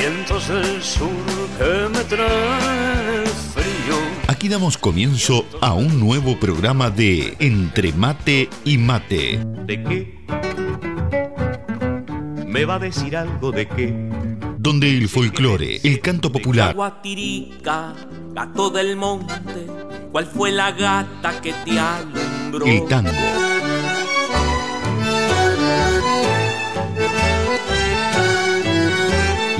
vientos del sur que me traen frío. Aquí damos comienzo a un nuevo programa de Entre Mate y Mate. ¿De qué? ¿Me va a decir algo de qué? Donde el folclore, el canto popular, Guatirica, gato del monte, ¿cuál fue la gata que te alumbró? el tango,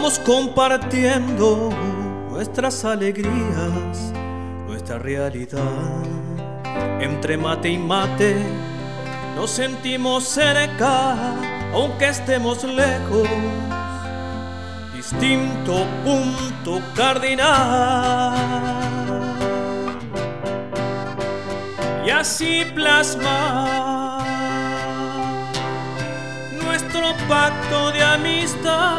Vamos compartiendo nuestras alegrías, nuestra realidad. Entre mate y mate nos sentimos cerca, aunque estemos lejos. Distinto punto cardinal. Y así plasmar nuestro pacto de amistad,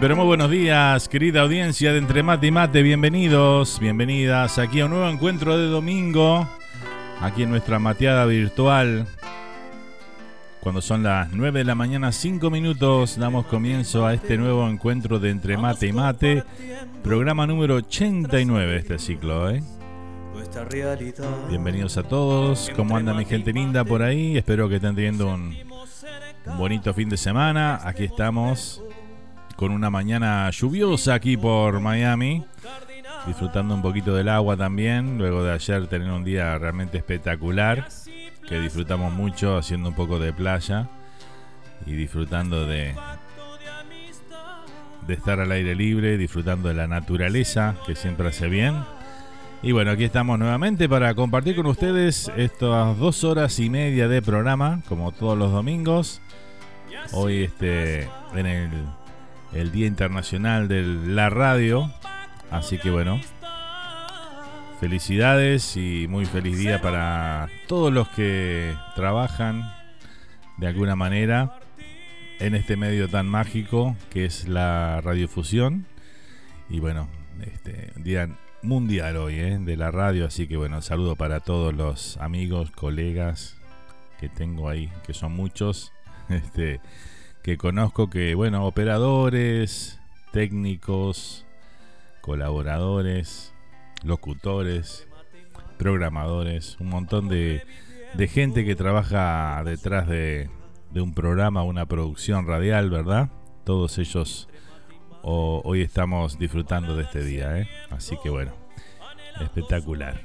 pero muy buenos días, querida audiencia de Entre Mate y Mate. Bienvenidos, bienvenidas aquí a un nuevo encuentro de domingo, aquí en nuestra mateada virtual. Cuando son las 9 de la mañana, 5 minutos, damos comienzo a este nuevo encuentro de Entre Mate y Mate, programa número 89 de este ciclo. ¿eh? Bienvenidos a todos, ¿cómo anda mi gente linda por ahí? Espero que estén teniendo un, un bonito fin de semana. Aquí estamos con una mañana lluviosa aquí por Miami, disfrutando un poquito del agua también, luego de ayer tener un día realmente espectacular, que disfrutamos mucho haciendo un poco de playa y disfrutando de, estar al aire libre, disfrutando de la naturaleza, que siempre hace bien. Y bueno, aquí estamos nuevamente para compartir con ustedes estas dos horas y media de programa, como todos los domingos. Hoy este, en el, el Día Internacional de la Radio. Así que bueno, felicidades y muy feliz día para todos los que trabajan de alguna manera en este medio tan mágico que es la radiofusión. Y bueno, este día mundial hoy ¿eh? de la radio, así que bueno, saludo para todos los amigos, colegas que tengo ahí, que son muchos, este, conozco que, bueno, operadores, técnicos, colaboradores, locutores, programadores, un montón de, de gente que trabaja detrás de, de un programa, una producción radial, ¿verdad? Todos ellos hoy estamos disfrutando de este día, ¿eh? Así que bueno, espectacular.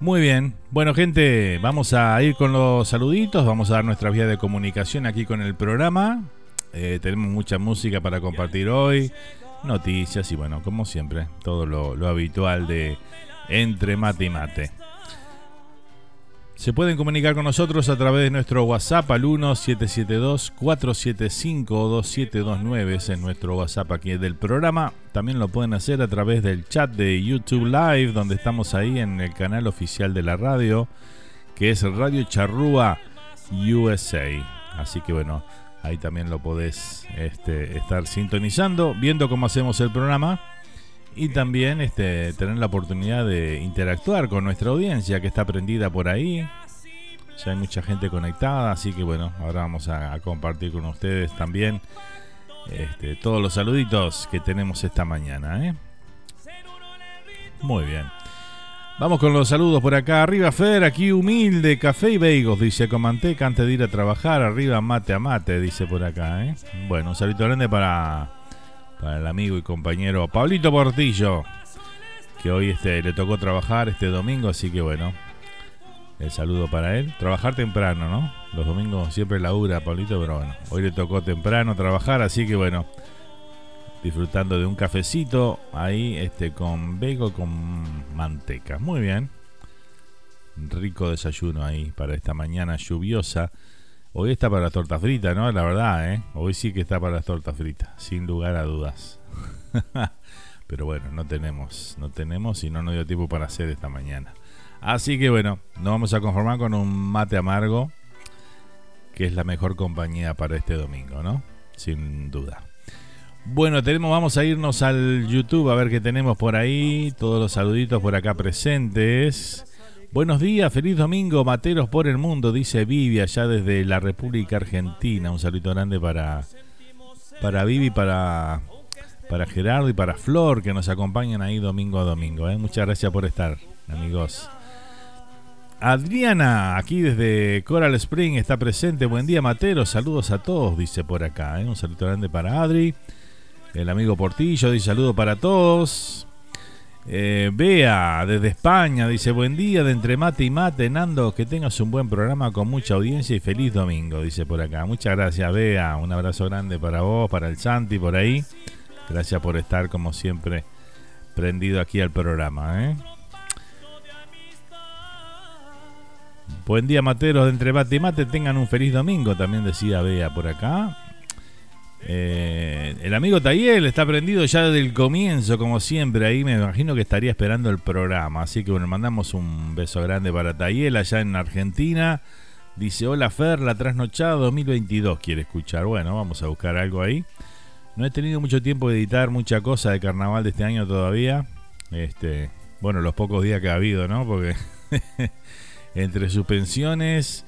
Muy bien, bueno gente, vamos a ir con los saluditos, vamos a dar nuestra vía de comunicación aquí con el programa. Eh, tenemos mucha música para compartir hoy, noticias y bueno, como siempre, todo lo, lo habitual de entre mate y mate. Se pueden comunicar con nosotros a través de nuestro WhatsApp al 1772-475-2729. Ese es nuestro WhatsApp aquí del programa. También lo pueden hacer a través del chat de YouTube Live, donde estamos ahí en el canal oficial de la radio, que es Radio Charrúa USA. Así que bueno, ahí también lo podés este, estar sintonizando, viendo cómo hacemos el programa y también este, tener la oportunidad de interactuar con nuestra audiencia que está prendida por ahí. Ya hay mucha gente conectada, así que bueno, ahora vamos a, compartir con ustedes también este, todos los saluditos que tenemos esta mañana. ¿eh? Muy bien. Vamos con los saludos por acá. Arriba Fer, aquí humilde, café y beigos, dice con manteca antes de ir a trabajar. Arriba mate a mate, dice por acá. ¿eh? Bueno, un saludo grande para para el amigo y compañero Pablito Portillo, que hoy este, le tocó trabajar este domingo, así que bueno, el saludo para él. Trabajar temprano, ¿no? Los domingos siempre labura Pablito, pero bueno, hoy le tocó temprano trabajar, así que bueno, disfrutando de un cafecito ahí este con bego con manteca. Muy bien. Rico desayuno ahí para esta mañana lluviosa. Hoy está para las tortas fritas, ¿no? La verdad, ¿eh? Hoy sí que está para las tortas fritas, sin lugar a dudas. Pero bueno, no tenemos, no tenemos y no nos dio tiempo para hacer esta mañana. Así que bueno, nos vamos a conformar con un mate amargo, que es la mejor compañía para este domingo, ¿no? Sin duda. Bueno, tenemos, vamos a irnos al YouTube a ver qué tenemos por ahí. Todos los saluditos por acá presentes. Buenos días, feliz domingo, materos por el mundo, dice Vivi allá desde la República Argentina. Un saludo grande para, para Vivi, para, para Gerardo y para Flor que nos acompañan ahí domingo a domingo. ¿eh? Muchas gracias por estar, amigos. Adriana, aquí desde Coral Spring, está presente. Buen día, Materos. Saludos a todos, dice por acá. ¿eh? Un saludo grande para Adri. El amigo Portillo dice saludo para todos. Eh, Bea, desde España, dice buen día de entre mate y mate, Nando, que tengas un buen programa con mucha audiencia y feliz domingo, dice por acá. Muchas gracias, Bea, un abrazo grande para vos, para el Santi por ahí. Gracias por estar como siempre prendido aquí al programa. ¿eh? Buen día, materos de entre mate y mate, tengan un feliz domingo, también decía Bea por acá. Eh, el amigo Tayel está prendido ya desde el comienzo, como siempre. Ahí me imagino que estaría esperando el programa. Así que bueno, mandamos un beso grande para Tayel allá en Argentina. Dice: Hola Fer, la trasnochada 2022 quiere escuchar. Bueno, vamos a buscar algo ahí. No he tenido mucho tiempo de editar mucha cosa de carnaval de este año todavía. Este, bueno, los pocos días que ha habido, ¿no? Porque entre suspensiones,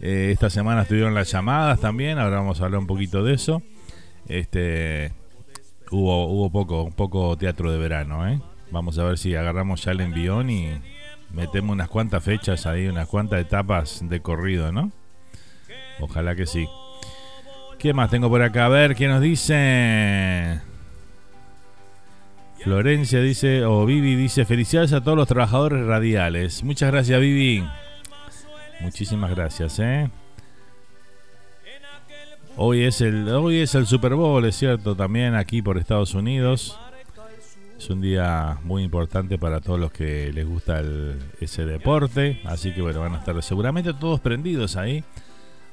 eh, esta semana estuvieron las llamadas también. Ahora vamos a hablar un poquito de eso. Este hubo, hubo poco, poco teatro de verano, ¿eh? Vamos a ver si agarramos ya el envión y metemos unas cuantas fechas ahí, unas cuantas etapas de corrido, ¿no? Ojalá que sí. ¿Qué más tengo por acá? A ver, ¿qué nos dice? Florencia dice, o Vivi dice, felicidades a todos los trabajadores radiales. Muchas gracias, Vivi. Muchísimas gracias, ¿eh? Hoy es el, hoy es el Super Bowl, es cierto, también aquí por Estados Unidos. Es un día muy importante para todos los que les gusta ese deporte. Así que bueno, van a estar seguramente todos prendidos ahí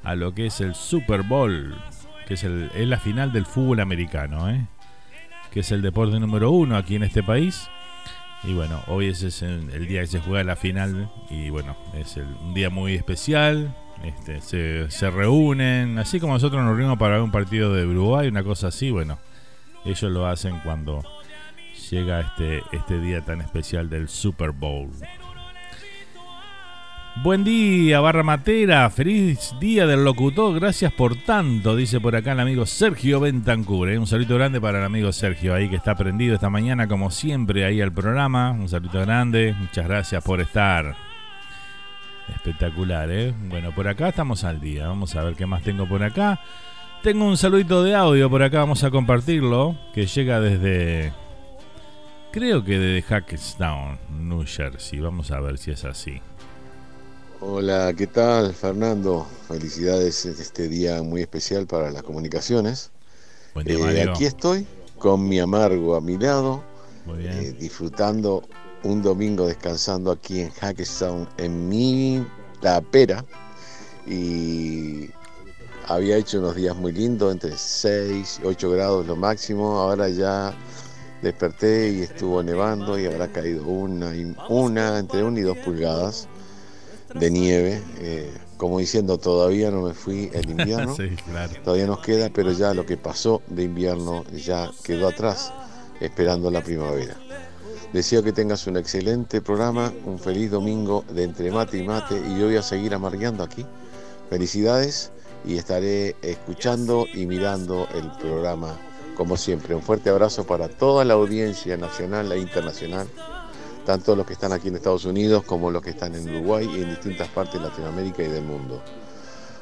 a lo que es el Super Bowl, que es, el, es la final del fútbol americano, ¿eh? que es el deporte número uno aquí en este país. Y bueno, hoy es el, día que se juega la final y bueno, es un día muy especial. Este, se, se, reúnen, así como nosotros nos reunimos para ver un partido de Uruguay, una cosa así, bueno, ellos lo hacen cuando llega este, este día tan especial del Super Bowl. Buen día, Barra Matera. Feliz día del locutor. Gracias por tanto, dice por acá el amigo Sergio Bentancur. ¿eh? Un saludo grande para el amigo Sergio ahí que está prendido esta mañana, como siempre, ahí al programa. Un saludo grande. Muchas gracias por estar. Espectacular, ¿eh? Bueno, por acá estamos al día. Vamos a ver qué más tengo por acá. Tengo un saludito de audio por acá, vamos a compartirlo. Que llega desde. Creo que desde Hackettstown, New Jersey. Vamos a ver si es así. Hola, ¿qué tal Fernando? Felicidades en este día muy especial para las comunicaciones. Buen día, eh, aquí estoy con mi amargo a mi lado, eh, disfrutando un domingo descansando aquí en Hackettstown en mi tapera y había hecho unos días muy lindos, entre 6 y 8 grados lo máximo, ahora ya desperté y estuvo nevando y habrá caído una, una entre 1 y 2 pulgadas de nieve, eh, como diciendo, todavía no me fui el invierno, todavía nos queda, pero ya lo que pasó de invierno ya quedó atrás, esperando la primavera. Deseo que tengas un excelente programa, un feliz domingo de entre mate y mate y yo voy a seguir amargueando aquí. Felicidades y estaré escuchando y mirando el programa como siempre. Un fuerte abrazo para toda la audiencia nacional e internacional tanto los que están aquí en Estados Unidos como los que están en Uruguay y en distintas partes de Latinoamérica y del mundo.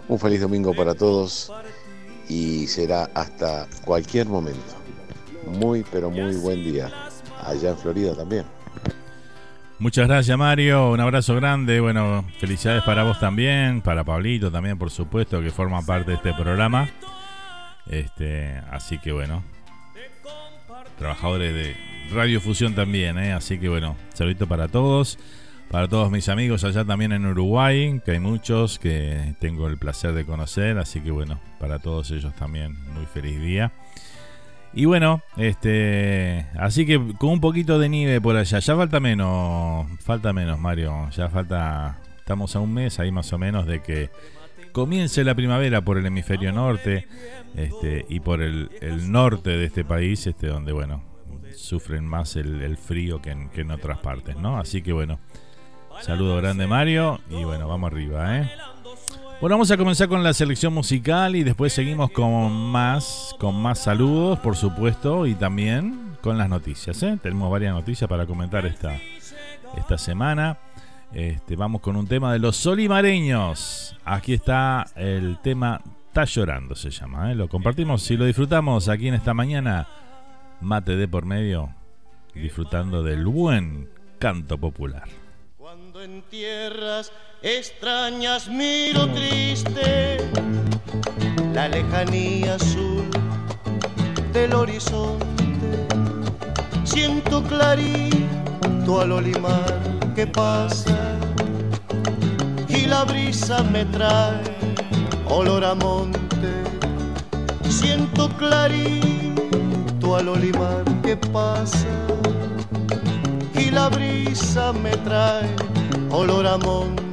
Un feliz domingo para todos y será hasta cualquier momento. Muy, pero muy buen día. Allá en Florida también. Muchas gracias Mario, un abrazo grande, bueno, felicidades para vos también, para Pablito también por supuesto que forma parte de este programa. Este, así que bueno, trabajadores de, Radio Fusión también, ¿eh? así que bueno, saludito para todos, para todos mis amigos allá también en Uruguay, que hay muchos que tengo el placer de conocer, así que bueno, para todos ellos también muy feliz día. Y bueno, este, así que con un poquito de nieve por allá, ya falta menos, falta menos Mario, ya falta, estamos a un mes ahí más o menos de que comience la primavera por el hemisferio norte este, y por el, el norte de este país, este, donde bueno, sufren más el, frío que en, otras partes, ¿no? Así que bueno, saludo grande Mario y bueno, vamos arriba, ¿eh? Bueno, vamos a comenzar con la selección musical y después seguimos con más, con más saludos, por supuesto, y también con las noticias, ¿eh? Tenemos varias noticias para comentar esta, esta semana. Este, vamos con un tema de los solimareños. Aquí está el tema Está llorando, se llama. ¿eh? Lo compartimos y lo disfrutamos aquí en esta mañana mate de por medio, disfrutando del buen canto popular. En tierras extrañas miro triste la lejanía azul del horizonte, siento clarito al olimar que pasa y la brisa me trae olor a monte, siento clarito al olimar que pasa y la brisa me trae olor a monte.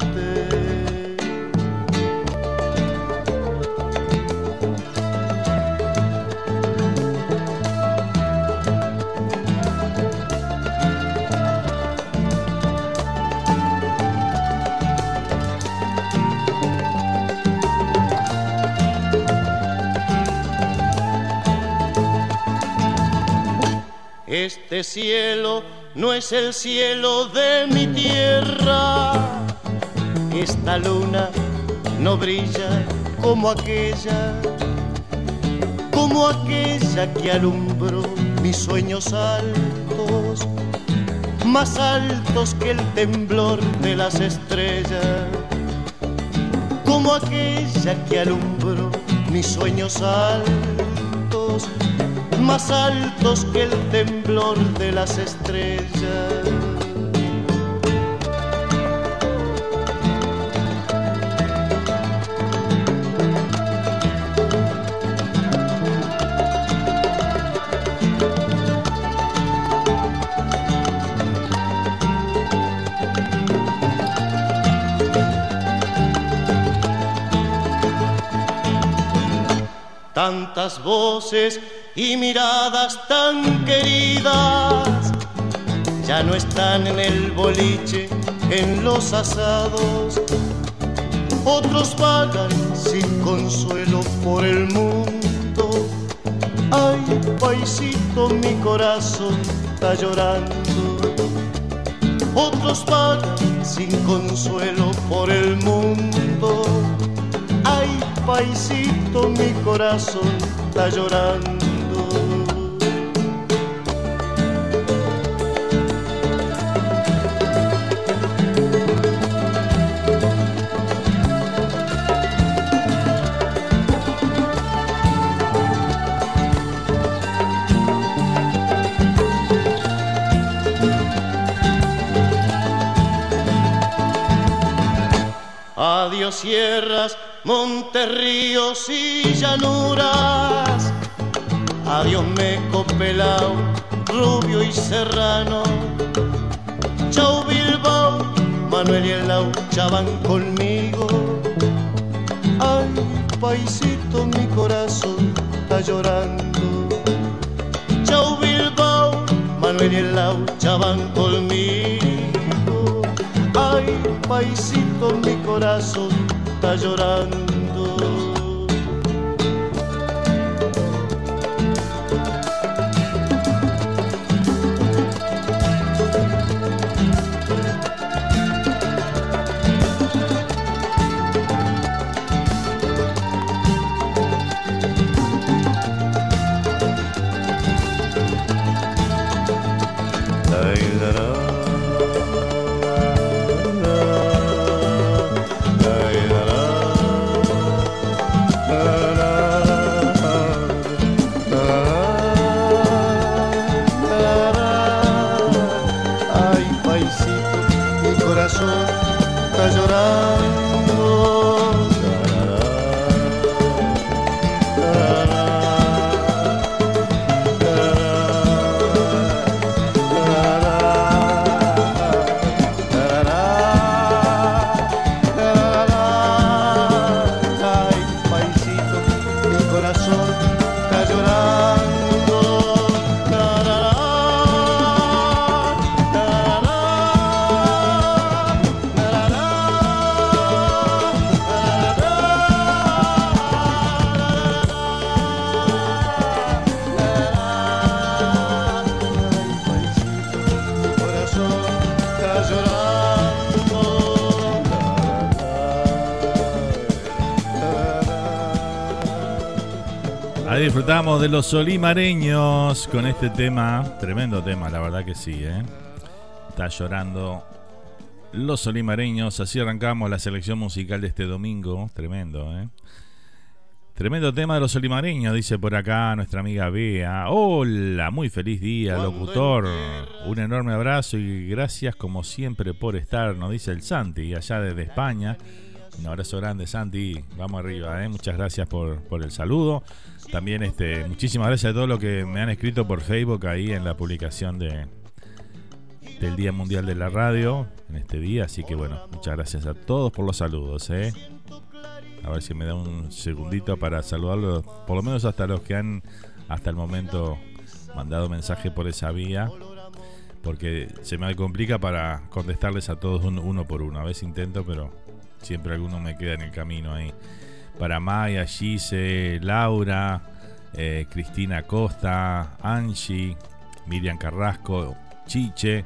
Este cielo no es el cielo de mi tierra. Esta luna no brilla como aquella. como aquella que alumbró mis sueños altos, más altos que el temblor de las estrellas, como aquella que alumbró mis sueños altos, más altos que el temblor de las estrellas. tantas voces y miradas tan queridas ya no están en el boliche, en los asados. Otros vagan sin consuelo por el mundo. Ay, paisito, mi corazón está llorando. Otros vagan sin consuelo por el mundo paisito, mi corazón está llorando. Adiós sierras montes, ríos y llanuras. Adiós meco pelao, rubio y serrano. Chau Bilbao, Manuel y el Laucha van conmigo. Ay, paisito, mi corazón está llorando. Chau Bilbao, Manuel y el Laucha van conmigo. Paisito, mi corazón está llorando. Disfrutamos de los solimareños con este tema. Tremendo tema, la verdad que sí, ¿eh? Está llorando los solimareños. Así arrancamos la selección musical de este domingo. Tremendo, ¿eh? Tremendo tema de los solimareños, dice por acá nuestra amiga Bea. Hola, muy feliz día, locutor. Un enorme abrazo y gracias como siempre por estar, nos dice el Santi, allá desde España. Un abrazo grande, Santi. Vamos arriba, ¿eh? Muchas gracias por, el saludo. También este, muchísimas gracias a todos los que me han escrito por Facebook ahí en la publicación de del Día Mundial de la Radio en este día. Así que bueno, muchas gracias a todos por los saludos. ¿eh? A ver si me da un segundito para saludarlos, por lo menos hasta los que han hasta el momento mandado mensaje por esa vía. Porque se me complica para contestarles a todos uno por uno. A veces intento, pero siempre alguno me queda en el camino ahí para Maya, Gise, Laura, eh, Cristina Costa, Angie, Miriam Carrasco, Chiche,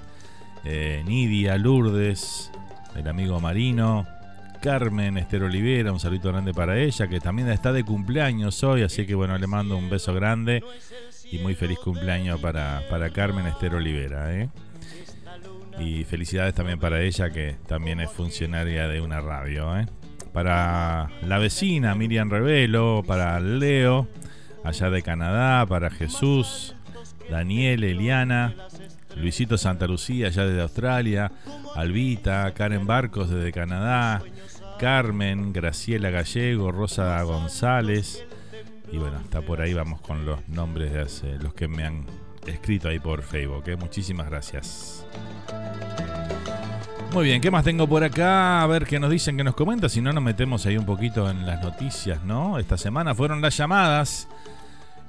eh, Nidia, Lourdes, el amigo Marino, Carmen Esther Olivera, un saludo grande para ella, que también está de cumpleaños hoy, así que bueno, le mando un beso grande y muy feliz cumpleaños para, para Carmen Esther Olivera. ¿eh? Y felicidades también para ella, que también es funcionaria de una radio. ¿eh? Para la vecina Miriam Revelo, para Leo, allá de Canadá, para Jesús, Daniel, Eliana, Luisito Santa Lucía, allá desde Australia, Albita, Karen Barcos desde Canadá, Carmen, Graciela Gallego, Rosa González. Y bueno, hasta por ahí vamos con los nombres de los que me han escrito ahí por Facebook. ¿eh? Muchísimas gracias. Muy bien, ¿qué más tengo por acá? A ver qué nos dicen, qué nos comenta. Si no, nos metemos ahí un poquito en las noticias, ¿no? Esta semana fueron las llamadas.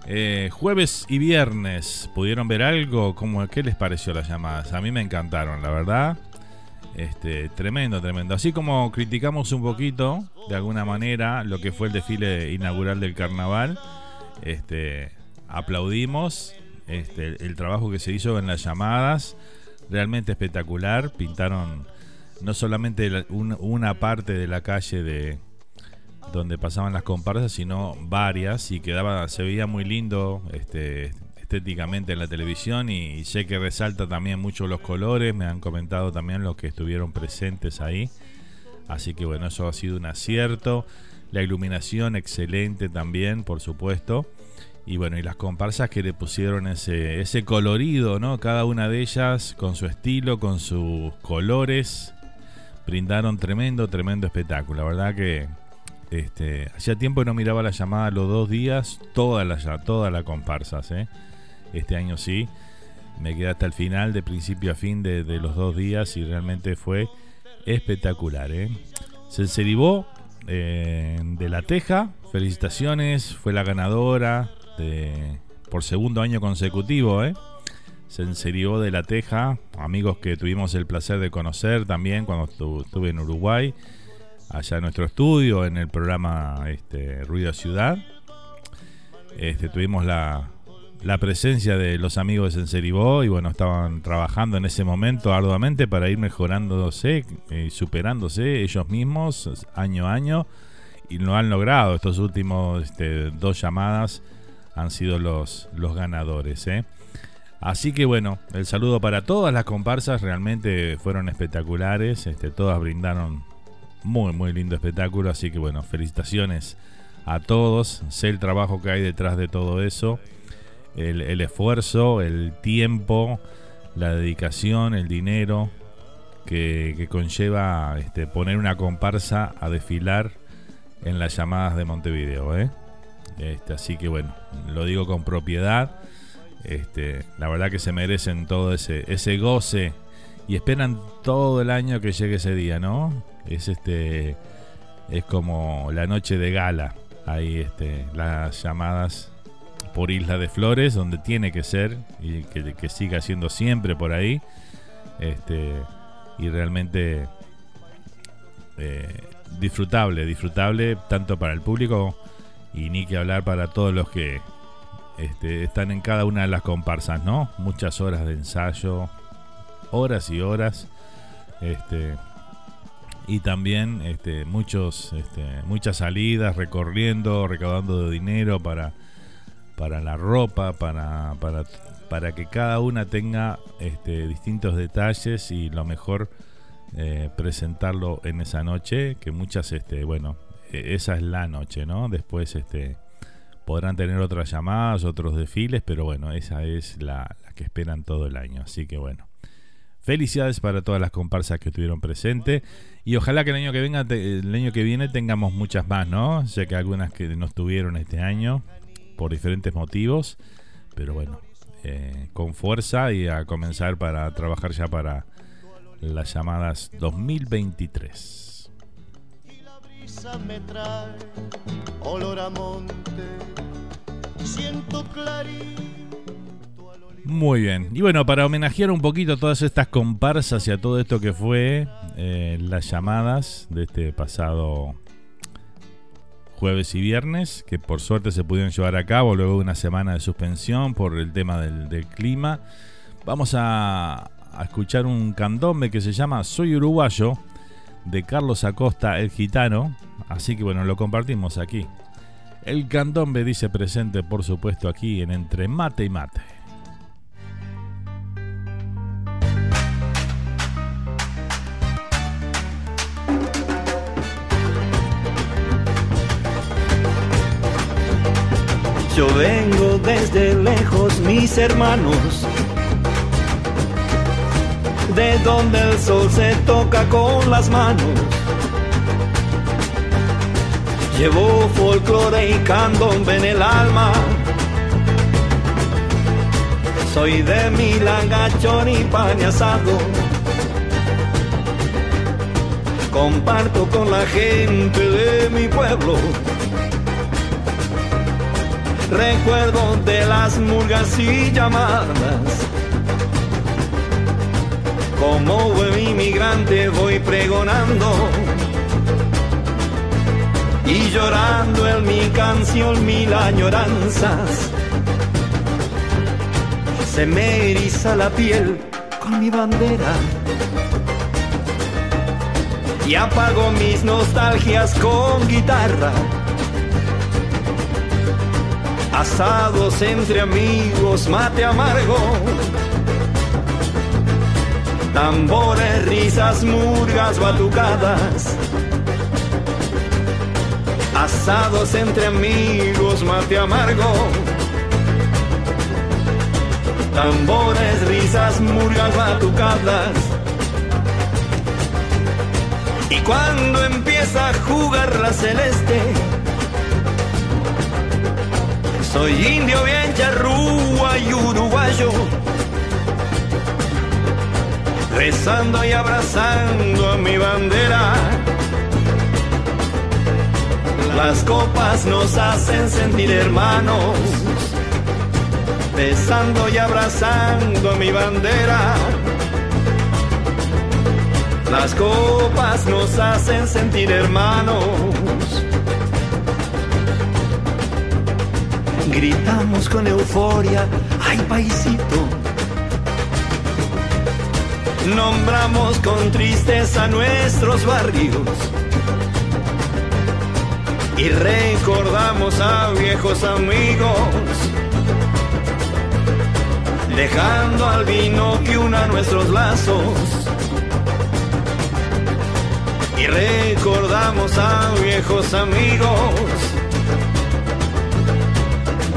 Eh, jueves y viernes, ¿pudieron ver algo? ¿Cómo, ¿Qué les pareció las llamadas? A mí me encantaron, la verdad. Este, tremendo, tremendo. Así como criticamos un poquito, de alguna manera, lo que fue el desfile inaugural del carnaval, este, aplaudimos este, el trabajo que se hizo en las llamadas, realmente espectacular. Pintaron no solamente una parte de la calle de, donde pasaban las comparsas, sino varias y quedaba, se veía muy lindo este, estéticamente en la televisión y, sé que resalta también mucho los colores, me han comentado también los que estuvieron presentes ahí, así que bueno, eso ha sido un acierto, la iluminación excelente también, por supuesto, y bueno, y las comparsas que le pusieron ese, ese colorido, ¿no? Cada una de ellas con su estilo, con sus colores, brindaron tremendo, tremendo espectáculo, la verdad que este, hacía tiempo que no miraba la llamada los dos días, toda la, toda la comparsas. ¿eh? Este año sí, me quedé hasta el final, de principio a fin de, los dos días y realmente fue espectacular. ¿eh? Se eh, de La Teja, felicitaciones, fue la ganadora de, por segundo año consecutivo. ¿eh? Se de La Teja, amigos que tuvimos el placer de conocer también cuando estuve en Uruguay allá en nuestro estudio, en el programa este, Ruido Ciudad. Este, tuvimos la, presencia de los amigos de Senseribó y bueno, estaban trabajando en ese momento arduamente para ir mejorándose y superándose ellos mismos año a año y lo han logrado. Estos últimos este, dos llamadas han sido los, los ganadores. ¿eh? Así que bueno, el saludo para todas las comparsas, realmente fueron espectaculares, este, todas brindaron muy, muy lindo espectáculo. Así que bueno, felicitaciones a todos. Sé el trabajo que hay detrás de todo eso. El, esfuerzo, el tiempo, la dedicación, el dinero que, conlleva este, poner una comparsa a desfilar en las llamadas de Montevideo. ¿eh? Este, así que bueno, lo digo con propiedad. Este, la verdad que se merecen todo ese, ese goce y esperan todo el año que llegue ese día, ¿no? Es este es como la noche de gala. Hay este, las llamadas por Isla de Flores, donde tiene que ser y que, siga siendo siempre por ahí. Este, y realmente eh, disfrutable, disfrutable tanto para el público y ni que hablar para todos los que este, están en cada una de las comparsas, ¿no? Muchas horas de ensayo, horas y horas. Este, y también este, muchos, este, muchas salidas recorriendo, recaudando dinero para, para la ropa, para, para, para que cada una tenga distintos detalles y lo mejor eh, presentarlo en esa noche, que muchas, este, bueno, esa es la noche, ¿no? Después este, podrán tener otras llamadas, otros desfiles, pero bueno, esa es la, la que esperan todo el año. Así que bueno. Felicidades para todas las comparsas que estuvieron presentes y ojalá que el año que venga, el año que viene tengamos muchas más, ¿no? Sé que algunas que no estuvieron este año por diferentes motivos, pero bueno, eh, con fuerza y a comenzar para trabajar ya para las llamadas 2023. Me trae siento clarito muy bien. Y bueno, para homenajear un poquito a todas estas comparsas y a todo esto que fue eh, las llamadas de este pasado jueves y viernes, que por suerte se pudieron llevar a cabo luego de una semana de suspensión por el tema del, clima, vamos a, a, escuchar un candombe que se llama Soy Uruguayo de Carlos Acosta, el gitano. Así que bueno, lo compartimos aquí. El candombe dice presente, por supuesto, aquí en Entre Mate y Mate. Yo vengo desde lejos, mis hermanos, de donde el sol se toca con las manos. Llevo folclore y candombe en el alma. Soy de Milanga, y pan asado. Comparto con la gente de mi pueblo recuerdo de las murgas y llamadas. Como buen inmigrante voy pregonando y llorando en mi canción mil añoranzas. Se me eriza la piel con mi bandera y apago mis nostalgias con guitarra asados entre amigos, mate amargo. Tambores, risas, murgas, batucadas. Asados entre amigos, mate amargo. Tambores, risas, murgas, batucadas. Y cuando empieza a jugar la celeste, soy indio bien charrúa y uruguayo, rezando y abrazando a mi bandera. Las copas nos hacen sentir hermanos, besando y abrazando a mi bandera. Las copas nos hacen sentir hermanos gritamos con euforia, ay paisito. Nombramos con tristeza nuestros barrios y recordamos a viejos amigos, dejando al vino que una nuestros lazos. Y recordamos a viejos amigos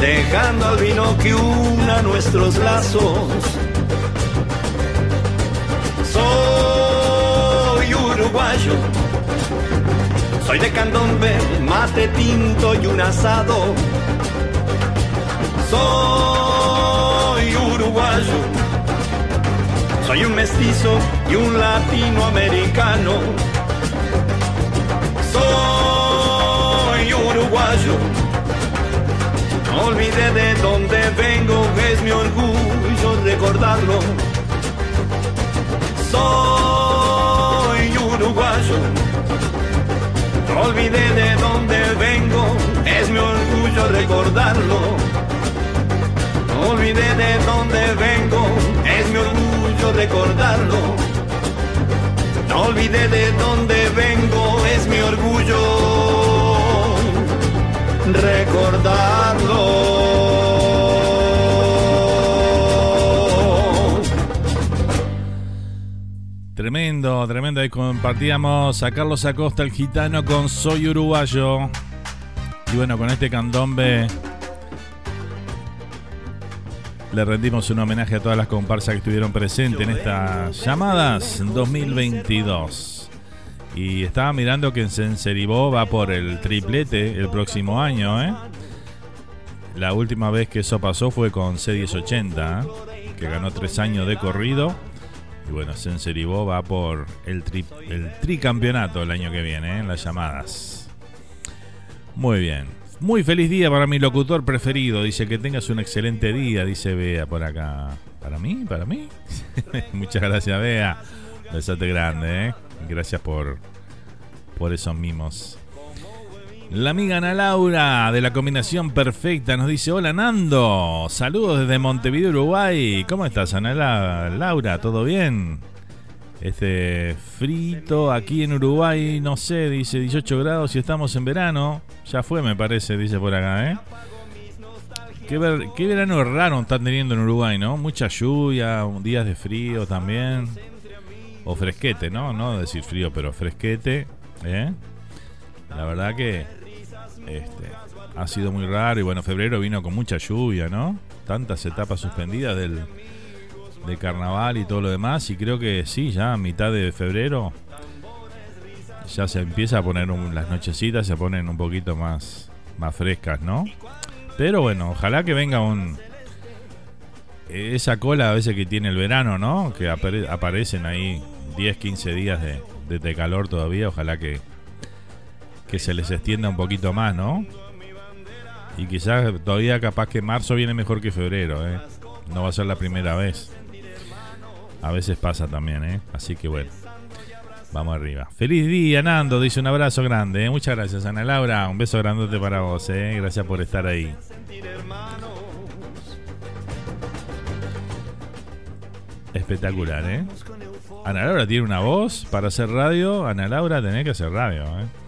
dejando al vino que una nuestros lazos. Soy uruguayo, soy de candombe, mate tinto y un asado. Soy uruguayo, soy un mestizo y un latinoamericano. Soy uruguayo no olvide de dónde vengo, es mi orgullo recordarlo. Soy uruguayo. No olvide de dónde vengo, es mi orgullo recordarlo. No olvide de dónde vengo, es mi orgullo recordarlo. No olvide de dónde vengo, es mi orgullo recordarlo. Tremendo, tremendo. Ahí compartíamos a Carlos Acosta, el gitano, con Soy Uruguayo. Y bueno, con este candombe le rendimos un homenaje a todas las comparsas que estuvieron presentes en estas llamadas 2022. Y estaba mirando que en Senseribó va por el triplete el próximo año, ¿eh? La última vez que eso pasó fue con C1080, ¿eh? que ganó tres años de corrido. Y bueno, Senseribó va por el, tri, el tricampeonato el año que viene, ¿eh? en las llamadas. Muy bien. Muy feliz día para mi locutor preferido. Dice que tengas un excelente día, dice Bea por acá. ¿Para mí? ¿Para mí? Muchas gracias, Bea. Besate grande, ¿eh? Gracias por, por esos mimos. La amiga Ana Laura de la combinación perfecta nos dice: Hola Nando, saludos desde Montevideo, Uruguay. ¿Cómo estás, Ana Laura? ¿Todo bien? Este frito aquí en Uruguay, no sé, dice 18 grados y estamos en verano. Ya fue, me parece, dice por acá, ¿eh? Qué, qué verano raro están teniendo en Uruguay, ¿no? Mucha lluvia, días de frío también. O fresquete, ¿no? No decir frío, pero fresquete. ¿eh? La verdad que este, ha sido muy raro. Y bueno, febrero vino con mucha lluvia, ¿no? Tantas etapas suspendidas del, de carnaval y todo lo demás. Y creo que sí, ya a mitad de febrero ya se empieza a poner las nochecitas, se ponen un poquito más, más frescas, ¿no? Pero bueno, ojalá que venga un. Esa cola a veces que tiene el verano, ¿no? Que aparecen ahí 10, 15 días de, de, calor todavía. Ojalá que, que se les extienda un poquito más, ¿no? Y quizás todavía capaz que marzo viene mejor que febrero, ¿eh? No va a ser la primera vez. A veces pasa también, ¿eh? Así que bueno. Vamos arriba. Feliz día, Nando. Dice un abrazo grande. ¿eh? Muchas gracias, Ana Laura. Un beso grandote para vos. ¿eh? Gracias por estar ahí. Espectacular, ¿eh? Ana Laura tiene una voz para hacer radio. Ana Laura, tenés que hacer radio, ¿eh?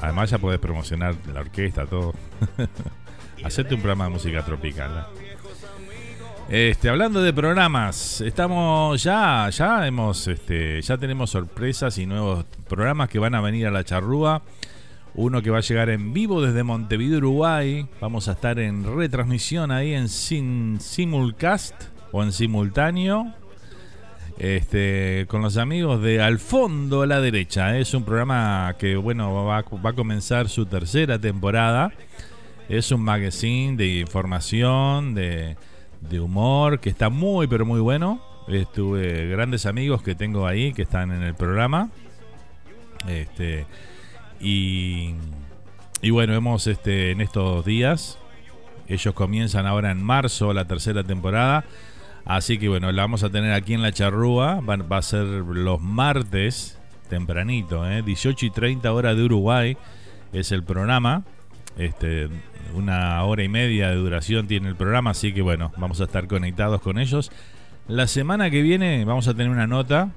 Además ya podés promocionar la orquesta, todo. Hacerte un programa de música tropical. ¿eh? Este, hablando de programas, estamos ya, ya hemos, este, ya tenemos sorpresas y nuevos programas que van a venir a la charrúa. Uno que va a llegar en vivo desde Montevideo, Uruguay. Vamos a estar en retransmisión ahí en simulcast o en simultáneo. Este, con los amigos de Al fondo a la derecha. Es un programa que, bueno, va, va a comenzar su tercera temporada. Es un magazine de información, de, de humor, que está muy, pero muy bueno. Estuve grandes amigos que tengo ahí que están en el programa. Este, y, y bueno, hemos este, en estos días, ellos comienzan ahora en marzo la tercera temporada. Así que bueno, la vamos a tener aquí en la charrúa. Va, a ser los martes, tempranito, ¿eh? 18 y 30 horas de Uruguay es el programa. Este, una hora y media de duración tiene el programa, así que bueno, vamos a estar conectados con ellos. La semana que viene vamos a tener una nota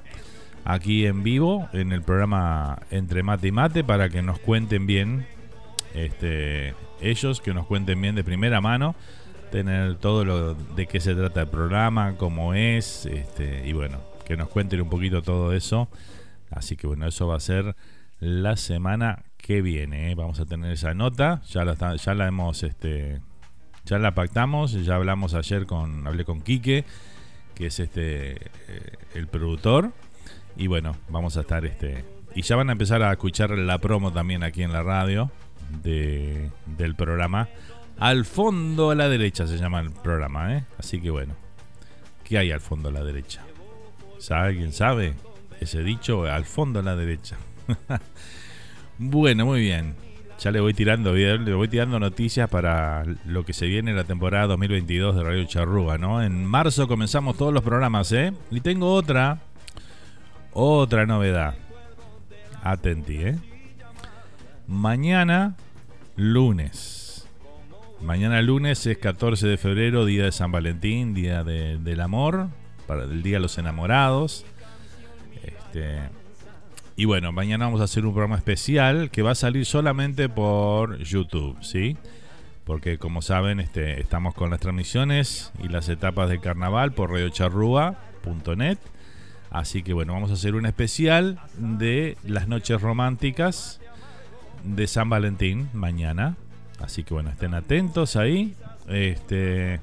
aquí en vivo en el programa Entre Mate y Mate para que nos cuenten bien este, ellos, que nos cuenten bien de primera mano, tener todo lo de qué se trata el programa, cómo es, este, y bueno, que nos cuenten un poquito todo eso. Así que bueno, eso va a ser la semana que viene. ¿eh? Vamos a tener esa nota. Ya la, ya la hemos, este, ya la pactamos. Ya hablamos ayer con, hablé con Quique, que es este, eh, el productor. Y bueno, vamos a estar, este, y ya van a empezar a escuchar la promo también aquí en la radio de, del programa. Al fondo a la derecha se llama el programa, ¿eh? Así que bueno, ¿qué hay al fondo a la derecha? ¿Sabe alguien sabe? Ese dicho, al fondo a la derecha. bueno, muy bien. Ya le voy tirando le voy tirando noticias para lo que se viene en la temporada 2022 de Radio Charrúa, ¿no? En marzo comenzamos todos los programas, ¿eh? Y tengo otra otra novedad. Atenti, ¿eh? Mañana lunes. Mañana lunes es 14 de febrero, día de San Valentín, día del amor, para el día de los enamorados. Este, y bueno, mañana vamos a hacer un programa especial que va a salir solamente por YouTube, ¿sí? Porque como saben, este, estamos con las transmisiones y las etapas del carnaval por radiocharrúa.net. Así que bueno, vamos a hacer un especial de las noches románticas de San Valentín mañana. Así que bueno, estén atentos ahí. Este,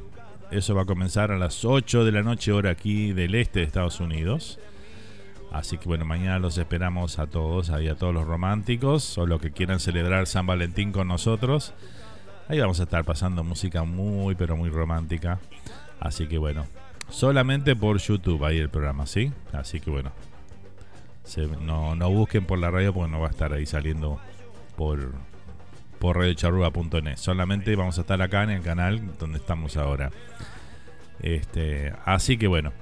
eso va a comenzar a las 8 de la noche hora aquí del este de Estados Unidos. Así que bueno, mañana los esperamos a todos, ahí a todos los románticos o los que quieran celebrar San Valentín con nosotros. Ahí vamos a estar pasando música muy pero muy romántica. Así que bueno, solamente por YouTube ahí el programa, ¿sí? Así que bueno, no, no busquen por la radio porque no va a estar ahí saliendo por, por radiocharruga.net. Solamente vamos a estar acá en el canal donde estamos ahora. Este, así que bueno.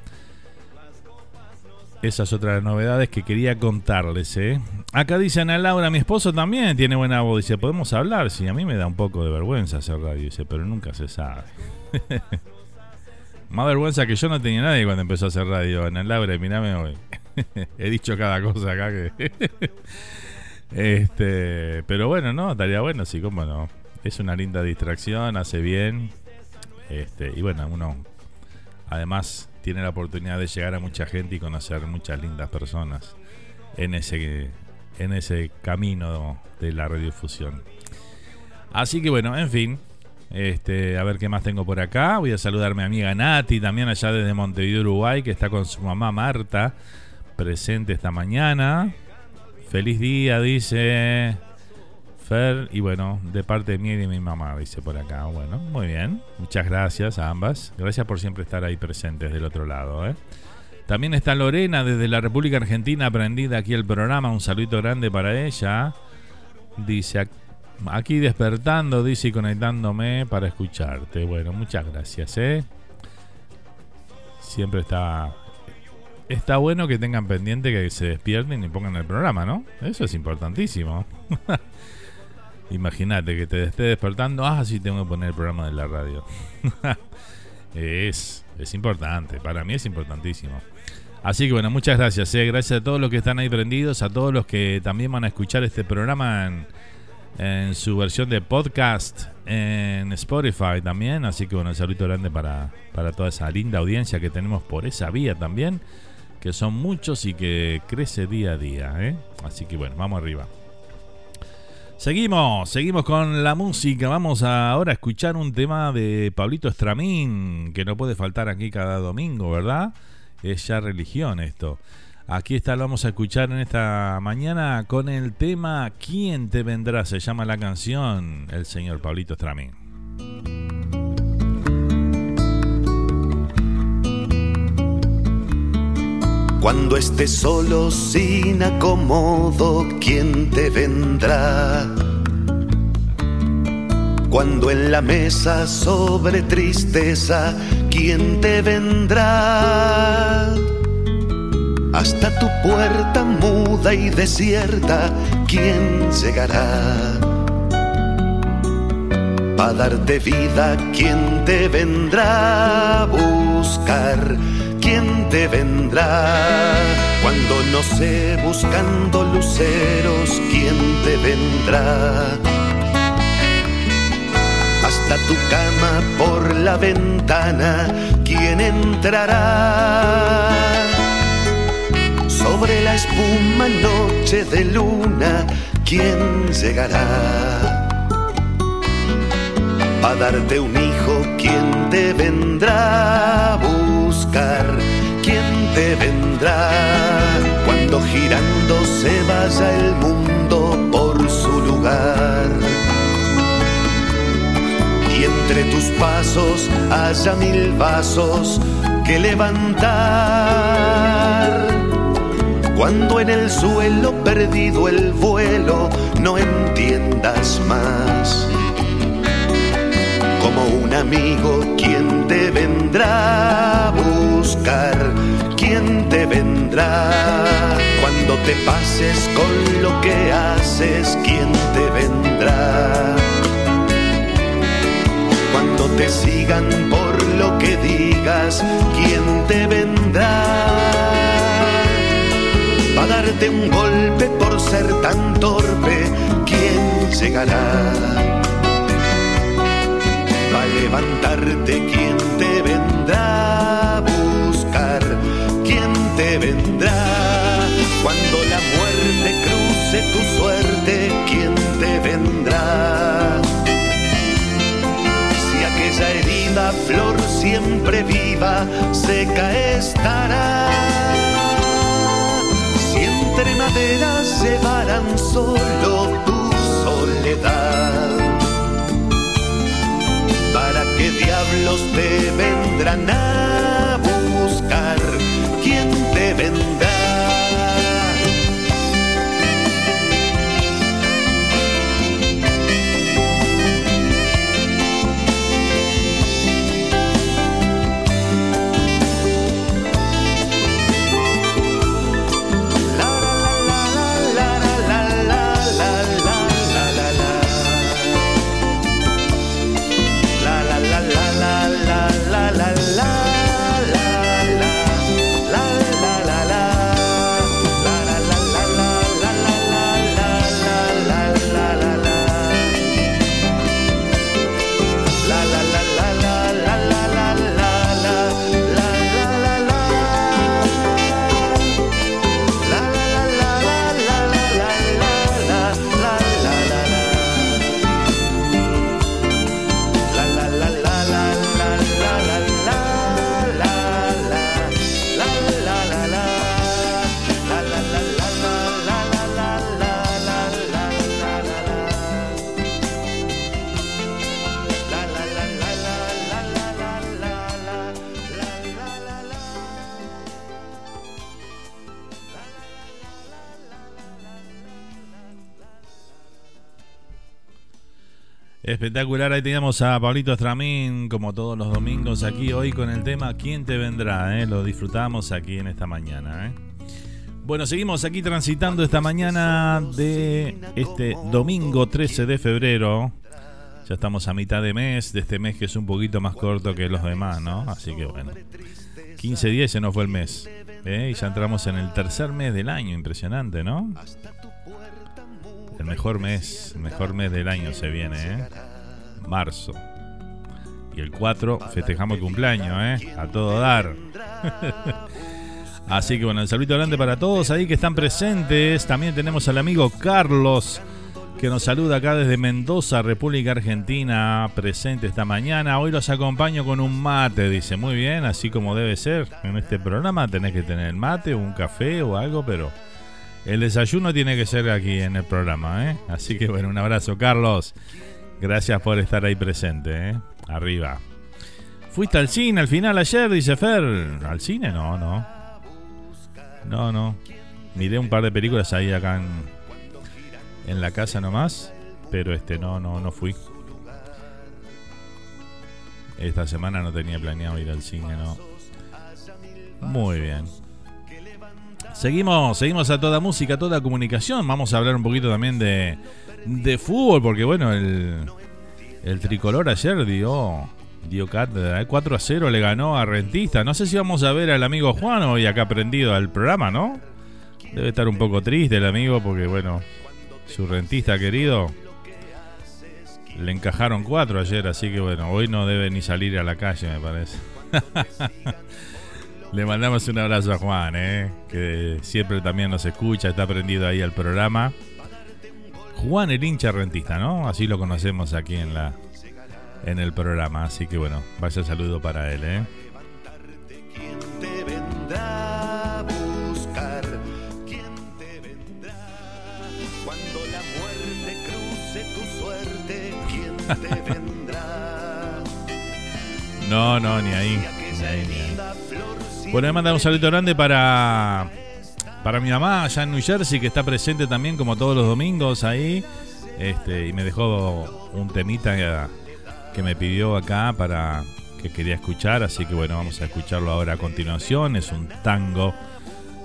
Esas otras novedades que quería contarles, ¿eh? Acá dice Ana Laura, mi esposo también tiene buena voz. Dice, ¿podemos hablar? Sí, a mí me da un poco de vergüenza hacer radio. Dice, pero nunca se sabe. Más vergüenza que yo no tenía nadie cuando empezó a hacer radio. El Labre, mirame hoy. He dicho cada cosa acá que. este. Pero bueno, no, estaría bueno, sí, cómo no. Es una linda distracción, hace bien. Este, y bueno, uno además tiene la oportunidad de llegar a mucha gente y conocer muchas lindas personas en ese, en ese camino de la radiodifusión. Así que bueno, en fin, este, a ver qué más tengo por acá. Voy a saludar a mi amiga Nati, también allá desde Montevideo, Uruguay, que está con su mamá Marta, presente esta mañana. Feliz día, dice Fer. Y bueno, de parte de mí y de mi mamá, dice por acá. Bueno, muy bien. Muchas gracias a ambas. Gracias por siempre estar ahí presentes del otro lado. ¿eh? También está Lorena desde la República Argentina, aprendida aquí el programa. Un saludo grande para ella. Dice aquí despertando, dice y conectándome para escucharte. Bueno, muchas gracias, ¿eh? Siempre está. Está bueno que tengan pendiente que se despierten y pongan el programa, ¿no? Eso es importantísimo. Imagínate que te esté despertando. Ah, sí, tengo que poner el programa de la radio. es, es importante. Para mí es importantísimo. Así que bueno, muchas gracias. Eh. Gracias a todos los que están ahí prendidos, a todos los que también van a escuchar este programa en, su versión de podcast en Spotify también. Así que bueno, un saludo grande para, para toda esa linda audiencia que tenemos por esa vía también, que son muchos y que crece día a día. ¿eh? Así que bueno, vamos arriba. Seguimos, seguimos con la música. Vamos ahora a escuchar un tema de Pablito Estramín, que no puede faltar aquí cada domingo, ¿verdad? es ya religión esto. Aquí está, lo vamos a escuchar en esta mañana con el tema ¿Quién te vendrá? Se llama la canción, el señor Pablito Stramín. Cuando estés solo sin acomodo, ¿quién te vendrá? Cuando en la mesa sobre tristeza, ¿quién te vendrá? Hasta tu puerta muda y desierta, ¿quién llegará? Para darte vida, ¿quién te vendrá a buscar? ¿Quién te vendrá? Cuando no sé, buscando luceros, ¿quién te vendrá? hasta tu cama por la ventana, ¿quién entrará? Sobre la espuma noche de luna, ¿quién llegará? A darte un hijo, ¿quién te vendrá ¿Quién te vendrá? Cuando girando se vaya el mundo por su lugar y entre tus pasos haya mil vasos que levantar. Cuando en el suelo perdido el vuelo no entiendas más. Como un amigo, ¿quién te vendrá a ¿Quién te vendrá? Cuando te pases con lo que haces, ¿quién te vendrá? te sigan por lo que digas, ¿quién te vendrá? a darte un golpe por ser tan torpe, ¿quién llegará? a levantarte, ¿quién te vendrá te vendrá? Cuando la muerte cruce tu suerte, ¿quién te vendrá? esa herida, flor siempre viva, seca estará. Si entre maderas llevarán solo tu soledad, ¿para qué diablos te vendrán Espectacular, ahí teníamos a Pablito Estramín, como todos los domingos aquí hoy con el tema ¿Quién te vendrá? Eh? Lo disfrutamos aquí en esta mañana. Eh. Bueno, seguimos aquí transitando esta mañana de este domingo 13 de febrero. Ya estamos a mitad de mes, de este mes que es un poquito más corto que los demás, ¿no? Así que bueno. 15 días se nos fue el mes. ¿eh? Y ya entramos en el tercer mes del año, impresionante, ¿no? El mejor mes, mejor mes del año se viene, ¿eh? Marzo. Y el 4 festejamos el cumpleaños, ¿eh? A todo dar. Así que bueno, el saludo grande para todos ahí que están presentes. También tenemos al amigo Carlos que nos saluda acá desde Mendoza, República Argentina, presente esta mañana. Hoy los acompaño con un mate, dice. Muy bien, así como debe ser. En este programa tenés que tener mate, un café o algo, pero el desayuno tiene que ser aquí en el programa, ¿eh? Así que bueno, un abrazo, Carlos. Gracias por estar ahí presente, ¿eh? Arriba. ¿Fuiste al cine al final ayer, dice Fer? ¿Al cine? No, no. No, no. Miré un par de películas ahí acá en, en la casa nomás, pero este no, no, no fui. Esta semana no tenía planeado ir al cine, no. Muy bien. Seguimos, seguimos a toda música, a toda comunicación. Vamos a hablar un poquito también de, de fútbol, porque bueno, el, el tricolor ayer dio, dio cátedra. 4 ¿eh? a 0 le ganó a Rentista. No sé si vamos a ver al amigo Juan hoy acá prendido al programa, ¿no? Debe estar un poco triste el amigo, porque bueno, su rentista querido le encajaron 4 ayer, así que bueno, hoy no debe ni salir a la calle, me parece. Le mandamos un abrazo a Juan, ¿eh? que siempre también nos escucha, está prendido ahí al programa. Juan el hincha rentista, ¿no? Así lo conocemos aquí en la en el programa, así que bueno, vaya saludo para él, ¿eh? no, no, ni ahí. Bueno, me mandar un saludo grande para, para mi mamá allá en New Jersey, que está presente también como todos los domingos ahí. Este, y me dejó un temita que me pidió acá para que quería escuchar, así que bueno, vamos a escucharlo ahora a continuación. Es un tango.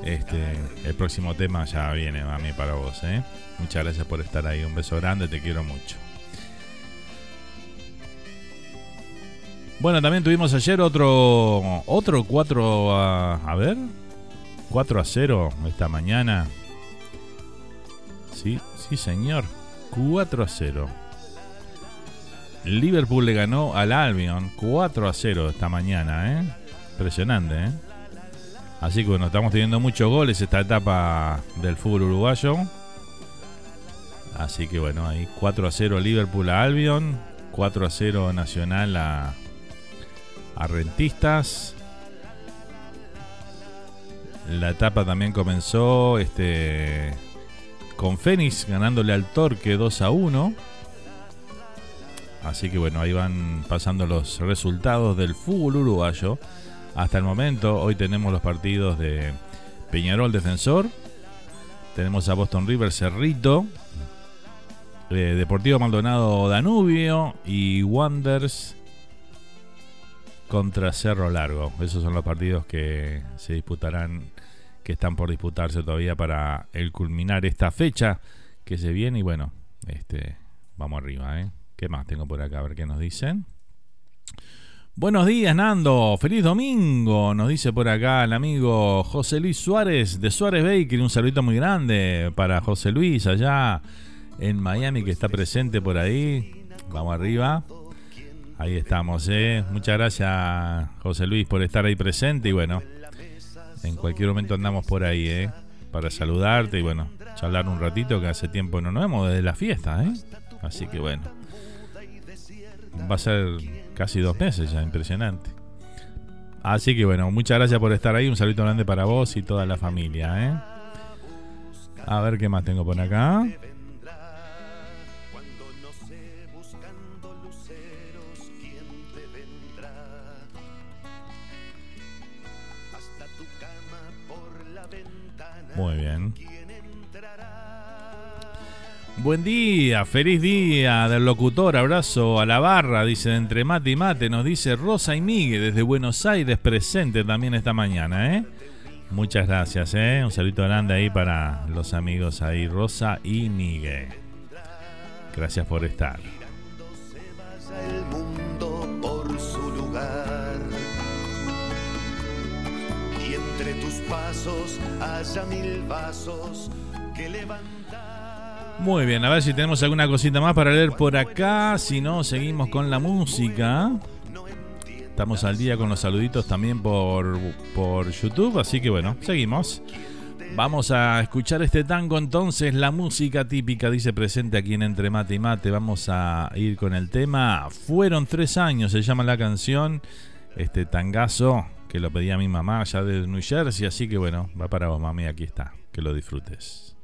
Este, el próximo tema ya viene, mami, para vos. ¿eh? Muchas gracias por estar ahí. Un beso grande, te quiero mucho. Bueno, también tuvimos ayer otro otro 4 a, a ver 4 a 0 esta mañana. Sí, sí, señor. 4 a 0. Liverpool le ganó al Albion 4 a 0 esta mañana, ¿eh? Impresionante, ¿eh? Así que bueno, estamos teniendo muchos goles esta etapa del fútbol uruguayo. Así que bueno, ahí 4 a 0 Liverpool a Albion, 4 a 0 Nacional a, a rentistas. La etapa también comenzó este, con Fénix ganándole al Torque 2 a 1. Así que bueno, ahí van pasando los resultados del fútbol uruguayo. Hasta el momento, hoy tenemos los partidos de Peñarol Defensor. Tenemos a Boston River Cerrito. Eh, Deportivo Maldonado Danubio. Y Wonders contra Cerro Largo. Esos son los partidos que se disputarán, que están por disputarse todavía para el culminar esta fecha que se viene. Y bueno, este, vamos arriba, ¿eh? ¿Qué más tengo por acá? A ver qué nos dicen. Buenos días, Nando. Feliz domingo. Nos dice por acá el amigo José Luis Suárez de Suárez Baker. Un saludito muy grande para José Luis allá en Miami que está presente por ahí. Vamos arriba. Ahí estamos, ¿eh? Muchas gracias, José Luis, por estar ahí presente. Y bueno, en cualquier momento andamos por ahí, ¿eh? Para saludarte y bueno, charlar un ratito que hace tiempo no nos vemos desde la fiesta, ¿eh? Así que bueno, va a ser casi dos meses ya, impresionante. Así que bueno, muchas gracias por estar ahí. Un saludo grande para vos y toda la familia, ¿eh? A ver qué más tengo por acá. Muy bien. Buen día, feliz día del locutor, abrazo a la barra, dice entre mate y mate, nos dice Rosa y Miguel desde Buenos Aires presente también esta mañana, ¿eh? Muchas gracias, ¿eh? Un saludo grande ahí para los amigos ahí, Rosa y Miguel. Gracias por estar. Pasos haya mil vasos que levantar. Muy bien, a ver si tenemos alguna cosita más para leer por acá. Si no, seguimos con la música. Estamos al día con los saluditos también por, por YouTube, así que bueno, seguimos. Vamos a escuchar este tango entonces, la música típica dice presente aquí en Entre Mate y Mate. Vamos a ir con el tema. Fueron tres años, se llama la canción. Este tangazo que lo pedía mi mamá allá de New Jersey, así que bueno, va para vos mami, aquí está. Que lo disfrutes.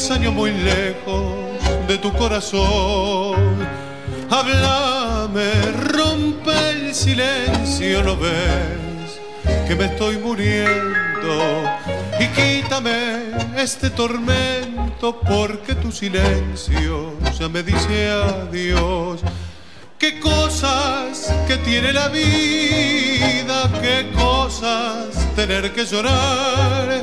Tres años muy lejos de tu corazón. Háblame, rompe el silencio, ¿no ves que me estoy muriendo? Y quítame este tormento porque tu silencio ya me dice adiós. Qué cosas que tiene la vida, qué cosas tener que llorar,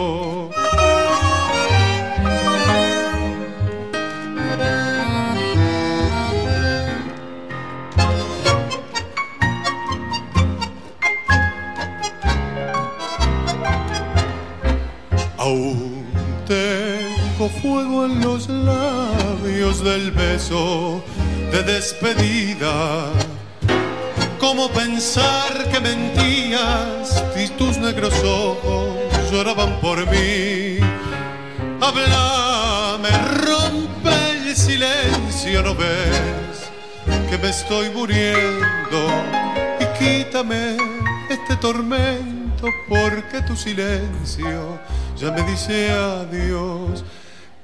Fuego en los labios del beso de despedida ¿Cómo pensar que mentías y tus negros ojos lloraban por mí? Háblame, rompe el silencio, ¿no ves que me estoy muriendo? Y quítame este tormento porque tu silencio ya me dice adiós.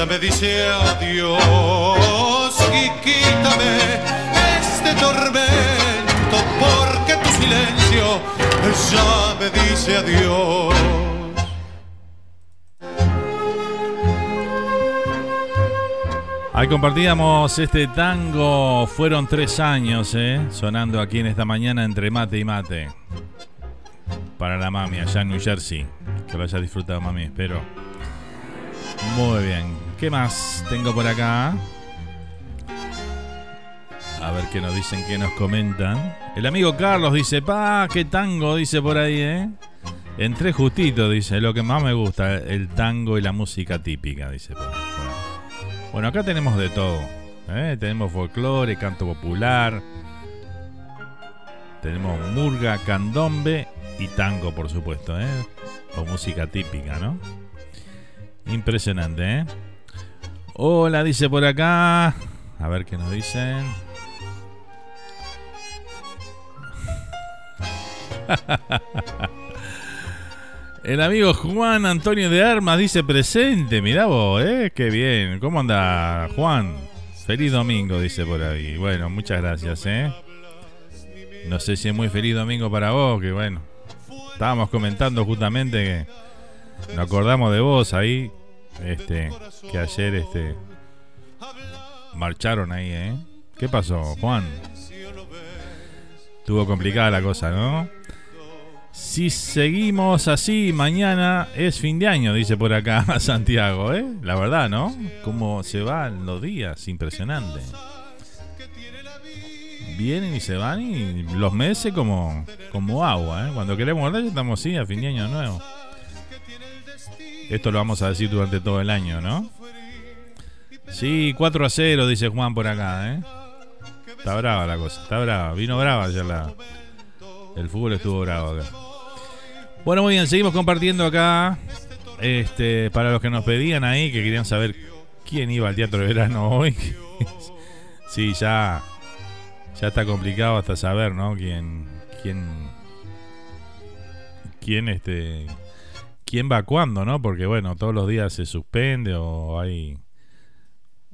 ya me dice adiós y quítame este tormento porque tu silencio ya me dice adiós. Ahí compartíamos este tango, fueron tres años, ¿eh? sonando aquí en esta mañana entre mate y mate. Para la mami allá en New Jersey. Que lo haya disfrutado, mami, espero. Muy bien. ¿Qué más tengo por acá? A ver qué nos dicen, qué nos comentan. El amigo Carlos dice, pa, qué tango, dice por ahí, ¿eh? Entré justito, dice, lo que más me gusta, el tango y la música típica, dice por ahí. Bueno, acá tenemos de todo. ¿eh? Tenemos folclore, canto popular. Tenemos murga, candombe y tango, por supuesto, ¿eh? O música típica, ¿no? Impresionante, ¿eh? Hola, dice por acá. A ver qué nos dicen. El amigo Juan Antonio de Armas dice presente. Mirá vos, ¿eh? Qué bien. ¿Cómo anda, Juan? Feliz domingo, dice por ahí. Bueno, muchas gracias, ¿eh? No sé si es muy feliz domingo para vos, que bueno. Estábamos comentando justamente que nos acordamos de vos ahí. Este, que ayer este marcharon ahí, ¿eh? ¿Qué pasó, Juan? Estuvo complicada la cosa, ¿no? Si seguimos así, mañana es fin de año, dice por acá Santiago, ¿eh? La verdad, ¿no? Cómo se van los días, impresionante. Vienen y se van y los meses como, como agua, ¿eh? Cuando queremos hablar estamos así, a fin de año nuevo. Esto lo vamos a decir durante todo el año, ¿no? Sí, 4 a 0, dice Juan por acá, ¿eh? Está brava la cosa, está brava. Vino brava ayer la... El fútbol estuvo bravo acá. Bueno, muy bien, seguimos compartiendo acá. Este, para los que nos pedían ahí, que querían saber quién iba al teatro de verano hoy. sí, ya, ya está complicado hasta saber, ¿no? Quién, quién, quién, este, quién va cuándo, ¿no? Porque bueno, todos los días se suspende o hay,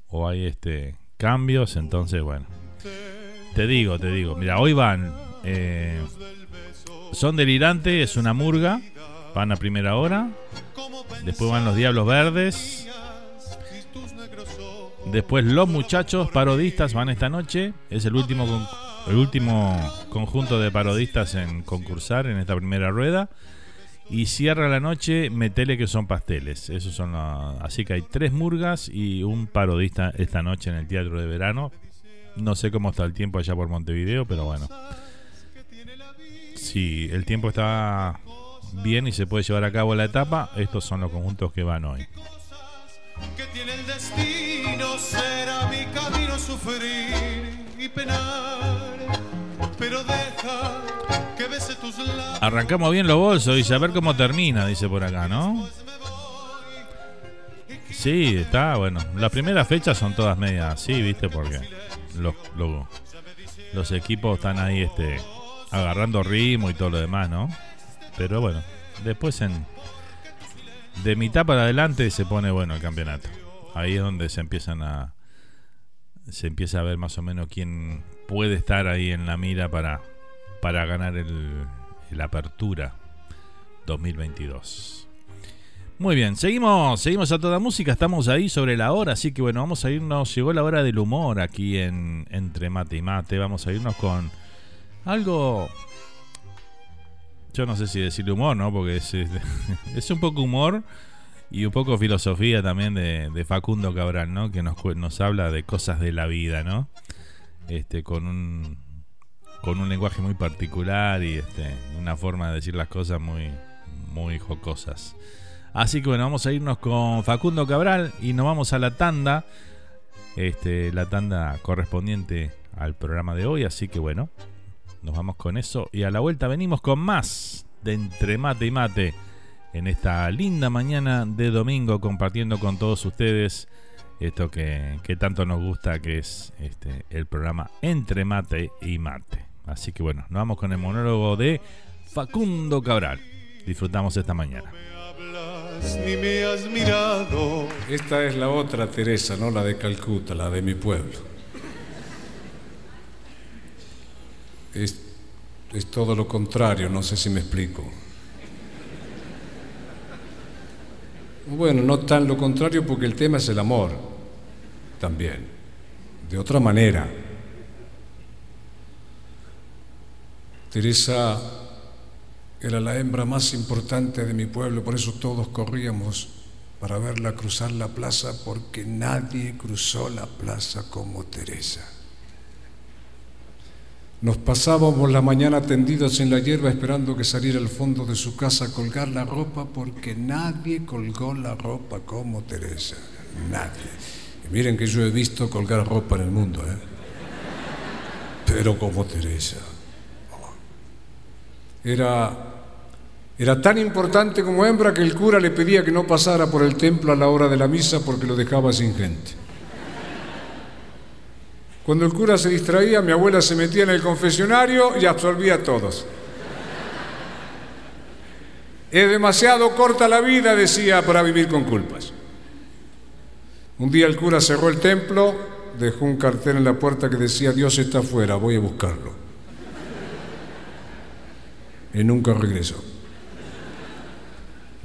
o hay este cambios, entonces bueno. Te digo, te digo, mira, hoy van eh, son delirantes, es una murga. Van a primera hora. Después van los Diablos Verdes. Después los muchachos parodistas van esta noche. Es el último, el último conjunto de parodistas en concursar en esta primera rueda. Y cierra la noche Metele que son pasteles. Esos son así que hay tres murgas y un parodista esta noche en el Teatro de Verano. No sé cómo está el tiempo allá por Montevideo, pero bueno si el tiempo está bien y se puede llevar a cabo la etapa, estos son los conjuntos que van hoy. Arrancamos bien los bolsos, y a ver cómo termina, dice por acá, ¿no? Sí, está bueno. Las primeras fechas son todas medias sí, ¿viste? Porque los, los, los equipos están ahí este agarrando ritmo y todo lo demás, ¿no? Pero bueno, después en de mitad para adelante se pone bueno el campeonato. Ahí es donde se empiezan a se empieza a ver más o menos quién puede estar ahí en la mira para para ganar el, el apertura 2022. Muy bien, seguimos, seguimos a toda música, estamos ahí sobre la hora, así que bueno, vamos a irnos, llegó la hora del humor aquí en Entre Mate y Mate, vamos a irnos con algo. Yo no sé si decirle humor, ¿no? Porque es, es, un poco humor y un poco filosofía también de, Facundo Cabral, ¿no? Que nos habla de cosas de la vida, ¿no? Este, con un, con un lenguaje muy particular y este, una forma de decir las cosas muy, muy jocosas. Así que bueno, vamos a irnos con Facundo Cabral y nos vamos a la tanda, este, la tanda correspondiente al programa de hoy. Así que bueno, nos vamos con eso y a la vuelta venimos con más de Entre Mate y Mate en esta linda mañana de domingo compartiendo con todos ustedes esto que, tanto nos gusta que es este, el programa Entre Mate y Mate. Así que bueno, nos vamos con el monólogo de Facundo Cabral. Disfrutamos esta mañana. Esta es la otra Teresa, no la de Calcuta, la de mi pueblo. es, es todo lo contrario, no sé si me explico. Bueno, no tan lo contrario porque el tema es el amor, también, de otra manera. Teresa era la hembra más importante de mi pueblo, por eso todos corríamos para verla cruzar la plaza, porque nadie cruzó la plaza como Teresa. Nos pasábamos la mañana tendidos en la hierba esperando que saliera al fondo de su casa a colgar la ropa porque nadie colgó la ropa como Teresa. Nadie. Y miren que yo he visto colgar ropa en el mundo, ¿eh? Pero como Teresa. Era era tan importante como hembra que el cura le pedía que no pasara por el templo a la hora de la misa porque lo dejaba sin gente. Cuando el cura se distraía, mi abuela se metía en el confesionario y absorbía a todos. Es demasiado corta la vida, decía, para vivir con culpas. Un día el cura cerró el templo, dejó un cartel en la puerta que decía, Dios está afuera, voy a buscarlo. Y nunca regresó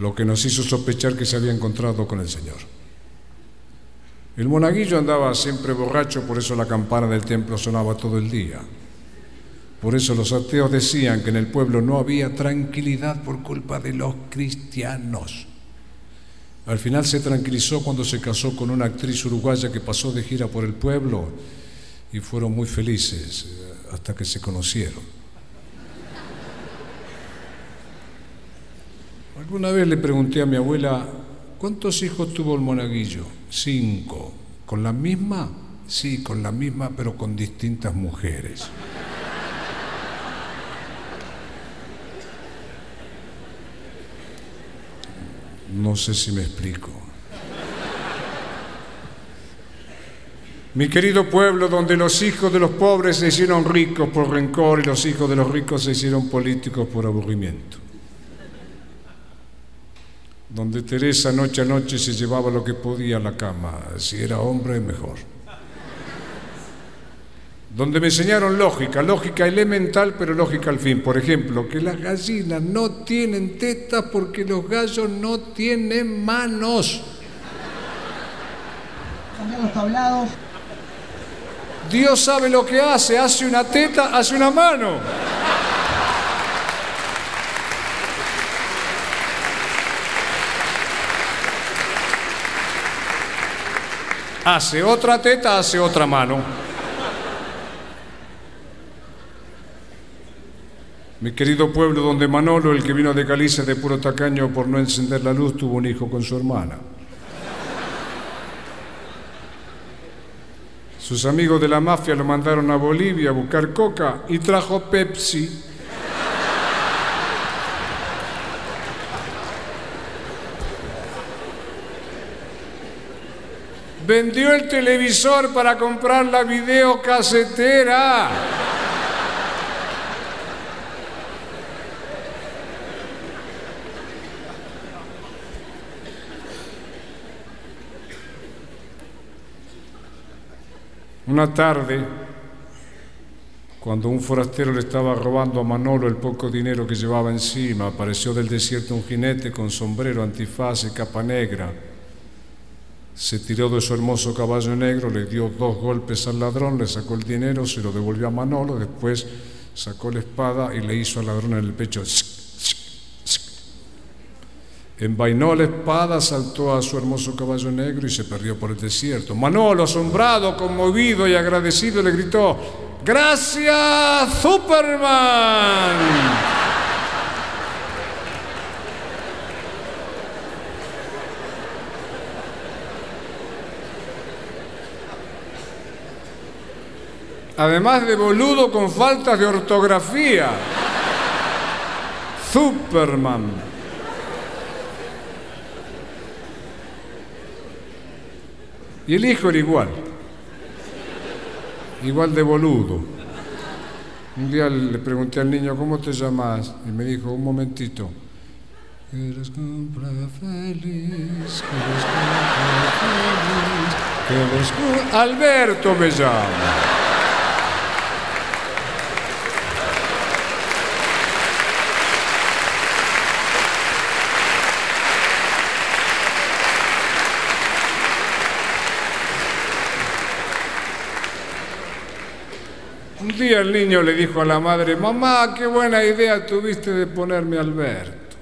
lo que nos hizo sospechar que se había encontrado con el Señor. El monaguillo andaba siempre borracho, por eso la campana del templo sonaba todo el día. Por eso los ateos decían que en el pueblo no había tranquilidad por culpa de los cristianos. Al final se tranquilizó cuando se casó con una actriz uruguaya que pasó de gira por el pueblo y fueron muy felices eh, hasta que se conocieron. Alguna vez le pregunté a mi abuela, ¿cuántos hijos tuvo el monaguillo? Cinco. ¿Con la misma? Sí, con la misma, pero con distintas mujeres. No sé si me explico. Mi querido pueblo, donde los hijos de los pobres se hicieron ricos por rencor y los hijos de los ricos se hicieron políticos por aburrimiento donde Teresa noche a noche se llevaba lo que podía a la cama, si era hombre mejor. Donde me enseñaron lógica, lógica elemental, pero lógica al fin. Por ejemplo, que las gallinas no tienen tetas porque los gallos no tienen manos. los tablados. Dios sabe lo que hace, hace una teta, hace una mano. Hace otra teta, hace otra mano. Mi querido pueblo donde Manolo, el que vino de Galicia de puro tacaño por no encender la luz, tuvo un hijo con su hermana. Sus amigos de la mafia lo mandaron a Bolivia a buscar coca y trajo Pepsi. Vendió el televisor para comprar la videocasetera. Una tarde, cuando un forastero le estaba robando a Manolo el poco dinero que llevaba encima, apareció del desierto un jinete con sombrero, antifaz y capa negra se tiró de su hermoso caballo negro, le dio dos golpes al ladrón, le sacó el dinero, se lo devolvió a Manolo, después sacó la espada y le hizo al ladrón en el pecho. Envainó la espada, saltó a su hermoso caballo negro y se perdió por el desierto. Manolo, asombrado, conmovido y agradecido, le gritó, Gracias, Superman. Además de boludo con faltas de ortografía. Superman. Y el hijo era igual, igual de boludo. Un día le pregunté al niño, ¿cómo te llamas? Y me dijo, un momentito. feliz, Alberto me llama. día el niño le dijo a la madre, mamá, qué buena idea tuviste de ponerme Alberto.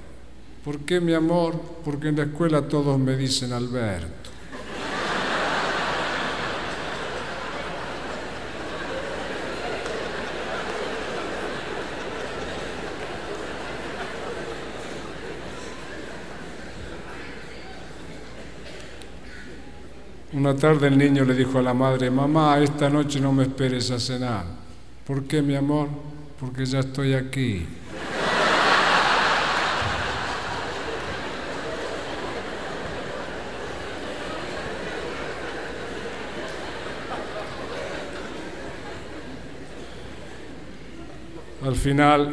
¿Por qué, mi amor? Porque en la escuela todos me dicen Alberto. Una tarde el niño le dijo a la madre, mamá, esta noche no me esperes a cenar. ¿Por qué, mi amor? Porque ya estoy aquí. Al final,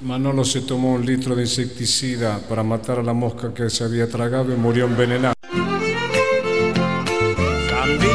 Manolo se tomó un litro de insecticida para matar a la mosca que se había tragado y murió envenenado.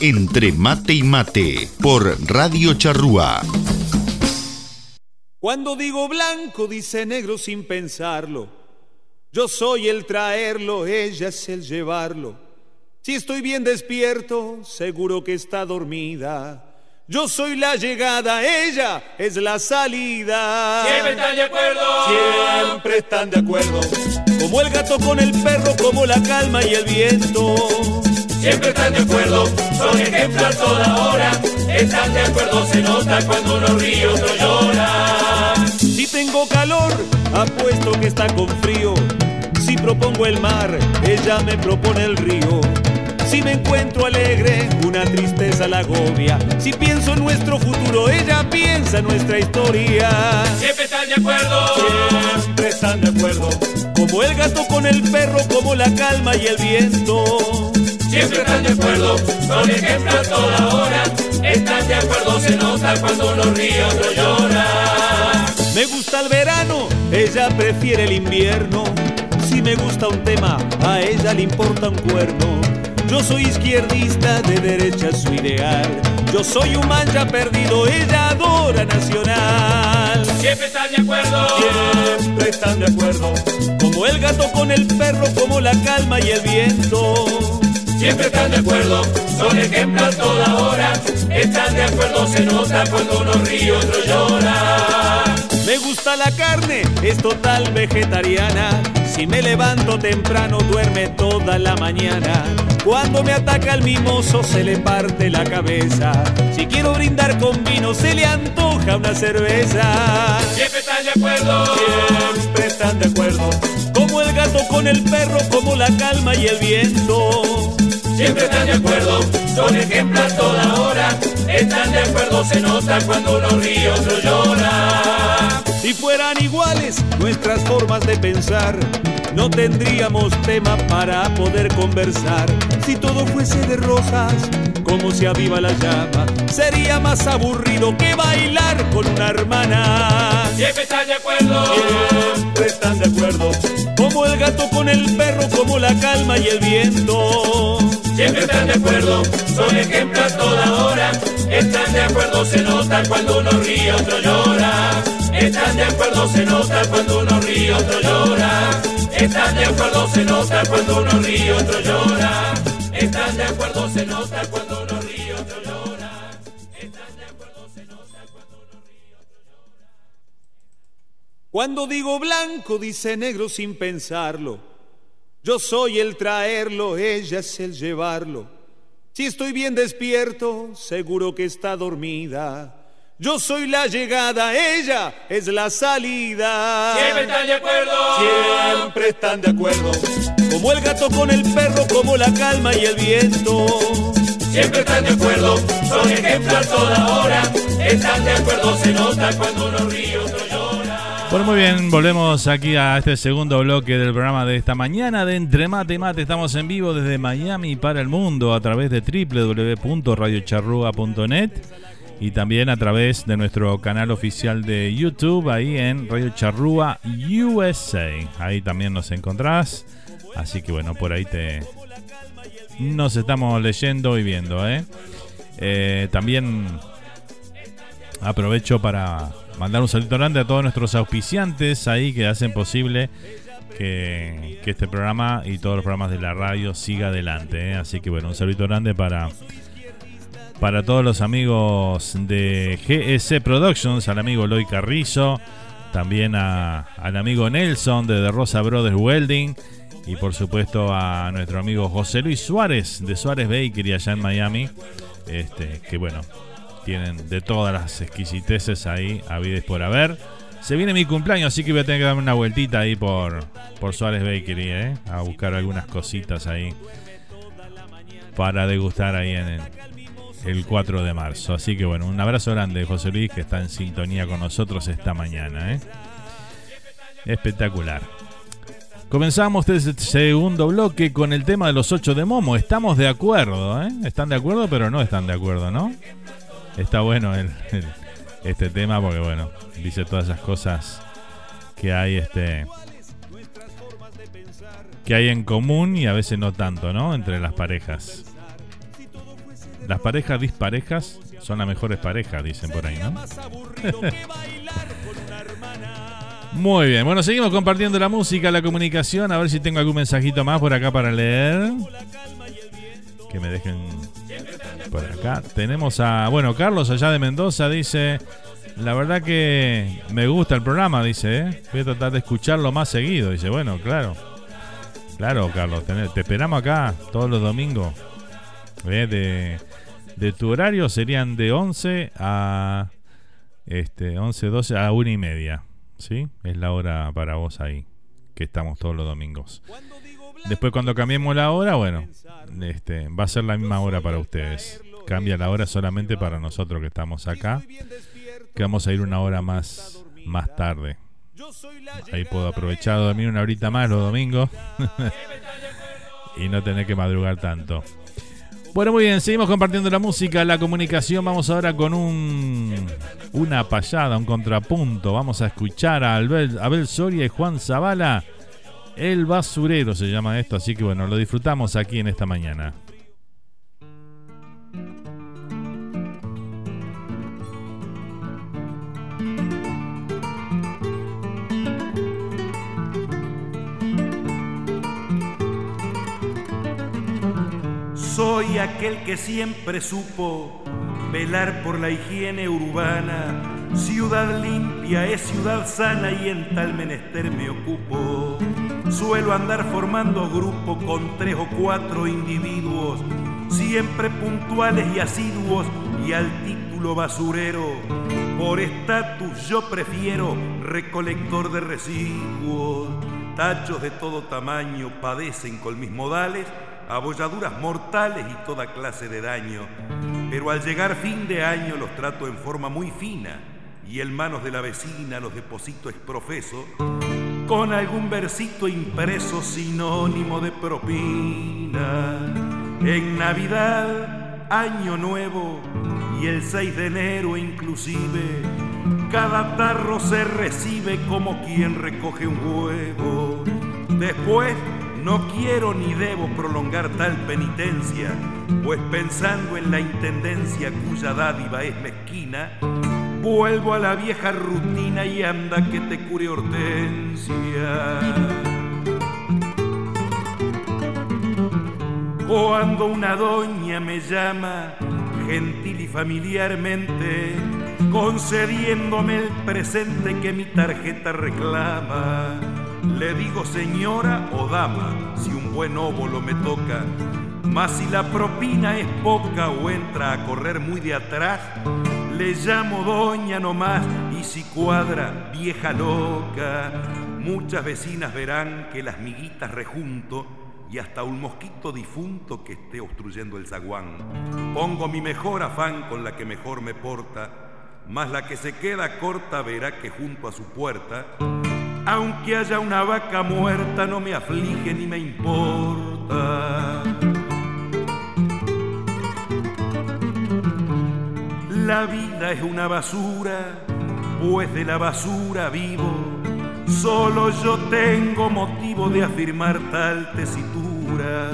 Entre mate y mate por Radio Charrúa. Cuando digo blanco, dice negro sin pensarlo. Yo soy el traerlo, ella es el llevarlo. Si estoy bien despierto, seguro que está dormida. Yo soy la llegada, ella es la salida. Siempre están de acuerdo. Siempre están de acuerdo. Como el gato con el perro, como la calma y el viento. Siempre están de acuerdo, son ejemplos a toda hora. Están de acuerdo, se nota cuando uno ríe, otro llora. Si tengo calor, apuesto que está con frío. Si propongo el mar, ella me propone el río. Si me encuentro alegre, una tristeza la agobia. Si pienso en nuestro futuro, ella piensa en nuestra historia. Siempre están de acuerdo. Siempre están de acuerdo. Como el gato con el perro, como la calma y el viento. Siempre están de acuerdo, son ejemplos toda hora. Están de acuerdo, se nota cuando uno ríe, otro llora. Me gusta el verano, ella prefiere el invierno. Si me gusta un tema, a ella le importa un cuerno. Yo soy izquierdista, de derecha su ideal. Yo soy un mancha perdido, ella adora Nacional. Siempre están de acuerdo. Siempre están de acuerdo. Como el gato con el perro, como la calma y el viento. Siempre están de acuerdo, son ejemplos toda hora. Están de acuerdo, se nota cuando uno ríe, otro llora. Me gusta la carne, es total vegetariana. Si me levanto temprano, duerme toda la mañana. Cuando me ataca el mimoso, se le parte la cabeza. Si quiero brindar con vino, se le antoja una cerveza. Siempre están de acuerdo. Siempre están de acuerdo. Como el gato con el perro, como la calma y el viento. Siempre están de acuerdo, son ejemplos toda hora. Están de acuerdo, se nota cuando uno ríe, otro llora. Si fueran iguales nuestras formas de pensar, no tendríamos tema para poder conversar. Si todo fuese de rosas, como se aviva la llama, sería más aburrido que bailar con una hermana. Siempre están de acuerdo, siempre están de acuerdo. Como el gato con el perro, como la calma y el viento. Siempre están de acuerdo, son ejemplos toda hora. Están de acuerdo, se nota cuando uno ríe, otro llora. Están de acuerdo, se nota cuando uno ríe, otro llora. Están de acuerdo, se nota cuando uno ríe, otro llora. Están de acuerdo, se nota cuando uno ríe, otro llora. Están de acuerdo, se nota cuando uno ríe, otro llora. Cuando digo blanco, dice negro sin pensarlo. Yo soy el traerlo, ella es el llevarlo. Si estoy bien despierto, seguro que está dormida. Yo soy la llegada, ella es la salida. Siempre están de acuerdo. Siempre están de acuerdo. Como el gato con el perro, como la calma y el viento. Siempre están de acuerdo, son ejemplos toda hora. Están de acuerdo, se nota cuando uno llora. Bueno, muy bien, volvemos aquí a este segundo bloque del programa de esta mañana de Entre Mate y Mate. Estamos en vivo desde Miami para el mundo a través de www.radiocharrua.net y también a través de nuestro canal oficial de YouTube, ahí en Radio Charrúa USA. Ahí también nos encontrás. Así que bueno, por ahí te nos estamos leyendo y viendo. ¿eh? Eh, también aprovecho para mandar un saludo grande a todos nuestros auspiciantes ahí que hacen posible que, este programa y todos los programas de la radio siga adelante. ¿eh? Así que bueno, un saludo grande para Para todos los amigos de GS Productions, al amigo Loy Carrizo, también al amigo Nelson de The Rosa Brothers Welding y por supuesto a nuestro amigo José Luis Suárez de Suárez Bakery allá en Miami, este, que bueno, tienen de todas las exquisiteces ahí, habides por haber. Se viene mi cumpleaños, así que voy a tener que darme una vueltita ahí por, por Suárez Bakery, ¿eh? a buscar algunas cositas ahí para degustar ahí en el, 4 de marzo. Así que bueno, un abrazo grande José Luis que está en sintonía con nosotros esta mañana. ¿eh? Espectacular. Comenzamos este segundo bloque con el tema de los 8 de Momo. Estamos de acuerdo, ¿eh? Están de acuerdo, pero no están de acuerdo, ¿no? Está bueno este tema porque, bueno, dice todas esas cosas que hay este que hay en común y a veces no tanto, ¿no? Entre las parejas. Las parejas disparejas son las mejores parejas, dicen por ahí, ¿no? Muy bien, bueno, seguimos compartiendo la música, la comunicación, a ver si tengo algún mensajito más por acá para leer. Que me dejen por acá. Tenemos a, bueno, Carlos allá de Mendoza dice, la verdad que me gusta el programa, dice, ¿eh? voy a tratar de escucharlo más seguido. Dice, bueno, claro. Claro, Carlos, te, esperamos acá todos los domingos. ¿eh? De, tu horario serían de 11 a este 11, 12 a 1 y media. ¿Sí? Es la hora para vos ahí, que estamos todos los domingos. Después cuando cambiemos la hora, bueno, este, va a ser la misma hora para ustedes. Cambia la hora solamente para nosotros que estamos acá que vamos a ir una hora más, más tarde. Ahí puedo aprovechar dormir una horita más los domingos y no tener que madrugar tanto. Bueno, muy bien, seguimos compartiendo la música, la comunicación. Vamos ahora con un una payada, un contrapunto. Vamos a escuchar a Abel Soria y Juan Zavala. El basurero se llama esto, así que bueno, lo disfrutamos aquí en esta mañana. Soy aquel que siempre supo velar por la higiene urbana. Ciudad limpia es ciudad sana y en tal menester me ocupo. Suelo andar formando grupo con tres o cuatro individuos, siempre puntuales y asiduos y al título basurero. Por estatus yo prefiero recolector de residuos. Tachos de todo tamaño padecen con mis modales abolladuras mortales y toda clase de daño. Pero al llegar fin de año los trato en forma muy fina y en manos de la vecina los deposito exprofeso con algún versito impreso sinónimo de propina. En Navidad, Año Nuevo y el 6 de enero inclusive, cada tarro se recibe como quien recoge un huevo. Después no quiero ni debo prolongar tal penitencia, pues pensando en la intendencia cuya dádiva es mezquina, vuelvo a la vieja rutina y anda que te cure hortensia. Cuando una doña me llama, gentil y familiarmente, concediéndome el presente que mi tarjeta reclama, le digo señora o dama, si un buen óvulo me toca. Mas si la propina es poca o entra a correr muy de atrás, le llamo doña nomás y si cuadra, vieja loca. Muchas vecinas verán que las miguitas rejunto y hasta un mosquito difunto que esté obstruyendo el zaguán. Pongo mi mejor afán con la que mejor me porta, mas la que se queda corta verá que junto a su puerta aunque haya una vaca muerta, no me aflige ni me importa. La vida es una basura, pues de la basura vivo. Solo yo tengo motivo de afirmar tal tesitura.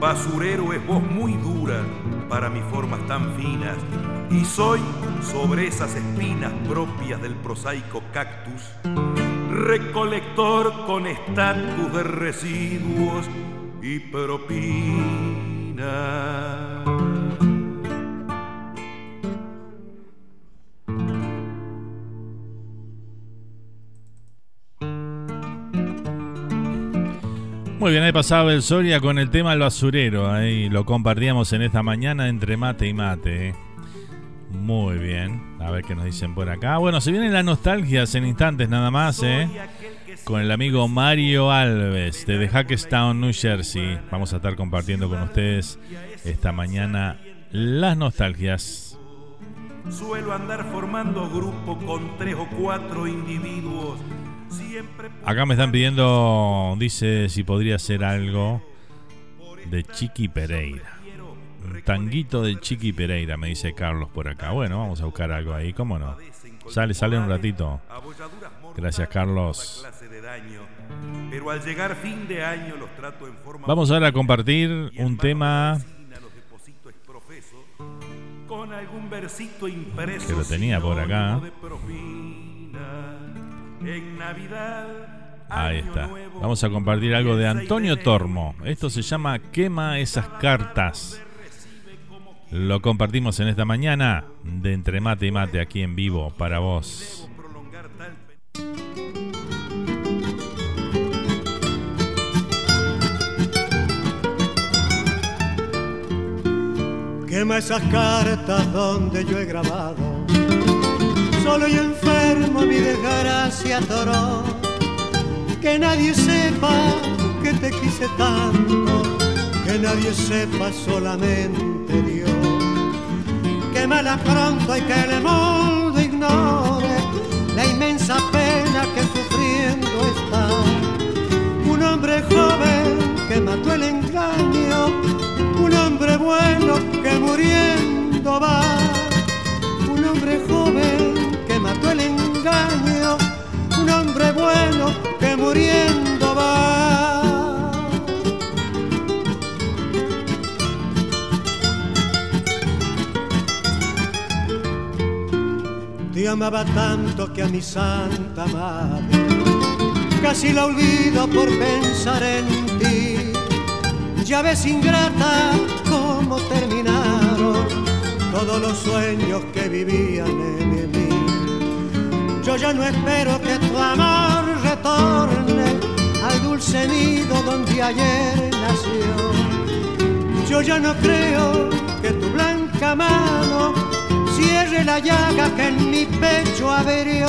Basurero es voz muy dura para mis formas tan finas y soy sobre esas espinas propias del prosaico cactus recolector con estatus de residuos y propina. Muy bien, ahí pasaba el Soria con el tema del Basurero. Ahí lo compartíamos en esta mañana entre mate y mate. ¿eh? Muy bien. A ver qué nos dicen por acá. Bueno, se vienen las nostalgias en instantes nada más, ¿eh? Con el amigo Mario Alves de Hackestown, New Jersey. Vamos a estar compartiendo con ustedes esta mañana las nostalgias. Suelo andar formando grupo con tres o cuatro individuos Acá me están pidiendo, dice si podría ser algo de Chiqui Pereira. Tanguito de Chiqui Pereira, me dice Carlos por acá. Bueno, vamos a buscar algo ahí, ¿cómo no? Sale, sale un ratito. Gracias, Carlos. Vamos ahora a compartir un tema que lo tenía por acá. Ahí está. Vamos a compartir algo de Antonio Tormo. Esto se llama Quema esas cartas. Lo compartimos en esta mañana de Entre Mate y Mate aquí en vivo para vos. Quema esas cartas donde yo he grabado solo y enfermo mi desgracia atoró. Que nadie sepa que te quise tanto, que nadie sepa solamente Dios. Que mala pronto y que el mundo ignore la inmensa pena que sufriendo está. Un hombre joven que mató el engaño, un hombre bueno que muriendo va. Un hombre joven mató el engaño, un hombre bueno que muriendo va. Te amaba tanto que a mi santa madre casi la olvido por pensar en ti. Ya ves ingrata cómo terminaron todos los sueños que vivían en mí. Yo ya no espero que tu amor retorne al dulce nido donde ayer nació. Yo ya no creo que tu blanca mano cierre la llaga que en mi pecho averió.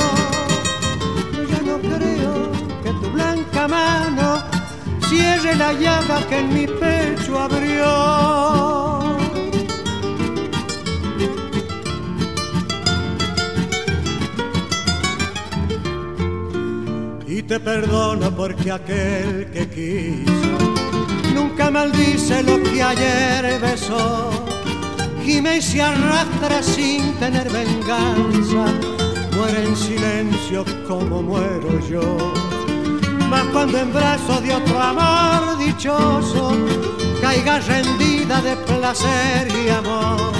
Ya no creo que tu blanca mano cierre la llaga que en mi pecho abrió. te perdono porque aquel que quiso nunca maldice lo que ayer besó. Gime y se arrastra sin tener venganza, muere en silencio como muero yo. Mas cuando en brazos de otro amor dichoso caiga rendida de placer y amor,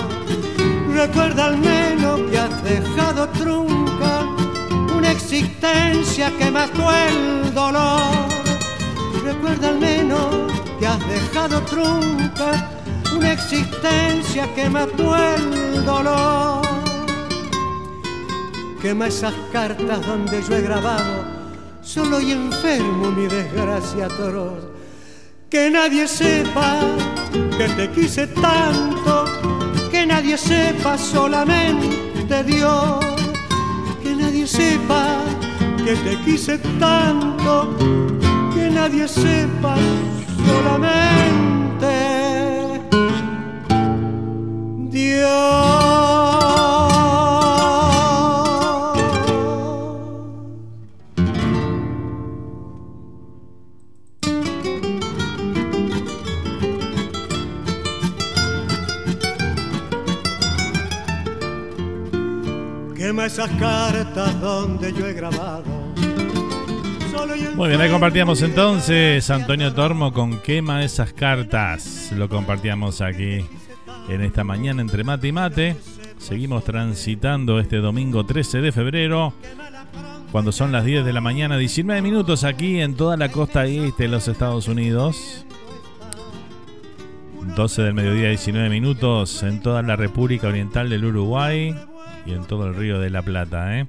recuerda al menos que has dejado trunca existencia que mató el dolor. Recuerda al menos que has dejado trunca una existencia que mató el dolor. Quema esas cartas donde yo he grabado, solo y enfermo mi desgracia atroz. Que nadie sepa que te quise tanto, que nadie sepa solamente Dios nadie sepa que te quise tanto, que nadie sepa solamente Dios. esas cartas donde yo he grabado. Muy bien, ahí compartíamos entonces Antonio Tormo con Quema esas cartas. Lo compartíamos aquí en esta mañana entre mate y mate. Seguimos transitando este domingo 13 de febrero, cuando son las 10 de la mañana, 19 minutos aquí en toda la costa este de los Estados Unidos. 12 del mediodía, 19 minutos en toda la República Oriental del Uruguay y en todo el río de la Plata. ¿eh?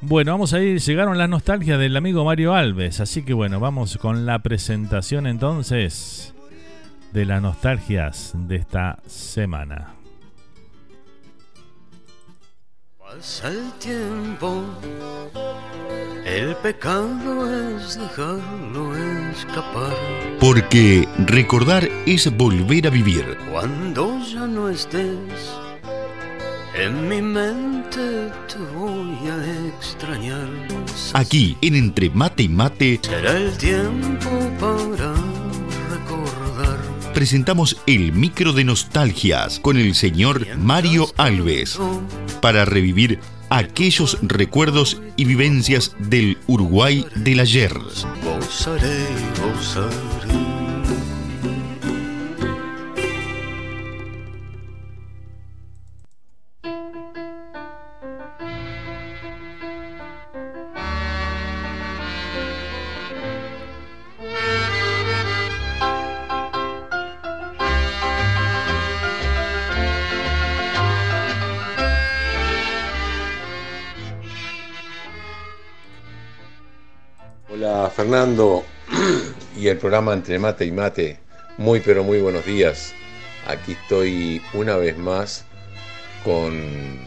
Bueno, vamos a ir, llegaron las nostalgias del amigo Mario Alves, así que bueno, vamos con la presentación entonces de las nostalgias de esta semana. Pasa el tiempo, el pecado es dejarlo escapar. Porque recordar es volver a vivir. Cuando ya no estés en mi mente te voy a extrañar. Aquí, en Entre Mate y Mate, será el tiempo para. Presentamos el micro de nostalgias con el señor Mario Alves para revivir aquellos recuerdos y vivencias del Uruguay del ayer. Fernando y el programa Entre Mate y Mate. Muy pero muy buenos días. Aquí estoy una vez más con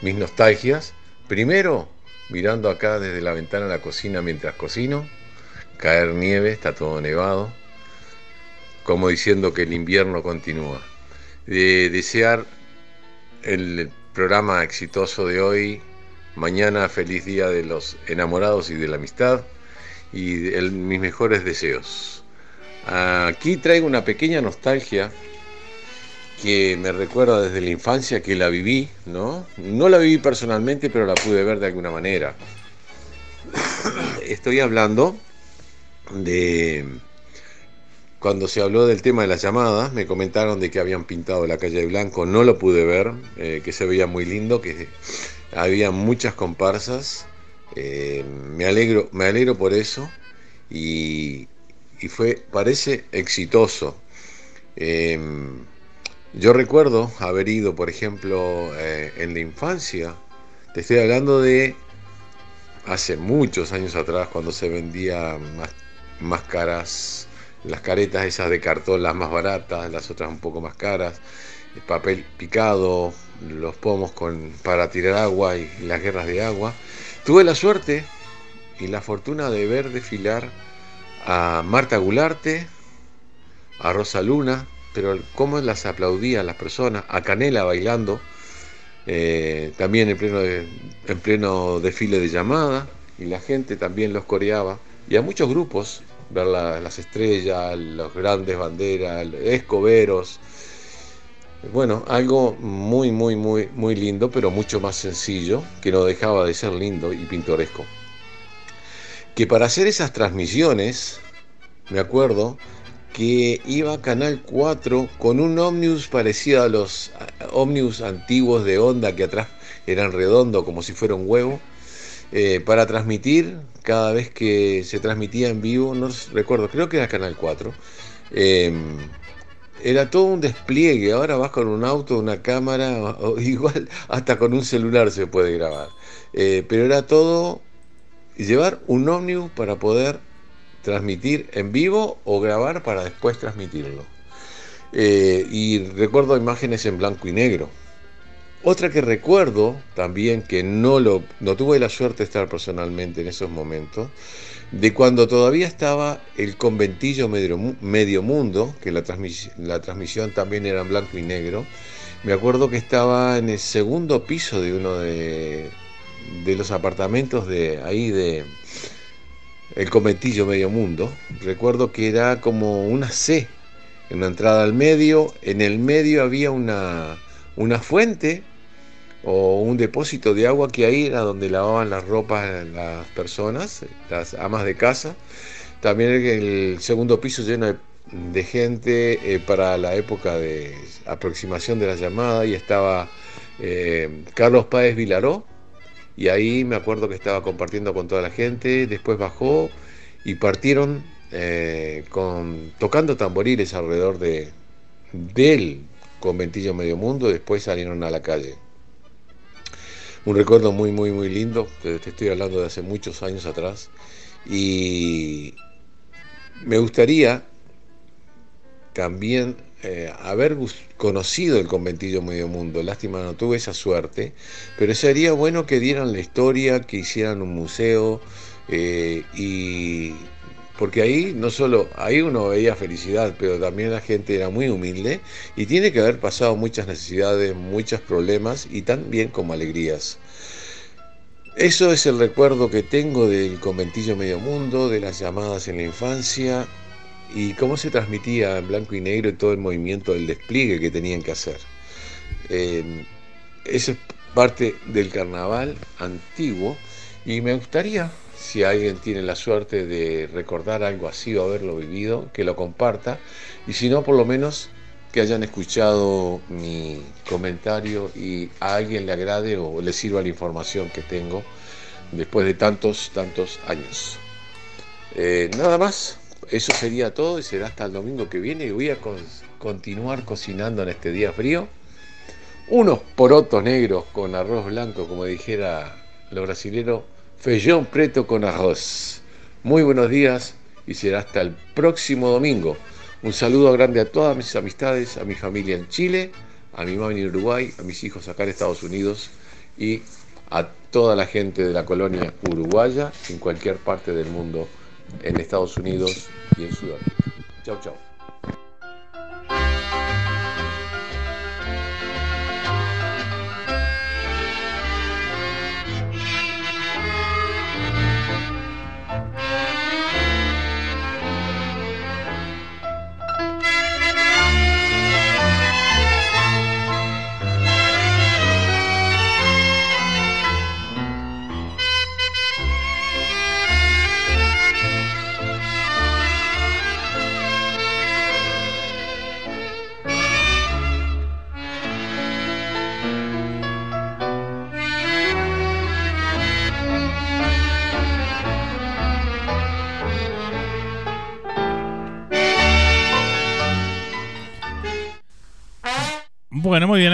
mis nostalgias. Primero, mirando acá desde la ventana de la cocina mientras cocino. Caer nieve, está todo nevado. Como diciendo que el invierno continúa. De desear el programa exitoso de hoy. Mañana feliz día de los enamorados y de la amistad y mis mejores deseos. Aquí traigo una pequeña nostalgia que me recuerda desde la infancia que la viví, ¿no? No la viví personalmente, pero la pude ver de alguna manera. Estoy hablando de cuando se habló del tema de las llamadas, me comentaron de que habían pintado la calle de Blanco, no lo pude ver, eh, que se veía muy lindo, que había muchas comparsas eh, me, alegro, me alegro por eso y, fue, parece exitoso. Em, yo recuerdo haber ido, por ejemplo, eh, en la infancia, te estoy hablando de hace muchos años atrás, cuando se vendían máscaras, las caretas esas de cartón, las más baratas, las otras un poco más caras, el papel picado, los pomos con, para tirar agua y las guerras de agua. Tuve la suerte y la fortuna de ver desfilar a Marta Gularte, a Rosa Luna, pero cómo las aplaudían las personas, a Canela bailando, eh, también en pleno, en pleno desfile de llamada, y la gente también los coreaba, y a muchos grupos, ver las estrellas, los grandes banderas, escoberos, bueno, algo muy, muy, muy, muy lindo, pero mucho más sencillo, que no dejaba de ser lindo y pintoresco. Que para hacer esas transmisiones, me acuerdo que iba a Canal 4 con un ómnibus parecido a los ómnibus antiguos de onda que atrás eran redondos como si fuera un huevo, eh, para transmitir cada vez que se transmitía en vivo, no recuerdo, creo que era Canal 4 era todo un despliegue. Ahora vas con un auto, una cámara, igual hasta con un celular se puede grabar. Eh, pero era todo llevar un ómnibus para poder transmitir en vivo o grabar para después transmitirlo. Eh, y recuerdo imágenes en blanco y negro. Otra que recuerdo también, que no, lo, no tuve la suerte de estar personalmente en esos momentos, de cuando todavía estaba el conventillo medio, mundo, que la, la transmisión también era en blanco y negro. Me acuerdo que estaba en el segundo piso de uno de, de los apartamentos de ahí de el conventillo medio mundo. Recuerdo que era como una C, en una entrada al medio. En el medio había una, una fuente o un depósito de agua que ahí era donde lavaban las ropas las personas, las amas de casa. También el segundo piso lleno de, gente eh, para la época de aproximación de la llamada y estaba eh, Carlos Páez Vilaró y ahí me acuerdo que estaba compartiendo con toda la gente, después bajó y partieron eh, con, tocando tamboriles alrededor de, del conventillo Medio Mundo, después salieron a la calle. Un recuerdo muy, muy, muy lindo, te estoy hablando de hace muchos años atrás, y me gustaría también eh, haber conocido el conventillo Medio Mundo. Lástima no tuve esa suerte, pero sería bueno que dieran la historia, que hicieran un museo eh, y porque ahí no solo, ahí uno veía felicidad, pero también la gente era muy humilde y tiene que haber pasado muchas necesidades, muchos problemas y también como alegrías. Eso es el recuerdo que tengo del conventillo Medio Mundo, de las llamadas en la infancia y cómo se transmitía en blanco y negro todo el movimiento del despliegue que tenían que hacer. Eh, eso es parte del carnaval antiguo y me gustaría, si alguien tiene la suerte de recordar algo así o haberlo vivido, que lo comparta y si no, por lo menos que hayan escuchado mi comentario y a alguien le agrade o le sirva la información que tengo después de tantos, tantos años. Eh, nada más, eso sería todo y será hasta el domingo que viene y voy a continuar cocinando en este día frío. Unos porotos negros con arroz blanco, como dijera lo brasilero, feijón preto con arroz. Muy buenos días y será hasta el próximo domingo. Un saludo grande a todas mis amistades, a mi familia en Chile, a mi mamá en Uruguay, a mis hijos acá en Estados Unidos y a toda la gente de la colonia uruguaya en cualquier parte del mundo, en Estados Unidos y en Sudamérica. Chao, chao.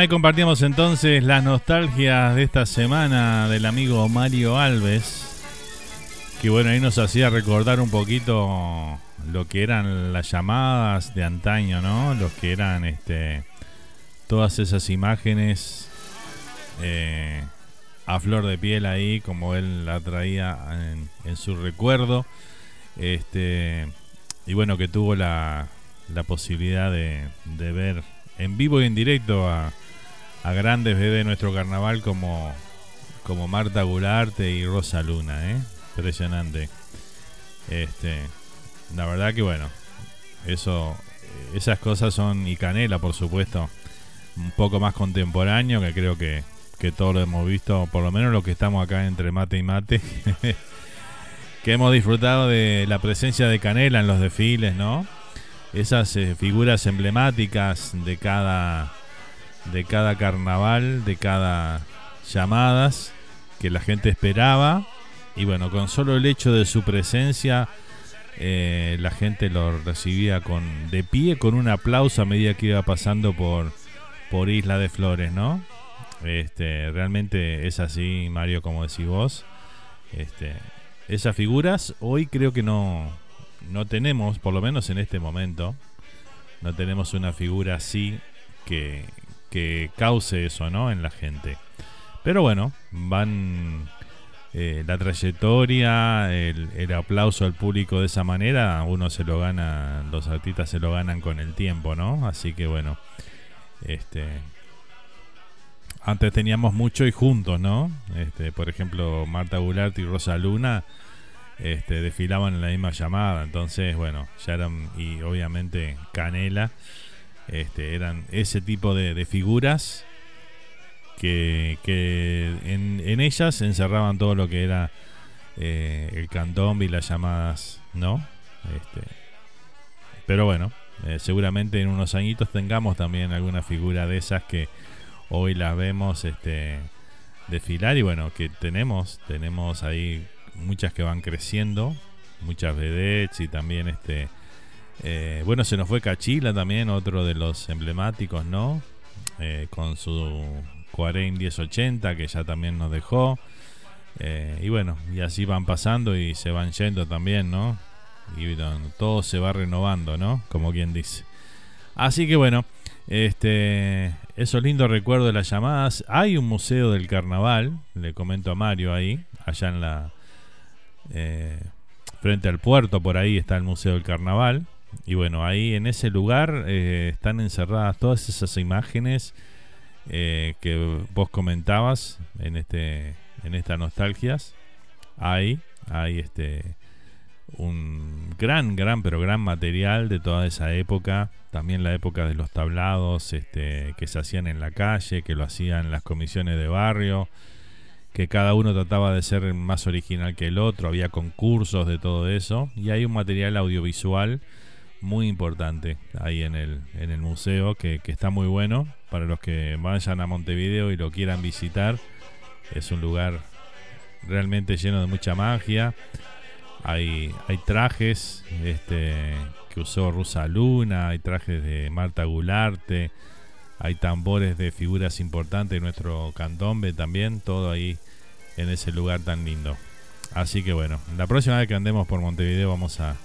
Compartimos entonces las nostalgias de esta semana del amigo Mario Alves. Que bueno, ahí nos hacía recordar un poquito lo que eran las llamadas de antaño, ¿no? Los que eran este todas esas imágenes eh, a flor de piel ahí, como él la traía en, su recuerdo. Este, y bueno, que tuvo la, la posibilidad de, de ver en vivo y en directo a, grandes bebés de nuestro carnaval como, como Marta Gularte y Rosa Luna, ¿eh? Impresionante. Este, la verdad que bueno, eso, esas cosas son, y Canela por supuesto, un poco más contemporáneo, que creo que, que todos lo hemos visto, por lo menos los que estamos acá entre mate y mate, que hemos disfrutado de la presencia de Canela en los desfiles, ¿no? esas eh, figuras emblemáticas de cada de cada carnaval, de cada llamadas que la gente esperaba y bueno, con solo el hecho de su presencia eh, la gente lo recibía con de pie con un aplauso a medida que iba pasando por por Isla de Flores, ¿no? Este, realmente es así, Mario, como decís vos. Este, esas figuras hoy creo que no no tenemos, por lo menos en este momento, no tenemos una figura así que, que cause eso, ¿no? En la gente. Pero bueno, van eh, la trayectoria, el, el, aplauso al público de esa manera, uno se lo gana, los artistas se lo ganan con el tiempo, ¿no? Así que bueno, este, antes teníamos mucho y juntos, ¿no? Este, por ejemplo, Marta Goulart y Rosa Luna este, desfilaban en la misma llamada. Entonces, bueno, ya eran, y obviamente Canela, este, eran ese tipo de, figuras que, que en, ellas encerraban todo lo que era eh, el cantón y las llamadas, ¿no? Este, pero bueno, eh, seguramente en unos añitos tengamos también alguna figura de esas que hoy las vemos este, desfilar y bueno, que tenemos, tenemos ahí muchas que van creciendo, muchas vedettes y también este... Eh, bueno, se nos fue Cachila también, otro de los emblemáticos, ¿no? Eh, con su Juarén 1080, que ya también nos dejó. Eh, y bueno, y así van pasando y se van yendo también, ¿no? Y todo se va renovando, ¿no? Como quien dice. Así que bueno, este, esos lindos recuerdos de las llamadas. Hay un museo del carnaval, le comento a Mario ahí, allá en la... Frente al puerto, por ahí está el Museo del Carnaval. Y bueno, ahí en ese lugar eh, están encerradas todas esas imágenes eh, que vos comentabas en este en estas nostalgias. Hay, hay este un gran, gran, pero gran material de toda esa época. También la época de los tablados este, que se hacían en la calle, que lo hacían las comisiones de barrio, que cada uno trataba de ser más original que el otro. Había concursos de todo eso. Y hay un material audiovisual muy importante ahí en el, en el museo que, que está muy bueno para los que vayan a Montevideo y lo quieran visitar. Es un lugar realmente lleno de mucha magia. Hay, hay trajes este, que usó Rusa Luna, hay trajes de Marta Gularte, hay tambores de figuras importantes de nuestro candombe también, todo ahí en ese lugar tan lindo. Así que bueno, la próxima vez que andemos por Montevideo vamos a,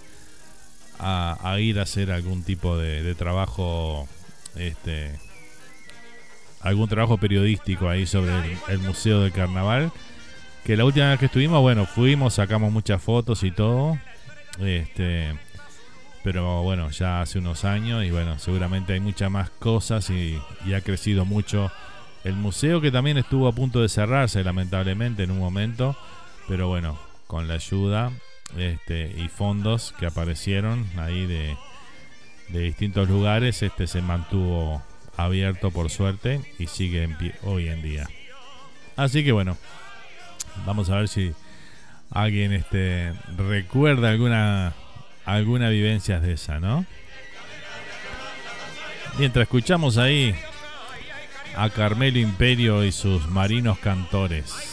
a, ir a hacer algún tipo de, trabajo, este, algún trabajo periodístico ahí sobre el Museo del Carnaval que la última vez que estuvimos, bueno, fuimos, sacamos muchas fotos y todo. Este, pero bueno, ya hace unos años y bueno, seguramente hay muchas más cosas y, ha crecido mucho el museo que también estuvo a punto de cerrarse lamentablemente en un momento, pero bueno, con la ayuda este, y fondos que aparecieron ahí de, de distintos lugares, este se mantuvo abierto por suerte y sigue en pie hoy en día. Así que bueno, Vamos a ver si alguien este recuerda alguna alguna vivencia de esa, ¿no? Mientras escuchamos ahí a Carmelo Imperio y sus marinos cantores.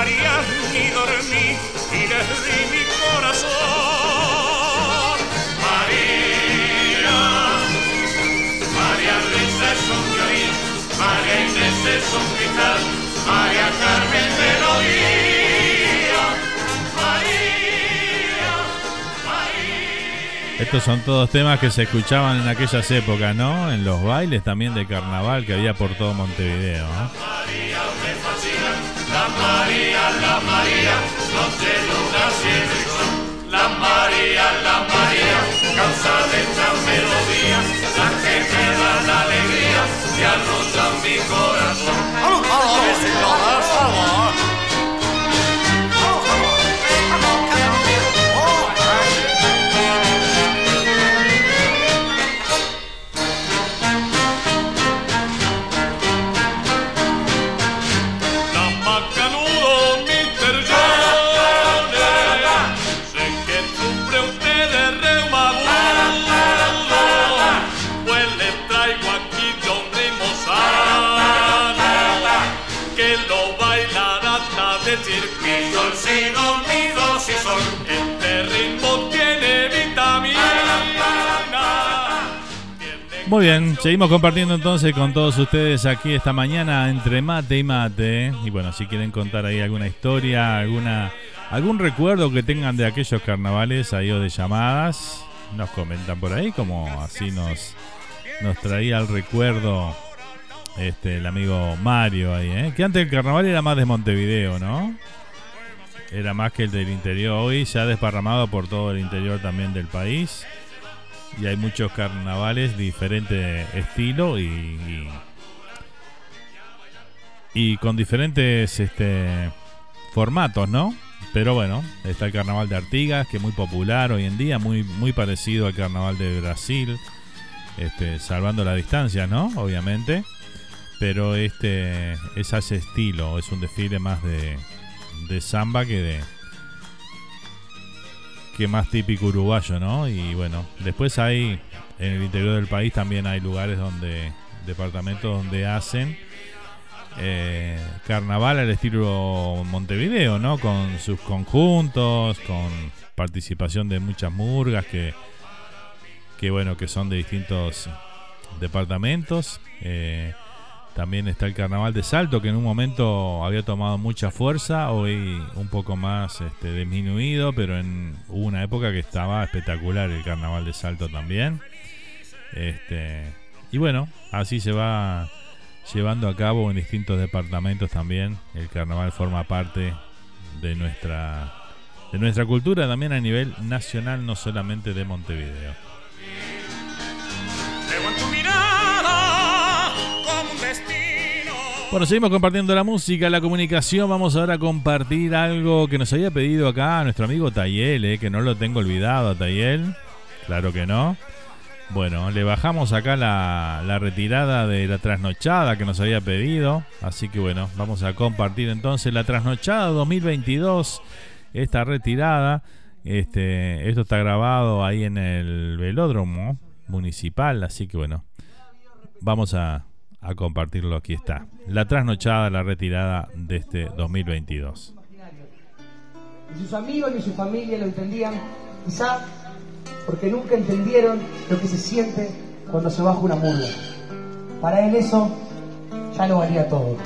María ni dormí y les di mi corazón. María, María Luisa es un violín, María Inés es un guitar, María Carmen melodía. Estos son todos temas que se escuchaban en aquellas épocas, ¿no? En los bailes también de carnaval que había por todo Montevideo. La María, la María, luna, cielo y sol. La María, la María, causa de estas melodías, las que me dan alegría y arrozan mi corazón. Muy bien, seguimos compartiendo entonces con todos ustedes aquí esta mañana entre mate y mate. Y bueno, si quieren contar ahí alguna historia, alguna algún recuerdo que tengan de aquellos carnavales ahí o de llamadas, nos comentan por ahí como así nos nos traía el recuerdo este el amigo Mario ahí, ¿eh? que antes el carnaval era más de Montevideo, ¿no? Era más que el del interior, hoy se ha desparramado por todo el interior también del país y hay muchos carnavales de diferente estilo y, y, con diferentes este, formatos, ¿no? Pero bueno, está el carnaval de Artigas, que es muy popular hoy en día, muy, muy parecido al carnaval de Brasil, este, salvando la distancia, ¿no? Obviamente. pero este es ese estilo, es un desfile más de, de samba que de que más típico uruguayo, ¿no? Y bueno, después hay en el interior del país también hay lugares donde departamentos donde hacen eh, carnaval al estilo Montevideo, ¿no? Con sus conjuntos, con participación de muchas murgas que, que bueno, que son de distintos departamentos. Eh, también está el carnaval de Salto, que en un momento había tomado mucha fuerza, hoy un poco más este, disminuido, pero en, hubo una época que estaba espectacular el carnaval de Salto también. Este, y bueno, así se va llevando a cabo en distintos departamentos también. El carnaval forma parte de nuestra de nuestra cultura también a nivel nacional, no solamente de Montevideo. Bueno, seguimos compartiendo la música, la comunicación. Vamos ahora a compartir algo que nos había pedido acá nuestro amigo Tayel, eh, que no lo tengo olvidado, Tayel. Claro que no. Bueno, le bajamos acá la, la, retirada de la trasnochada que nos había pedido. Así que bueno, vamos a compartir entonces la trasnochada 2022. Esta retirada. Este, esto está grabado ahí en el velódromo municipal. Así que bueno, vamos a, a compartirlo. Aquí está. La trasnochada, la retirada de este 2022. Ni sus amigos ni su familia lo entendían, quizá porque nunca entendieron lo que se siente cuando se baja una murga. Para él eso ya lo valía todo.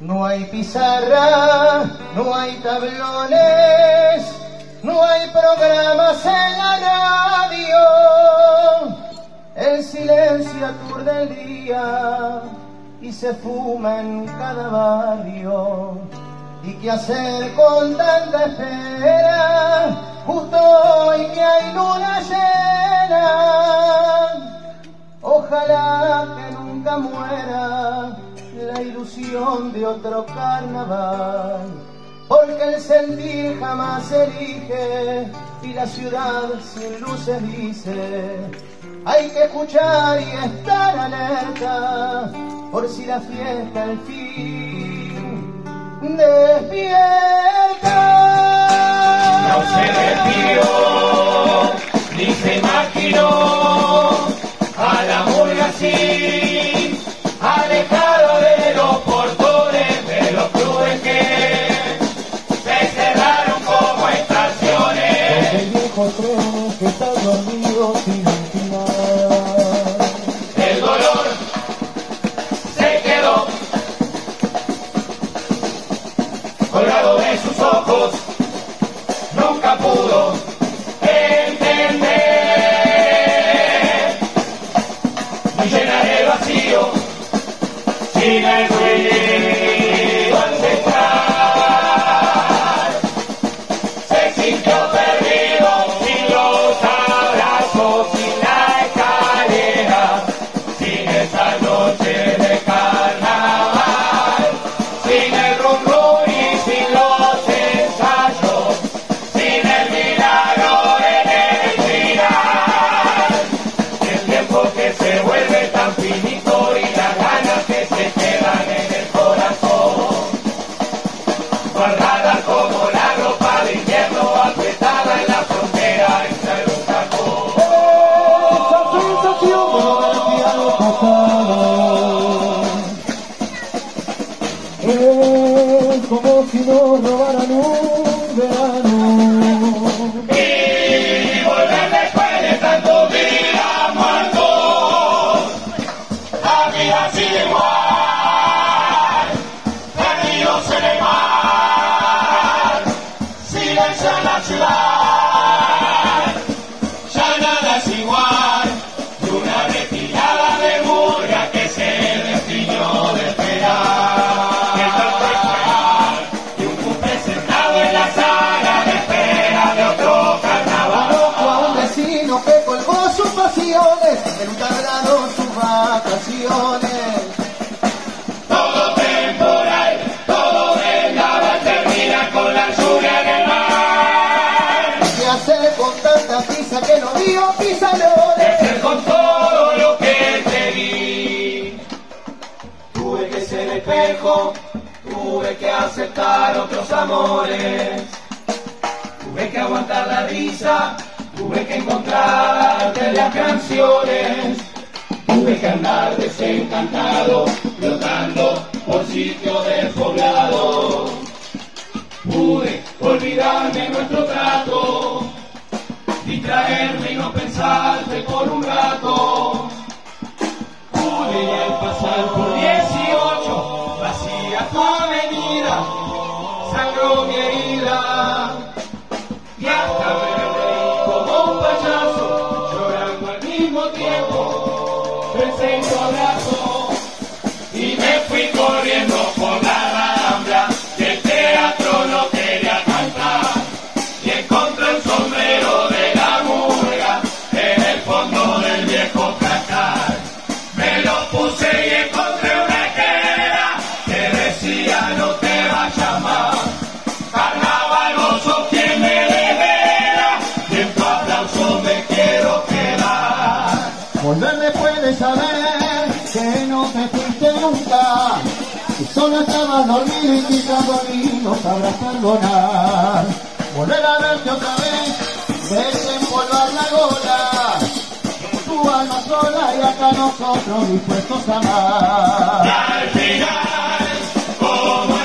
No hay pizarra, no hay tablones, no hay programas en la radio el silencio aturde el día y se fuma en cada barrio. ¿Y qué hacer con tanta espera? Justo hoy que hay luna llena. Ojalá que nunca muera la ilusión de otro carnaval. Porque el sentir jamás elige y la ciudad sin luces dice hay que escuchar y estar alerta por si la fiesta al fin despierta. No se despidió ni se imaginó a la así, otros amores. Tuve que aguantar la risa, tuve que encontrarte las canciones. Tuve que andar desencantado, flotando por sitio despoblado. Pude olvidarme nuestro trato, distraerme y no pensarte por un rato. Pude al pasar por diez sabrás perdonar. Volver a verte otra vez, desempolvar la gola, tu alma sola y hasta nosotros dispuestos a amar. Y al final, como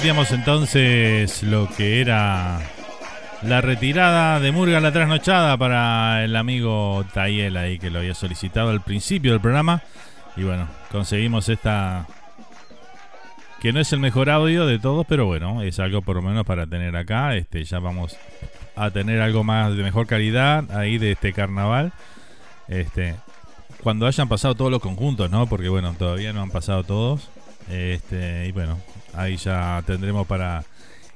compartíamos entonces lo que era la retirada de Murga, la trasnochada para el amigo Tayel ahí que lo había solicitado al principio del programa. Y bueno, conseguimos esta que no es el mejor audio de todos, pero bueno, es algo por lo menos para tener acá. Este, ya vamos a tener algo más de mejor calidad ahí de este carnaval. Este, cuando hayan pasado todos los conjuntos, ¿no? Porque bueno, todavía no han pasado todos. Este, y bueno, ahí ya tendremos para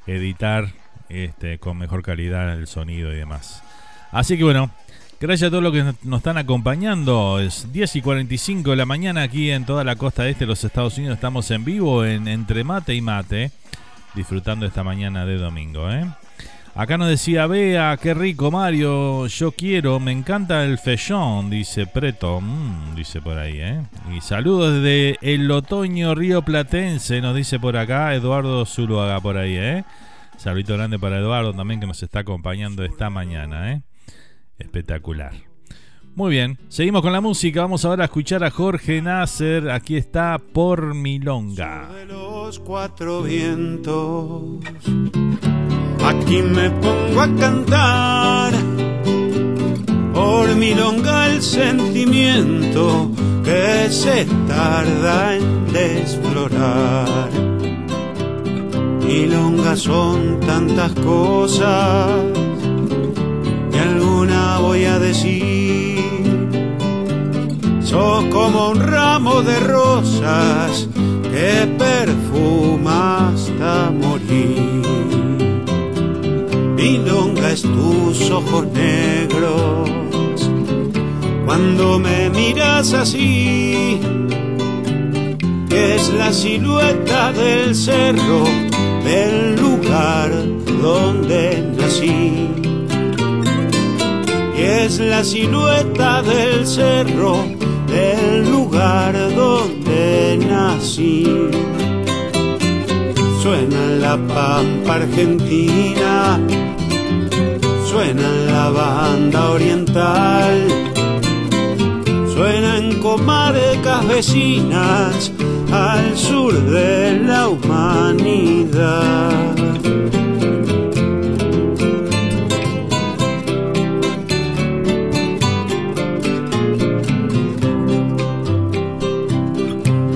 editar este, con mejor calidad el sonido y demás. Así que bueno, gracias a todos los que nos están acompañando. Es 10 y 45 de la mañana aquí en toda la costa este de los Estados Unidos. Estamos en vivo en Entre Mate y Mate, disfrutando esta mañana de domingo. ¿eh? Acá nos decía Bea, qué rico Mario, yo quiero, me encanta el fechón, dice Preto, mm, dice por ahí, ¿eh? Y saludos desde el otoño río platense, nos dice por acá Eduardo Zuluaga por ahí, ¿eh? Saludito grande para Eduardo también que nos está acompañando esta mañana, ¿eh? Espectacular. Muy bien, seguimos con la música. Vamos ahora a escuchar a Jorge Nasser. Aquí está por Milonga. De los cuatro vientos, aquí me pongo a cantar. Por Milonga el sentimiento que se tarda en desflorar Milonga son tantas cosas y alguna voy a decir. Sos como un ramo de rosas que perfuma hasta morir. Milonga es tus ojos negros cuando me miras así. Es la silueta del cerro del lugar donde nací. Y es la silueta del cerro del lugar donde nací. Suena la pampa argentina, suena la banda oriental, suena en comarcas vecinas al sur de la humanidad.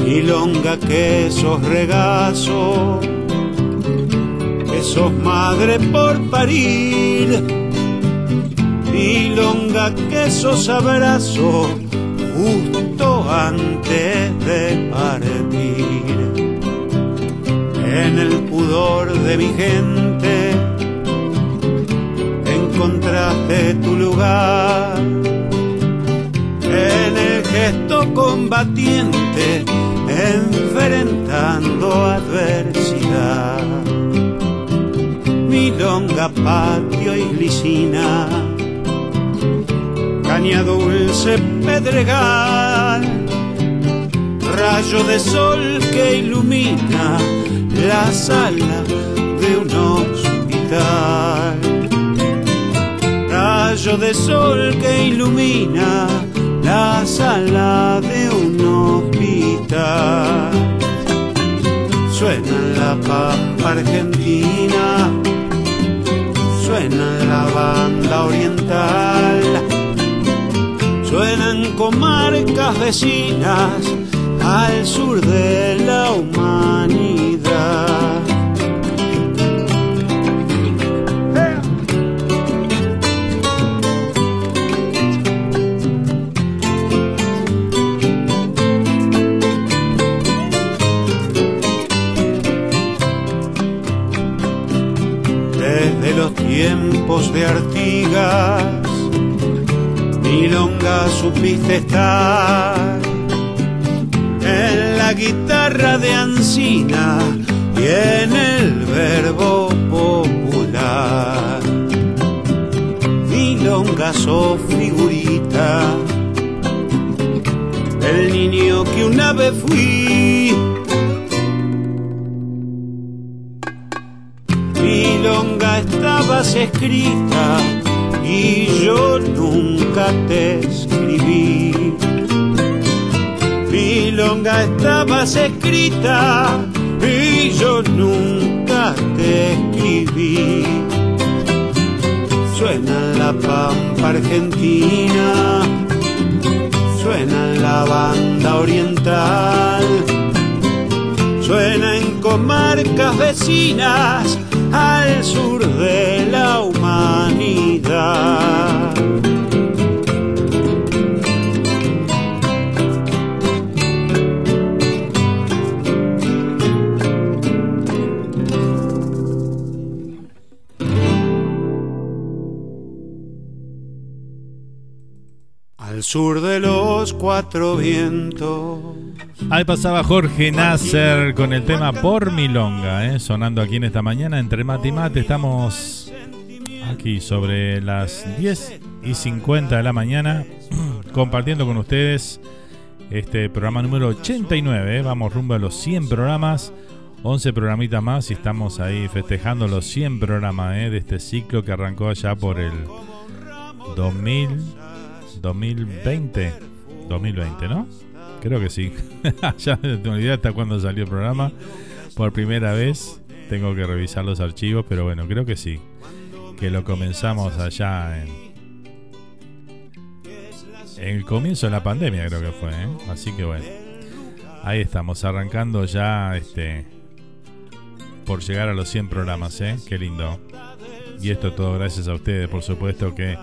Milonga que sos regazo, que sos madre por parir. Milonga que sos abrazo, justo antes de partir. En el pudor de mi gente encontraste tu lugar. En el gesto combatiente enfrentando adversidad. Milonga, patio y glicina caña dulce pedregal, rayo de sol que ilumina la sala de un hospital. Rayo de sol que ilumina la sala de un hospital. Suena la pampa argentina, suena la banda oriental suenan comarcas vecinas al sur de la humanidad. Desde los tiempos de Artigas Milonga supiste estar en la guitarra de Ancina y en el verbo popular. Milonga sos figurita, el niño que una vez fui. Milonga estabas escrita y yo nunca te escribí. Milonga estabas escrita y yo nunca te escribí. Suena la pampa argentina, suena la banda oriental, suena en comarcas vecinas al sur de la Al sur de los cuatro vientos. Ahí pasaba Jorge Nasser con el tema Por Milonga, ¿eh? sonando aquí en esta mañana entre mate y mate. Estamos aquí sobre las 10 y 50 de la mañana compartiendo con ustedes este programa número 89. ¿eh? Vamos rumbo a los 100 programas, 11 programitas más y estamos ahí festejando los 100 programas ¿eh? de este ciclo que arrancó allá por el 2000, 2020. 2020, ¿no? Creo que sí. ya me olvidé hasta cuándo salió el programa. Por primera vez tengo que revisar los archivos, pero bueno, creo que sí. Que lo comenzamos allá en, el comienzo de la pandemia, creo que fue. ¿eh? Así que bueno, ahí estamos, arrancando ya este por llegar a los 100 programas, ¿eh? Qué lindo. Y esto todo gracias a ustedes, por supuesto, que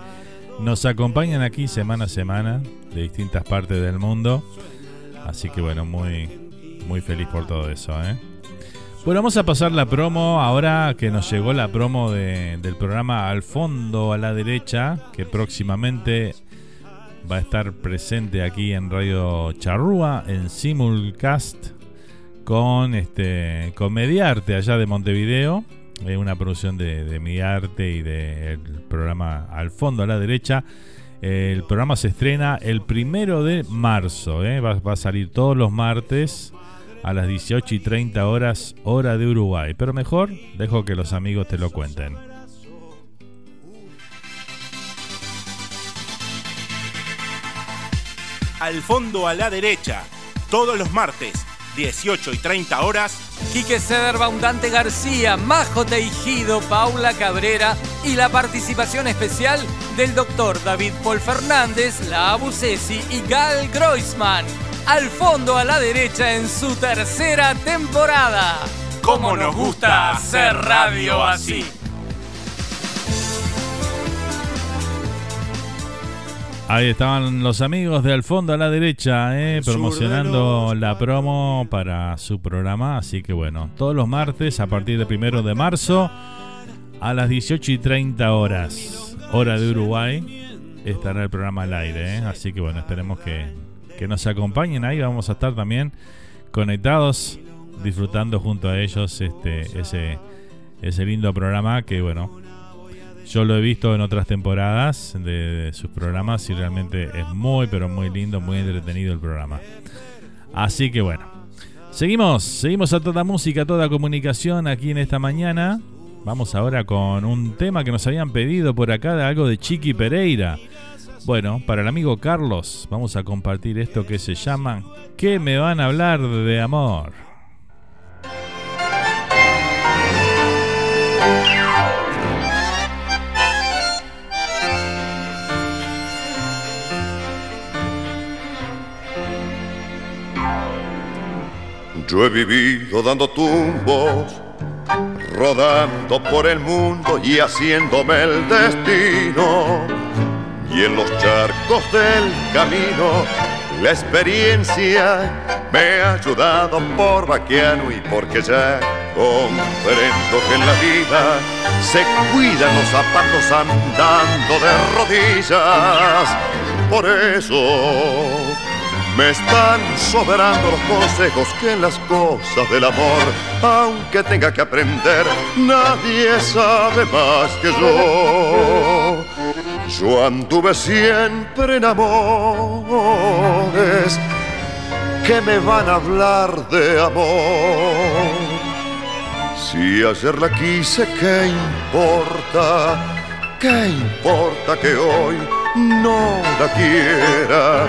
nos acompañan aquí semana a semana de distintas partes del mundo. Así que bueno, muy, muy feliz por todo eso. ¿eh? Bueno, vamos a pasar la promo ahora que nos llegó la promo de, del programa Al fondo a la derecha, que próximamente va a estar presente aquí en Radio Charrúa, en Simulcast, con este con Mediarte allá de Montevideo. Es una producción de, de Mi Arte y del programa Al fondo a la derecha. El programa se estrena el primero de marzo. ¿eh? Va, va, a salir todos los martes a las 18 y 30 horas, hora de Uruguay. Pero mejor, dejo que los amigos te lo cuenten. Al fondo a la derecha, todos los martes, 18 y 30 horas. Quique Ceder, Baundante García, Majo Teijido, Paula Cabrera y la participación especial del doctor David Paul Fernández, la Abusesi y Gal Groisman. Al fondo a la derecha en su tercera temporada. ¿Cómo nos gusta hacer radio así? Ahí estaban los amigos de Al fondo a la derecha, eh, promocionando la promo para su programa. Así que bueno, todos los martes a partir del primero de marzo a las 18 y 30 horas, hora de Uruguay, estará el programa al aire. Eh. Así que bueno, esperemos que, que nos acompañen ahí. Vamos a estar también conectados, disfrutando junto a ellos este, ese, ese lindo programa que bueno, yo lo he visto en otras temporadas de, de, sus programas y realmente es muy, pero muy lindo, muy entretenido el programa. Así que bueno, seguimos, seguimos a toda música, a toda comunicación aquí en esta mañana. Vamos ahora con un tema que nos habían pedido por acá, de algo de Chiqui Pereira. Bueno, para el amigo Carlos, vamos a compartir esto que se llama ¿Qué me van a hablar de amor? Yo he vivido dando tumbos, rodando por el mundo y haciéndome el destino. Y en los charcos del camino, la experiencia me ha ayudado por vaquiano y porque ya comprendo que en la vida se cuidan los zapatos andando de rodillas. Por eso me están sobrando los consejos que en las cosas del amor, aunque tenga que aprender, nadie sabe más que yo. Yo anduve siempre en amores que me van a hablar de amor. Si ayer la quise, ¿qué importa? ¿Qué importa que hoy no la quiera?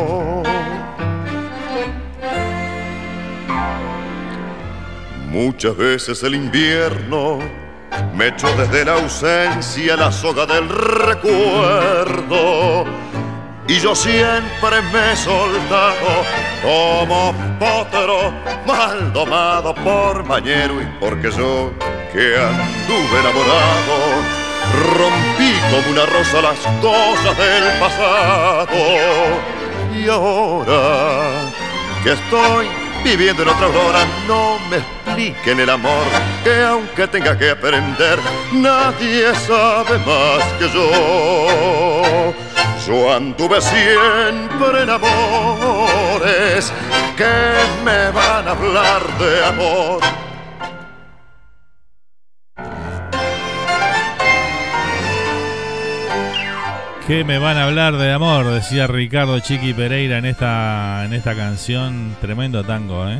Muchas veces el invierno me echó desde la ausencia la soga del recuerdo. Y yo siempre me he soltado como potero mal domado por mañero y porque yo que anduve enamorado rompí como una rosa las cosas del pasado. Y ahora que estoy viviendo en otra aurora no me expliquen el amor que aunque tenga que aprender nadie sabe más que yo yo anduve siempre en amores que me van a hablar de amor. Que me van a hablar de amor, decía Ricardo Chiqui Pereira en esta, en esta canción. Tremendo tango, ¿eh?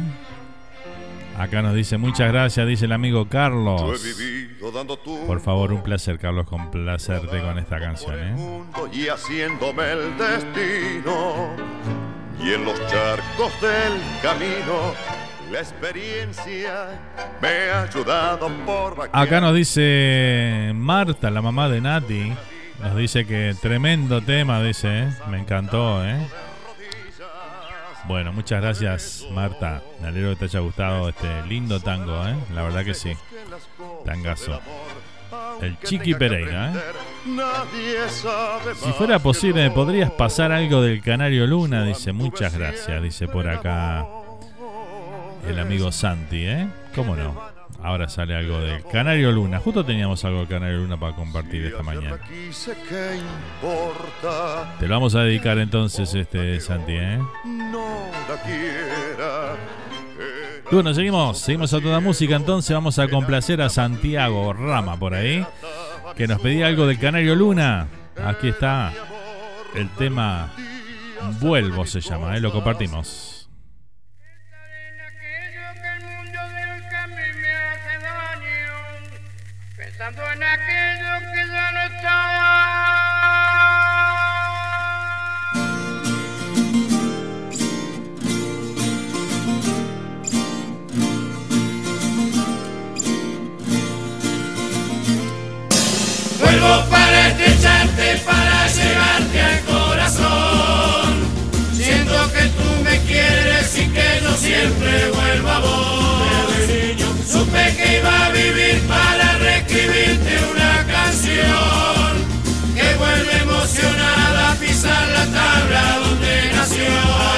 Acá nos dice muchas gracias, dice el amigo Carlos. Por favor, un placer, Carlos, complacerte con esta canción. ¿eh? Y haciéndome el destino, y en los charcos del camino, la experiencia me ha ayudado por Acá nos dice Marta, la mamá de Nati. Nos dice que tremendo tema, dice. ¿eh? Me encantó, ¿eh? Bueno, muchas gracias Marta. Me alegro que te haya gustado este lindo tango, ¿eh? La verdad que sí. Tangazo. El Chiqui Pereira, ¿eh? Si fuera posible, ¿me podrías pasar algo del Canario Luna? Dice, muchas gracias, dice por acá el amigo Santi, ¿eh? ¿Cómo no? Ahora sale algo del Canario Luna. Justo teníamos algo del Canario Luna para compartir esta mañana. Te lo vamos a dedicar entonces, este Santi, ¿eh? Bueno, seguimos, seguimos a toda música, entonces vamos a complacer a Santiago Rama por ahí, que nos pedía algo del Canario Luna. Aquí está el tema Vuelvo se llama, ¿eh? lo compartimos. En aquello que ya no estaba. Vuelvo para estrecharte, para llegarte al corazón. Siento que tú me quieres y que yo siempre vuelvo a vos. Supe que iba a vivir para que vuelve emocionada a pisar la tabla donde nació.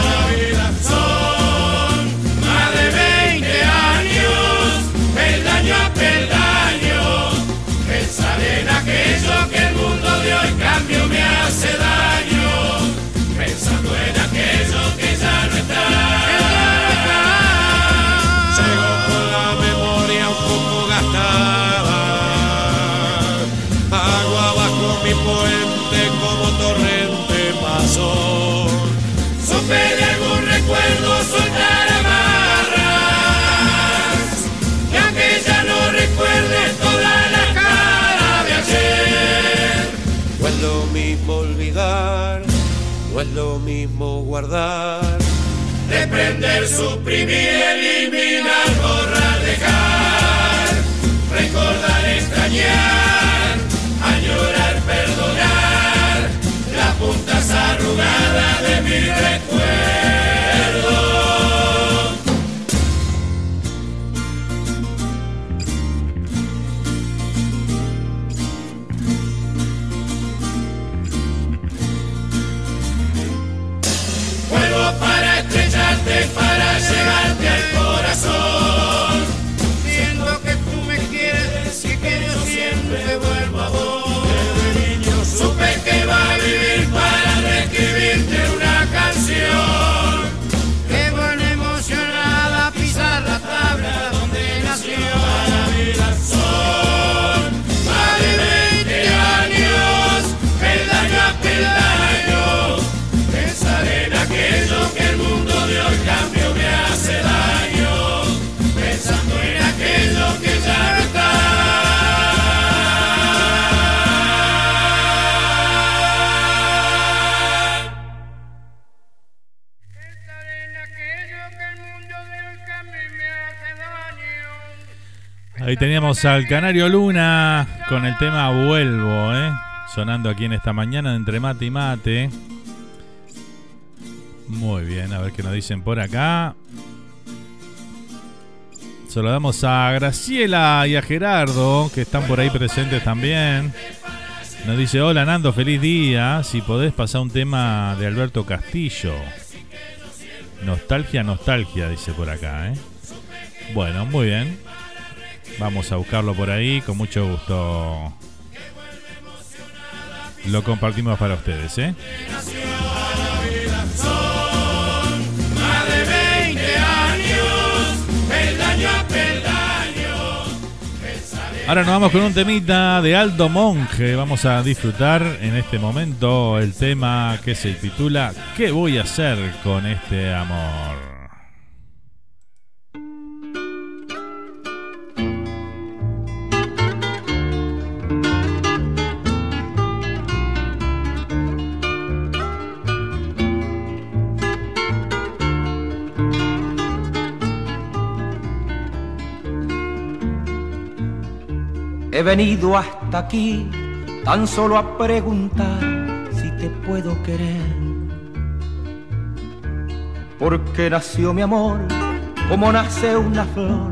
Lo mismo guardar. Desprender, suprimir, eliminar, borrar, dejar. Recordar, extrañar, añorar, perdonar. La punta arrugada de mi recuerdo. Al Canario Luna con el tema Vuelvo, ¿eh? sonando aquí en esta mañana entre mate y mate. Muy bien, a ver qué nos dicen por acá. Saludamos a Graciela y a Gerardo, que están por ahí presentes también. Nos dice, hola Nando, feliz día. Si podés pasar un tema de Alberto Castillo. Nostalgia, nostalgia, dice por acá. ¿eh? Bueno, muy bien. Vamos a buscarlo por ahí, con mucho gusto. Lo compartimos para ustedes, ¿eh? Ahora nos vamos con un temita de Aldo Monge. Vamos a disfrutar en este momento el tema que se titula ¿Qué voy a hacer con este amor? He venido hasta aquí tan solo a preguntar si te puedo querer. Porque nació mi amor como nace una flor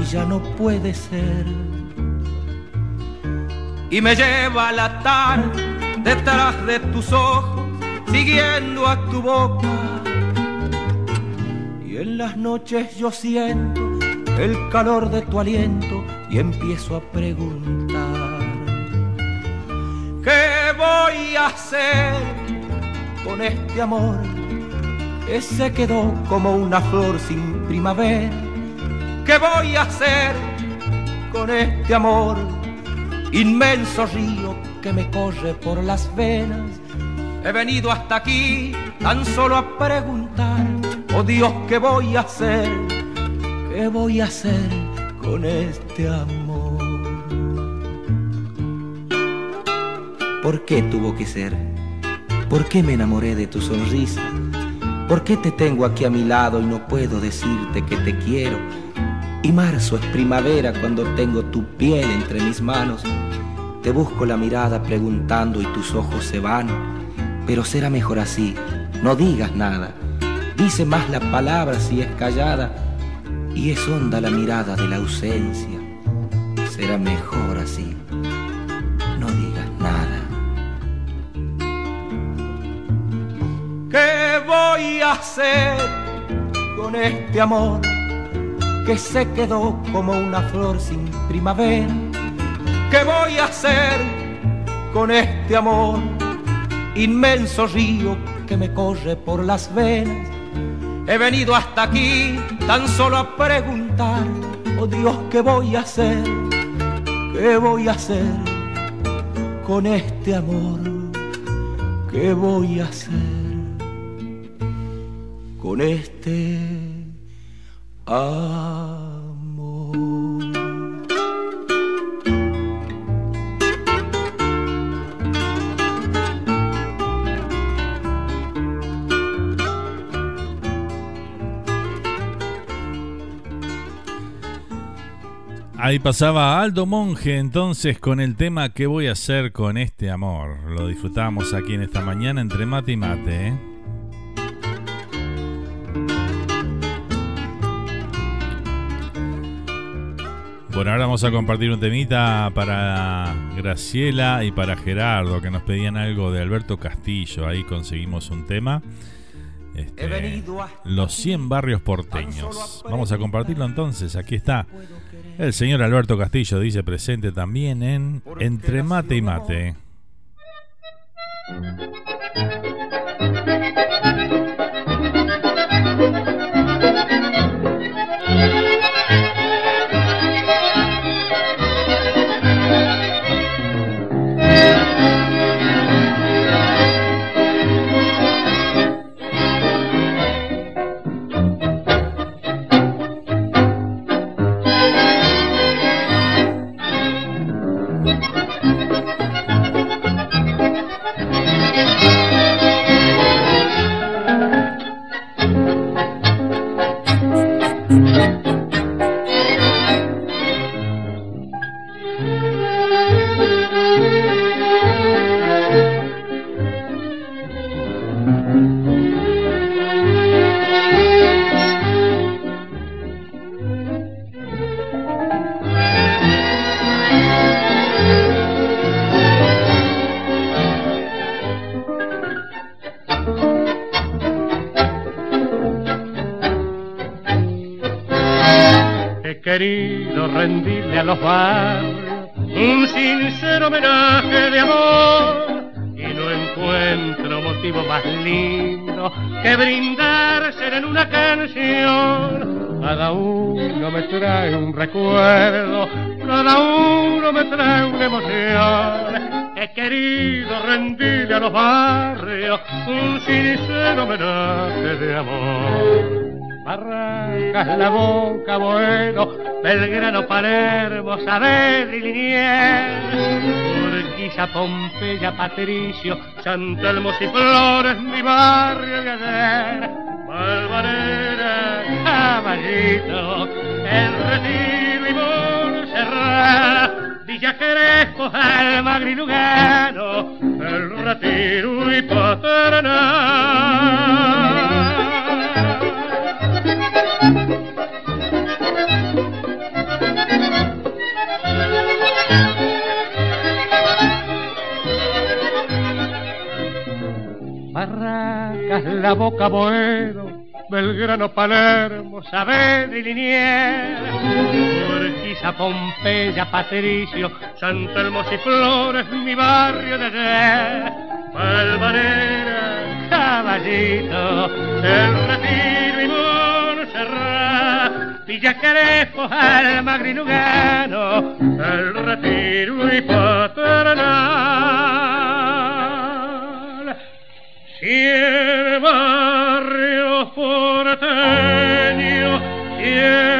y ya no puede ser. Y me lleva la tarde detrás de tus ojos, siguiendo a tu boca. Y en las noches yo siento el calor de tu aliento y empiezo a preguntar, ¿qué voy a hacer con este amor que se quedó como una flor sin primavera? ¿Qué voy a hacer con este amor, inmenso río que me corre por las venas? He venido hasta aquí tan solo a preguntar, oh Dios, ¿qué voy a hacer? ¿Qué voy a hacer? Con este amor. ¿Por qué tuvo que ser? ¿Por qué me enamoré de tu sonrisa? ¿Por qué te tengo aquí a mi lado y no puedo decirte que te quiero? Y marzo es primavera cuando tengo tu piel entre mis manos. Te busco la mirada preguntando y tus ojos se van. Pero será mejor así, no digas nada. Dice más la palabra si es callada y es honda la mirada de la ausencia. Será mejor así. No digas nada. ¿Qué voy a hacer con este amor que se quedó como una flor sin primavera? ¿Qué voy a hacer con este amor? Inmenso río que me corre por las venas He venido hasta aquí tan solo a preguntar, oh Dios, ¿qué voy a hacer? ¿Qué voy a hacer con este amor? ¿Qué voy a hacer con este amor? Ahí pasaba Aldo Monge entonces con el tema ¿Qué voy a hacer con este amor? Lo disfrutamos aquí en esta mañana entre mate y mate. ¿eh? Bueno, ahora vamos a compartir un temita para Graciela y para Gerardo que nos pedían algo de Alberto Castillo. Ahí conseguimos un tema. Este, los 100 barrios porteños. Vamos a compartirlo entonces. Aquí está el señor Alberto Castillo, dice presente también en Entre Mate y Mate. Belgrano, Palermo, Saavedra y Urquiza, Pompeya, Patricio, Santelmo y Flores, mi barrio de ayer, Valvanera, Caballito, El Retiro y Montserrat, Villa Crespo, Almagro y Lugano, El Retiro y Paternal. La Boca, Boedo, Belgrano, Palermo, Saavedra y Liniers, Urquiza, Pompeya, Patricio, Santelmo y Flores, mi barrio de ayer, Valvanera, Caballito, El Retiro y Montserrat, Villa Crespo, Almagro y Lugano, El Retiro y Paternal. Cien barrios porteños, cien barrios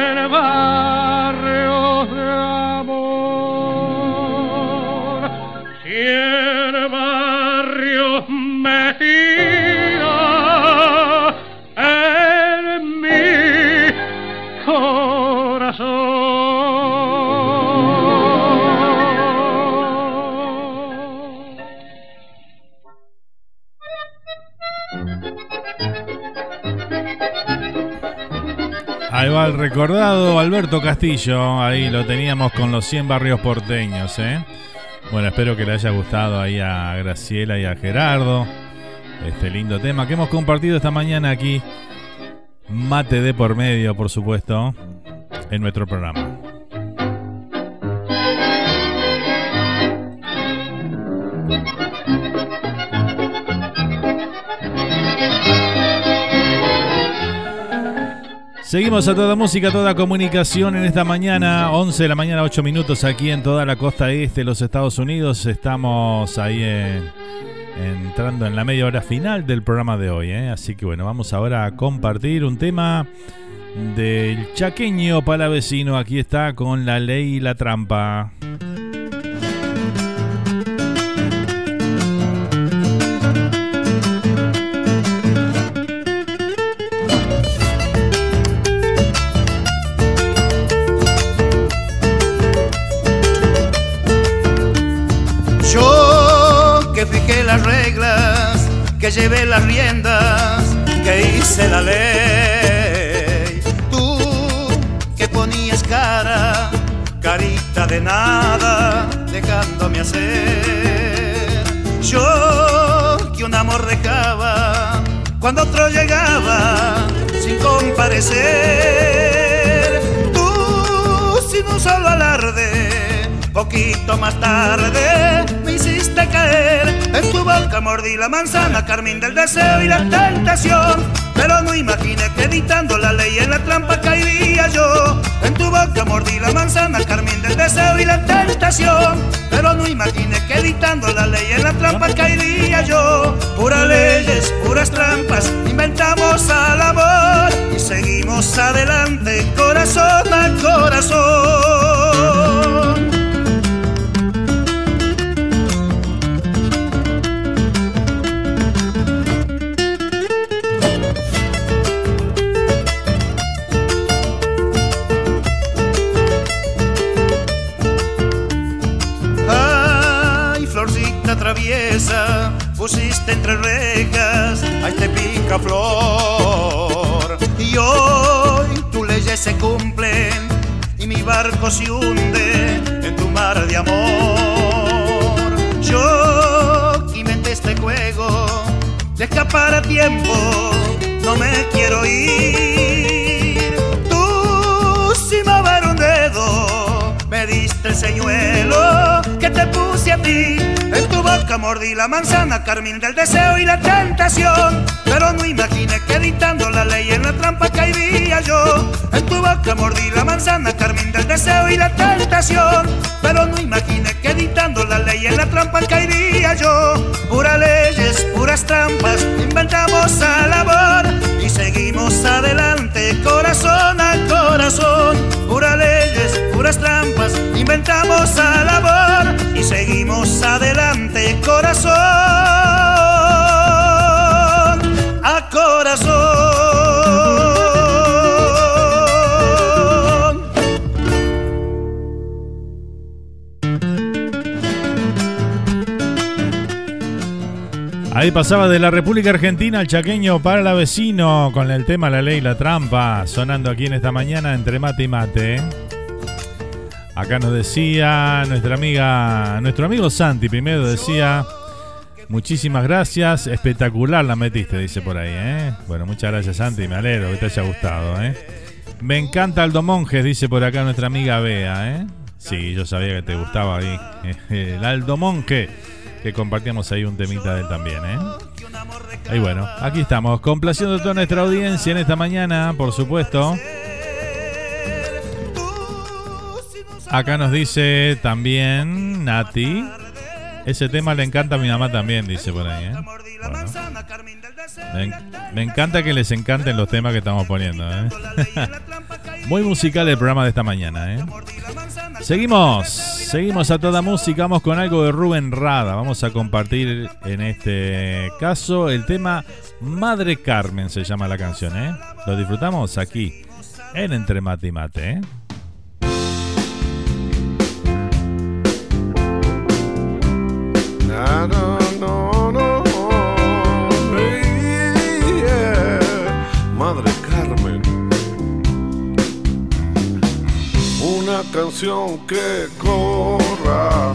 El recordado Alberto Castillo, ahí lo teníamos con los 100 barrios porteños, ¿eh? Bueno, espero que le haya gustado ahí a Graciela y a Gerardo este lindo tema que hemos compartido esta mañana aquí, mate de por medio, por supuesto, en nuestro programa. Seguimos a toda música, toda comunicación en esta mañana, 11 de la mañana, 8 minutos aquí en toda la costa este de los Estados Unidos. Estamos ahí en- entrando en la media hora final del programa de hoy. ¿eh? Así que bueno, vamos ahora a compartir un tema del chaqueño palavecino. Aquí está con la ley y la trampa. Llevé las riendas, que hice la ley. Tú que ponías cara, carita de nada, dejándome hacer. Yo que un amor recaba cuando otro llegaba sin comparecer. Tú sin un solo alarde Poquito más tarde me hiciste caer boca mordí la manzana Carmín del deseo y la tentación. Pero no imaginé que editando la ley en la trampa caería yo. En tu boca mordí la manzana Carmín del deseo y la tentación. Pero no imaginé que editando la ley en la trampa caería yo. Puras leyes, puras trampas Inventamos al amor. Y seguimos adelante corazón a corazón pusiste entre rejas a este pica flor. Y hoy tus leyes se cumplen y mi barco se hunde en tu mar de amor. Yo inventé este juego de escapar a tiempo, no me quiero ir. Señuelo que te puse a ti. En tu boca mordí la manzana, carmín del deseo y la tentación. Pero no imaginé que editando la ley en la trampa caería yo. En tu boca mordí la manzana, carmín del deseo y la tentación. Pero no imaginé que editando la ley en la trampa caería yo. Puras leyes, puras trampas, inventamos a labor y seguimos adelante, corazón a corazón. Puras leyes, puras trampas, inventamos a labor y seguimos adelante, corazón a corazón. Ahí pasaba de la República Argentina al chaqueño para la vecino con el tema La Ley y la Trampa, sonando aquí en esta mañana entre mate y mate. Acá nos decía nuestra amiga, nuestro amigo Santi primero decía, muchísimas gracias, espectacular la metiste, dice por ahí, ¿eh? Bueno, muchas gracias Santi, me alegro que te haya gustado, ¿eh? Me encanta Aldo Monjes, dice por acá nuestra amiga Bea, ¿eh? Sí, yo sabía que te gustaba ahí. El Aldo Monje que compartíamos ahí un temita de él también, ¿eh? Y bueno, aquí estamos, complaciendo toda nuestra audiencia en esta mañana, por supuesto. Acá nos dice también Nati. Ese tema le encanta a mi mamá también, dice por ahí. ¿eh? Me, encanta que les encanten los temas que estamos poniendo. ¿eh? Muy musical el programa de esta mañana. ¿eh? Seguimos, seguimos a toda música. Vamos con algo de Rubén Rada. Vamos a compartir en este caso el tema Madre Carmen, se llama la canción. ¿eh? Lo disfrutamos aquí en Entre Mate y Mate. ¿eh? Canción que corra,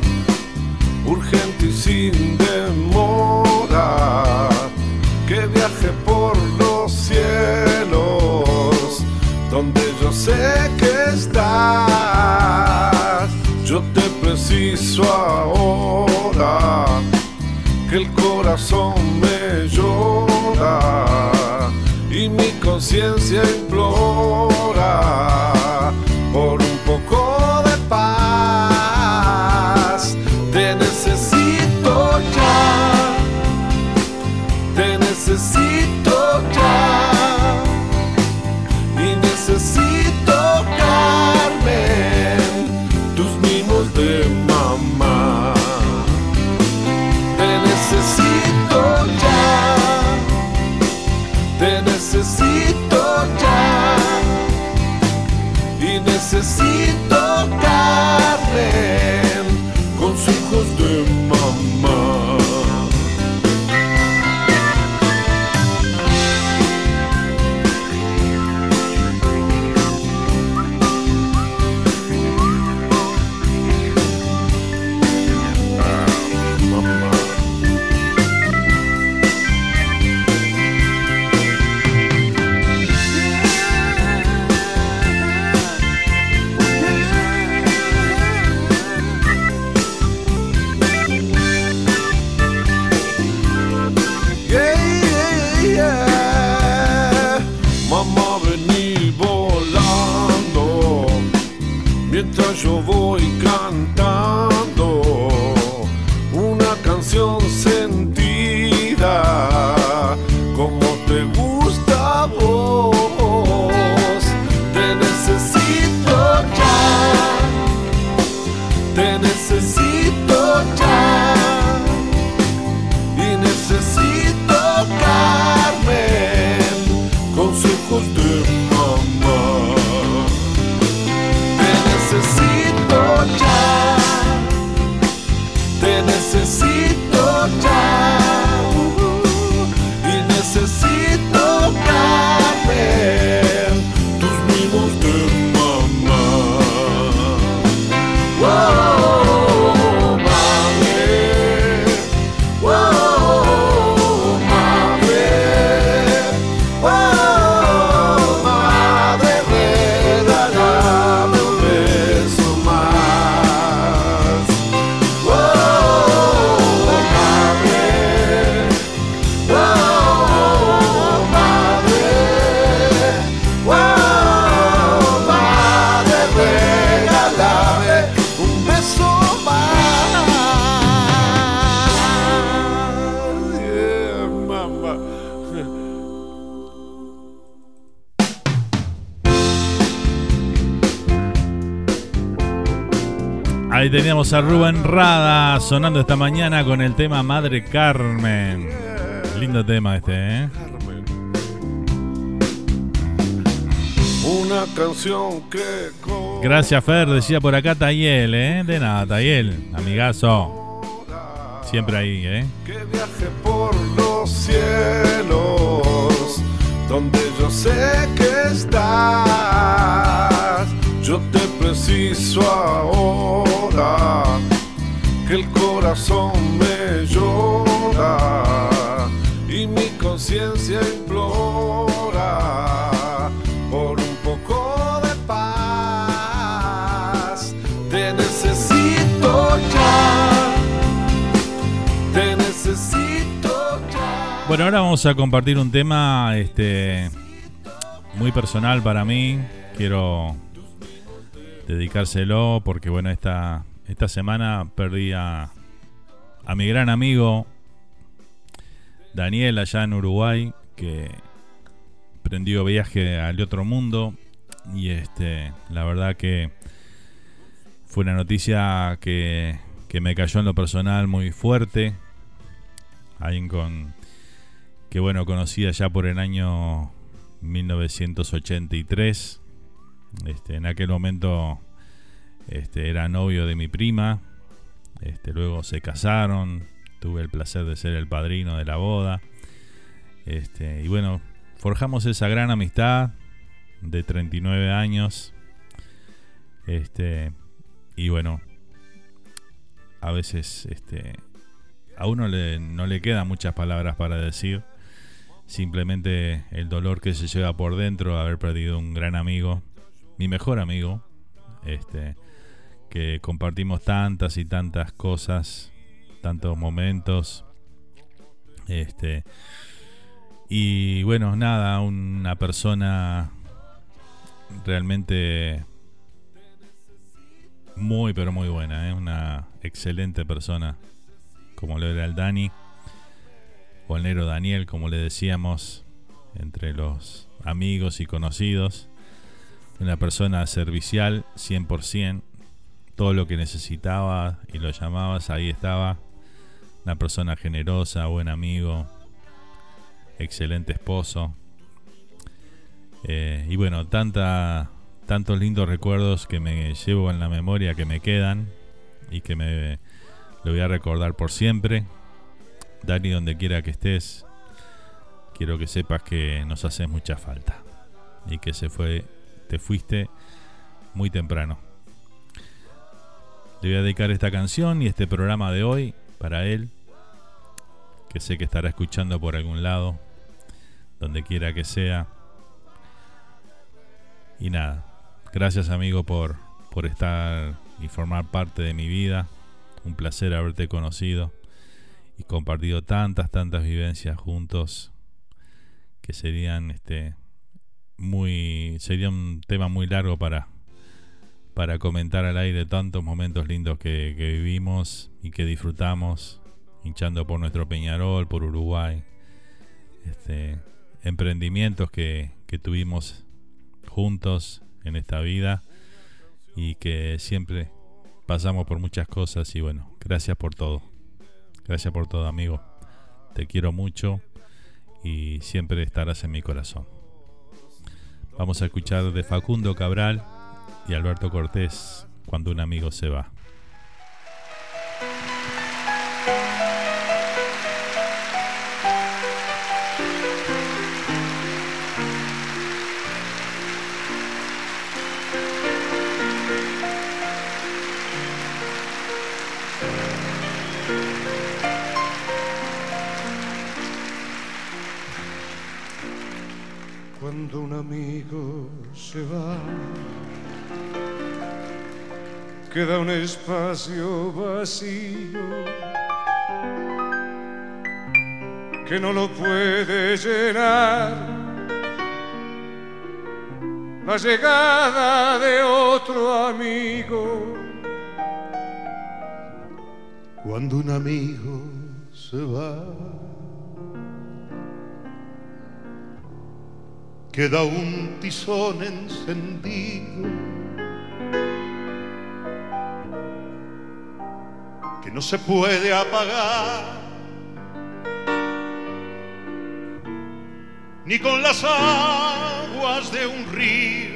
urgente y sin demora, que viaje por los cielos, donde yo sé que estás. Yo te preciso ahora que el corazón me llora y mi conciencia implora A Rubén Rada sonando esta mañana con el tema Madre Carmen. Lindo tema este, ¿eh? Una canción que. Gracias, Fer, decía por acá Tayel, ¿eh? De nada, Tayel, amigazo. Siempre ahí, ¿eh? Que viaje por los cielos, donde yo sé que estás. Yo te preciso ahora, que el corazón me llora y mi conciencia implora por un poco de paz. Te necesito ya, te necesito ya. Bueno, ahora vamos a compartir un tema este, muy personal para mí. Quiero dedicárselo porque, bueno, esta, esta semana perdí a, a mi gran amigo Daniel allá en Uruguay, que prendió viaje al otro mundo. Y este, la verdad que fue una noticia que, que me cayó en lo personal muy fuerte. Alguien con que bueno, conocí allá por el año 1983. Este, en aquel momento este, era novio de mi prima. Este, luego se casaron. Tuve el placer de ser el padrino de la boda. Este, y bueno, forjamos esa gran amistad de 39 años. Este, y bueno, a veces este, a uno no le quedan muchas palabras para decir. Simplemente el dolor que se lleva por dentro de haber perdido un gran amigo, mi mejor amigo, este, que compartimos tantas y tantas cosas, tantos momentos. Este, y bueno, nada, una persona realmente muy, pero muy buena, ¿eh? una excelente persona, como lo era el Dani, o el negro Daniel, como le decíamos, entre los amigos y conocidos. Una persona servicial 100%, todo lo que necesitaba y lo llamabas, ahí estaba. Una persona generosa, buen amigo, excelente esposo. Eh, y bueno, tanta, tantos lindos recuerdos que me llevo en la memoria, que me quedan y que me lo voy a recordar por siempre. Dani, donde quiera que estés, quiero que sepas que nos haces mucha falta y que se fue, te fuiste muy temprano. Le voy a dedicar esta canción y este programa de hoy para él, que sé que estará escuchando por algún lado, donde quiera que sea. Y nada, gracias amigo por, por estar y formar parte de mi vida. Un placer haberte conocido y compartido tantas, tantas vivencias juntos que serían este muy sería un tema muy largo para para comentar al aire tantos momentos lindos que, que vivimos y que disfrutamos hinchando por nuestro Peñarol, por Uruguay, este, emprendimientos que, que tuvimos juntos en esta vida y que siempre pasamos por muchas cosas y bueno, gracias por todo. Gracias por todo, amigo. Te quiero mucho y siempre estarás en mi corazón. Vamos a escuchar de Facundo Cabral y Alberto Cortés cuando un amigo se va. Amigo se va, queda un espacio vacío que no lo puede llenar. La llegada de otro amigo. Cuando un amigo se va, queda un tizón encendido no se puede apagar, ni con las aguas de un río.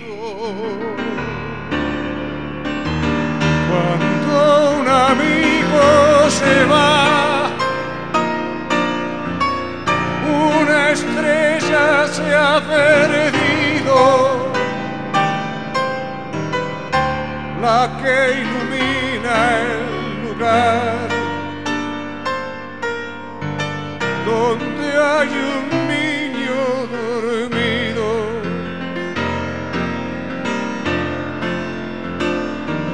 Cuando un amigo se va, se ha perdido, la que ilumina el lugar donde hay un niño dormido.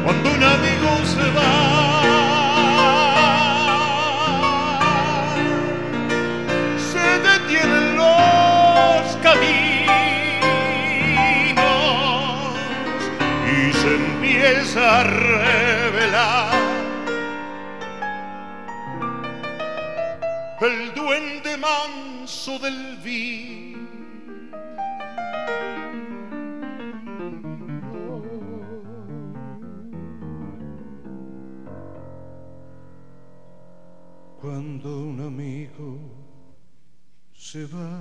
Cuando un amigo se va, empieza a revelar el duende manso del vino. Cuando un amigo se va,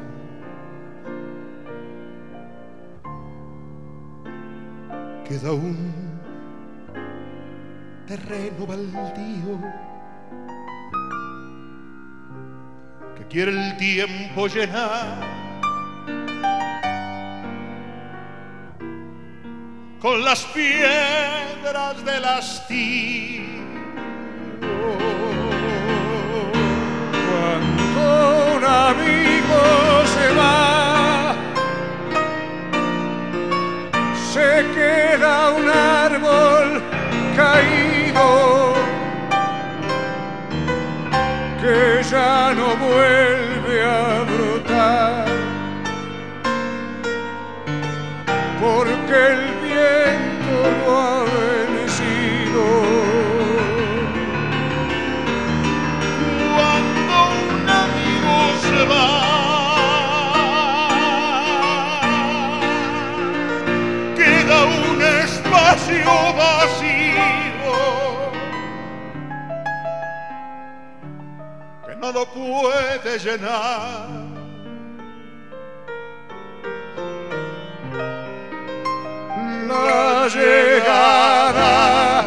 queda un terreno baldío que quiere el tiempo llenar con las piedras del hastío. Cuando un amigo espacio vacío que no lo puede llenar. La llegada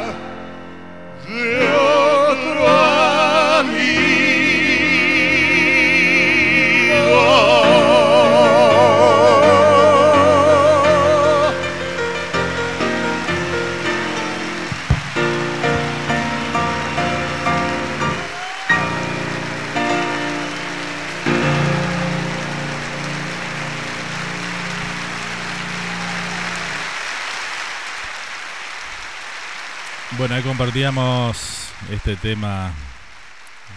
Bueno, ahí compartíamos este tema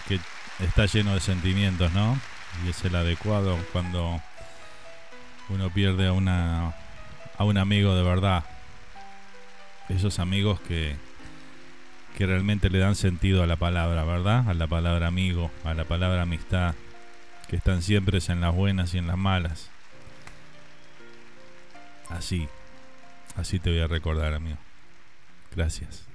que está lleno de sentimientos, ¿no? Y es el adecuado cuando uno pierde a una a un amigo de verdad. Esos amigos que que realmente le dan sentido a la palabra, ¿verdad? A la palabra amigo, a la palabra amistad, que están siempre en las buenas y en las malas. Así, así te voy a recordar, amigo. Gracias.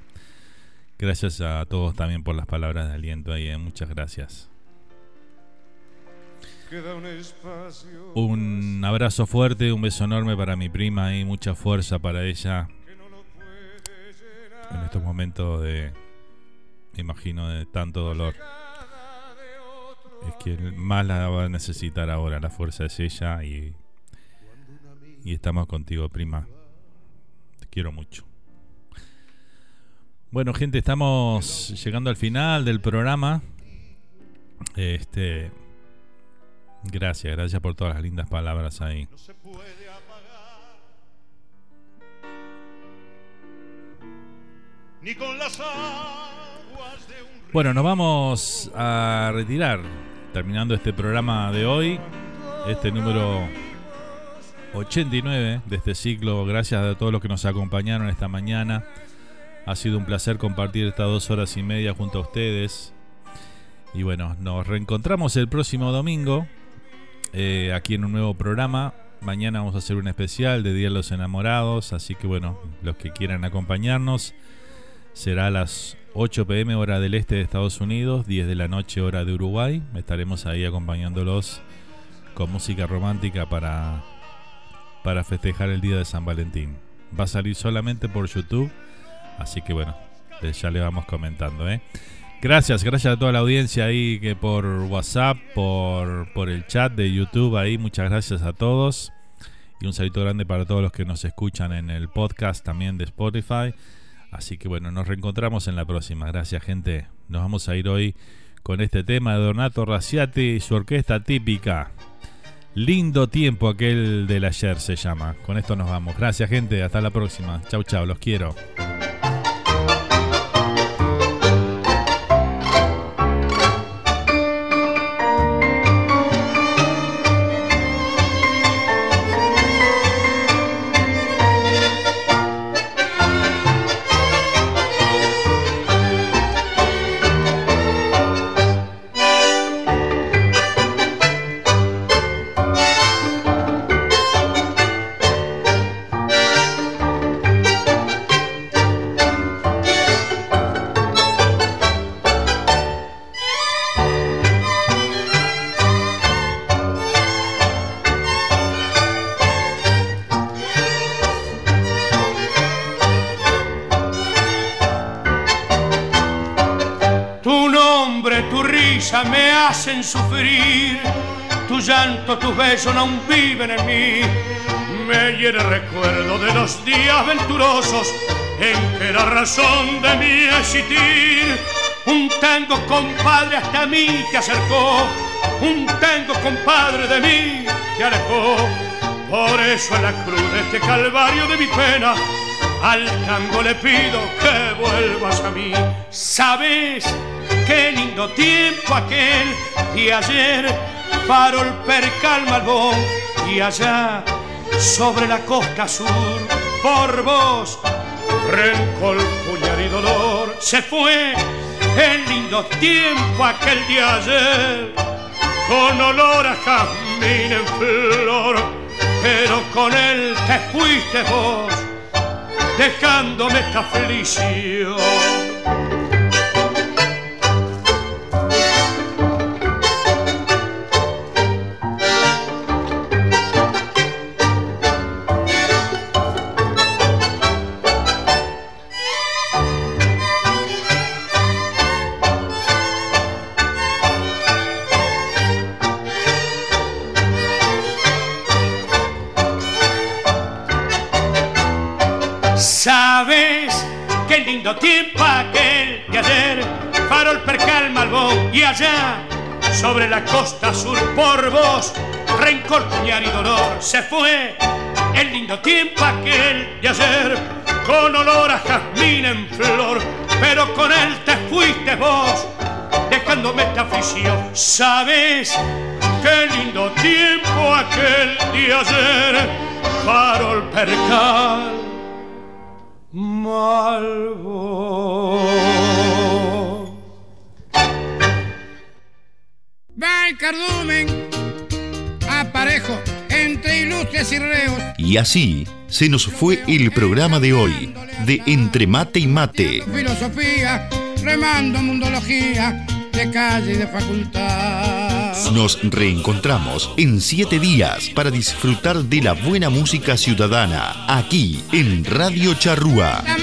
Gracias a todos también por las palabras de aliento ahí, eh. muchas gracias. Un abrazo fuerte, un beso enorme para mi prima y mucha fuerza para ella en estos momentos de, me imagino, de tanto dolor. Es que más la va a necesitar ahora, la fuerza es ella y, y estamos contigo, prima. Te quiero mucho. Bueno, gente, estamos llegando al final del programa. Este, gracias, gracias por todas las lindas palabras ahí. ni con las aguas Bueno, nos vamos a retirar terminando este programa de hoy, este número 89 de este ciclo. Gracias a todos los que nos acompañaron esta mañana. Ha sido un placer compartir estas dos horas y media junto a ustedes. Y bueno, nos reencontramos el próximo domingo eh, aquí en un nuevo programa. Mañana vamos a hacer un especial de Día de los Enamorados, así que bueno, los que quieran acompañarnos será a las 8 pm hora del este de Estados Unidos, 10 de la noche hora de Uruguay. Estaremos ahí acompañándolos con música romántica para, para festejar el Día de San Valentín. Va a salir solamente por YouTube, así que bueno, ya le vamos comentando. ¿eh? Gracias, gracias a toda la audiencia ahí que por WhatsApp, por, por el chat de YouTube ahí, muchas gracias a todos. Y un saludo grande para todos los que nos escuchan en el podcast también de Spotify. Así que bueno, nos reencontramos en la próxima. Gracias gente. Nos vamos a ir hoy con este tema de Donato Raciati y su orquesta típica. Lindo tiempo aquel del ayer se llama. Con esto nos vamos. Gracias gente. Hasta la próxima. Chau chau. Los quiero. Tus besos no viven en mí. Me hiere recuerdo de los días venturosos en que era razón de mi existir. Un tango compadre hasta mí te acercó, un tango compadre de mí te alejó. Por eso en la cruz de este calvario de mi pena, al tango le pido que vuelvas a mí. ¿Sabes? Qué lindo tiempo aquel y ayer, farol percal malbón y allá sobre la costa sur, por vos, rencor, puñal y dolor, se fue el lindo tiempo aquel de ayer, con olor a jazmín en flor, pero con él te fuiste vos, dejándome esta tiempo aquel de ayer, farol percal malbón y allá, sobre la costa sur por vos, rencor, puñal y dolor, se fue el lindo tiempo aquel de ayer, con olor a jazmín en flor, pero con él te fuiste vos, dejándome esta afición, ¿sabes? Qué lindo tiempo aquel de ayer, farol percal malvo. Va el cardumen, aparejo entre ilustres y reos. Y así se nos fue el programa de hoy, de Entre Mate y Mate. Filosofía, remando mundología, de calle y de facultad. Nos reencontramos en siete días para disfrutar de la buena música ciudadana aquí en Radio Charrúa. La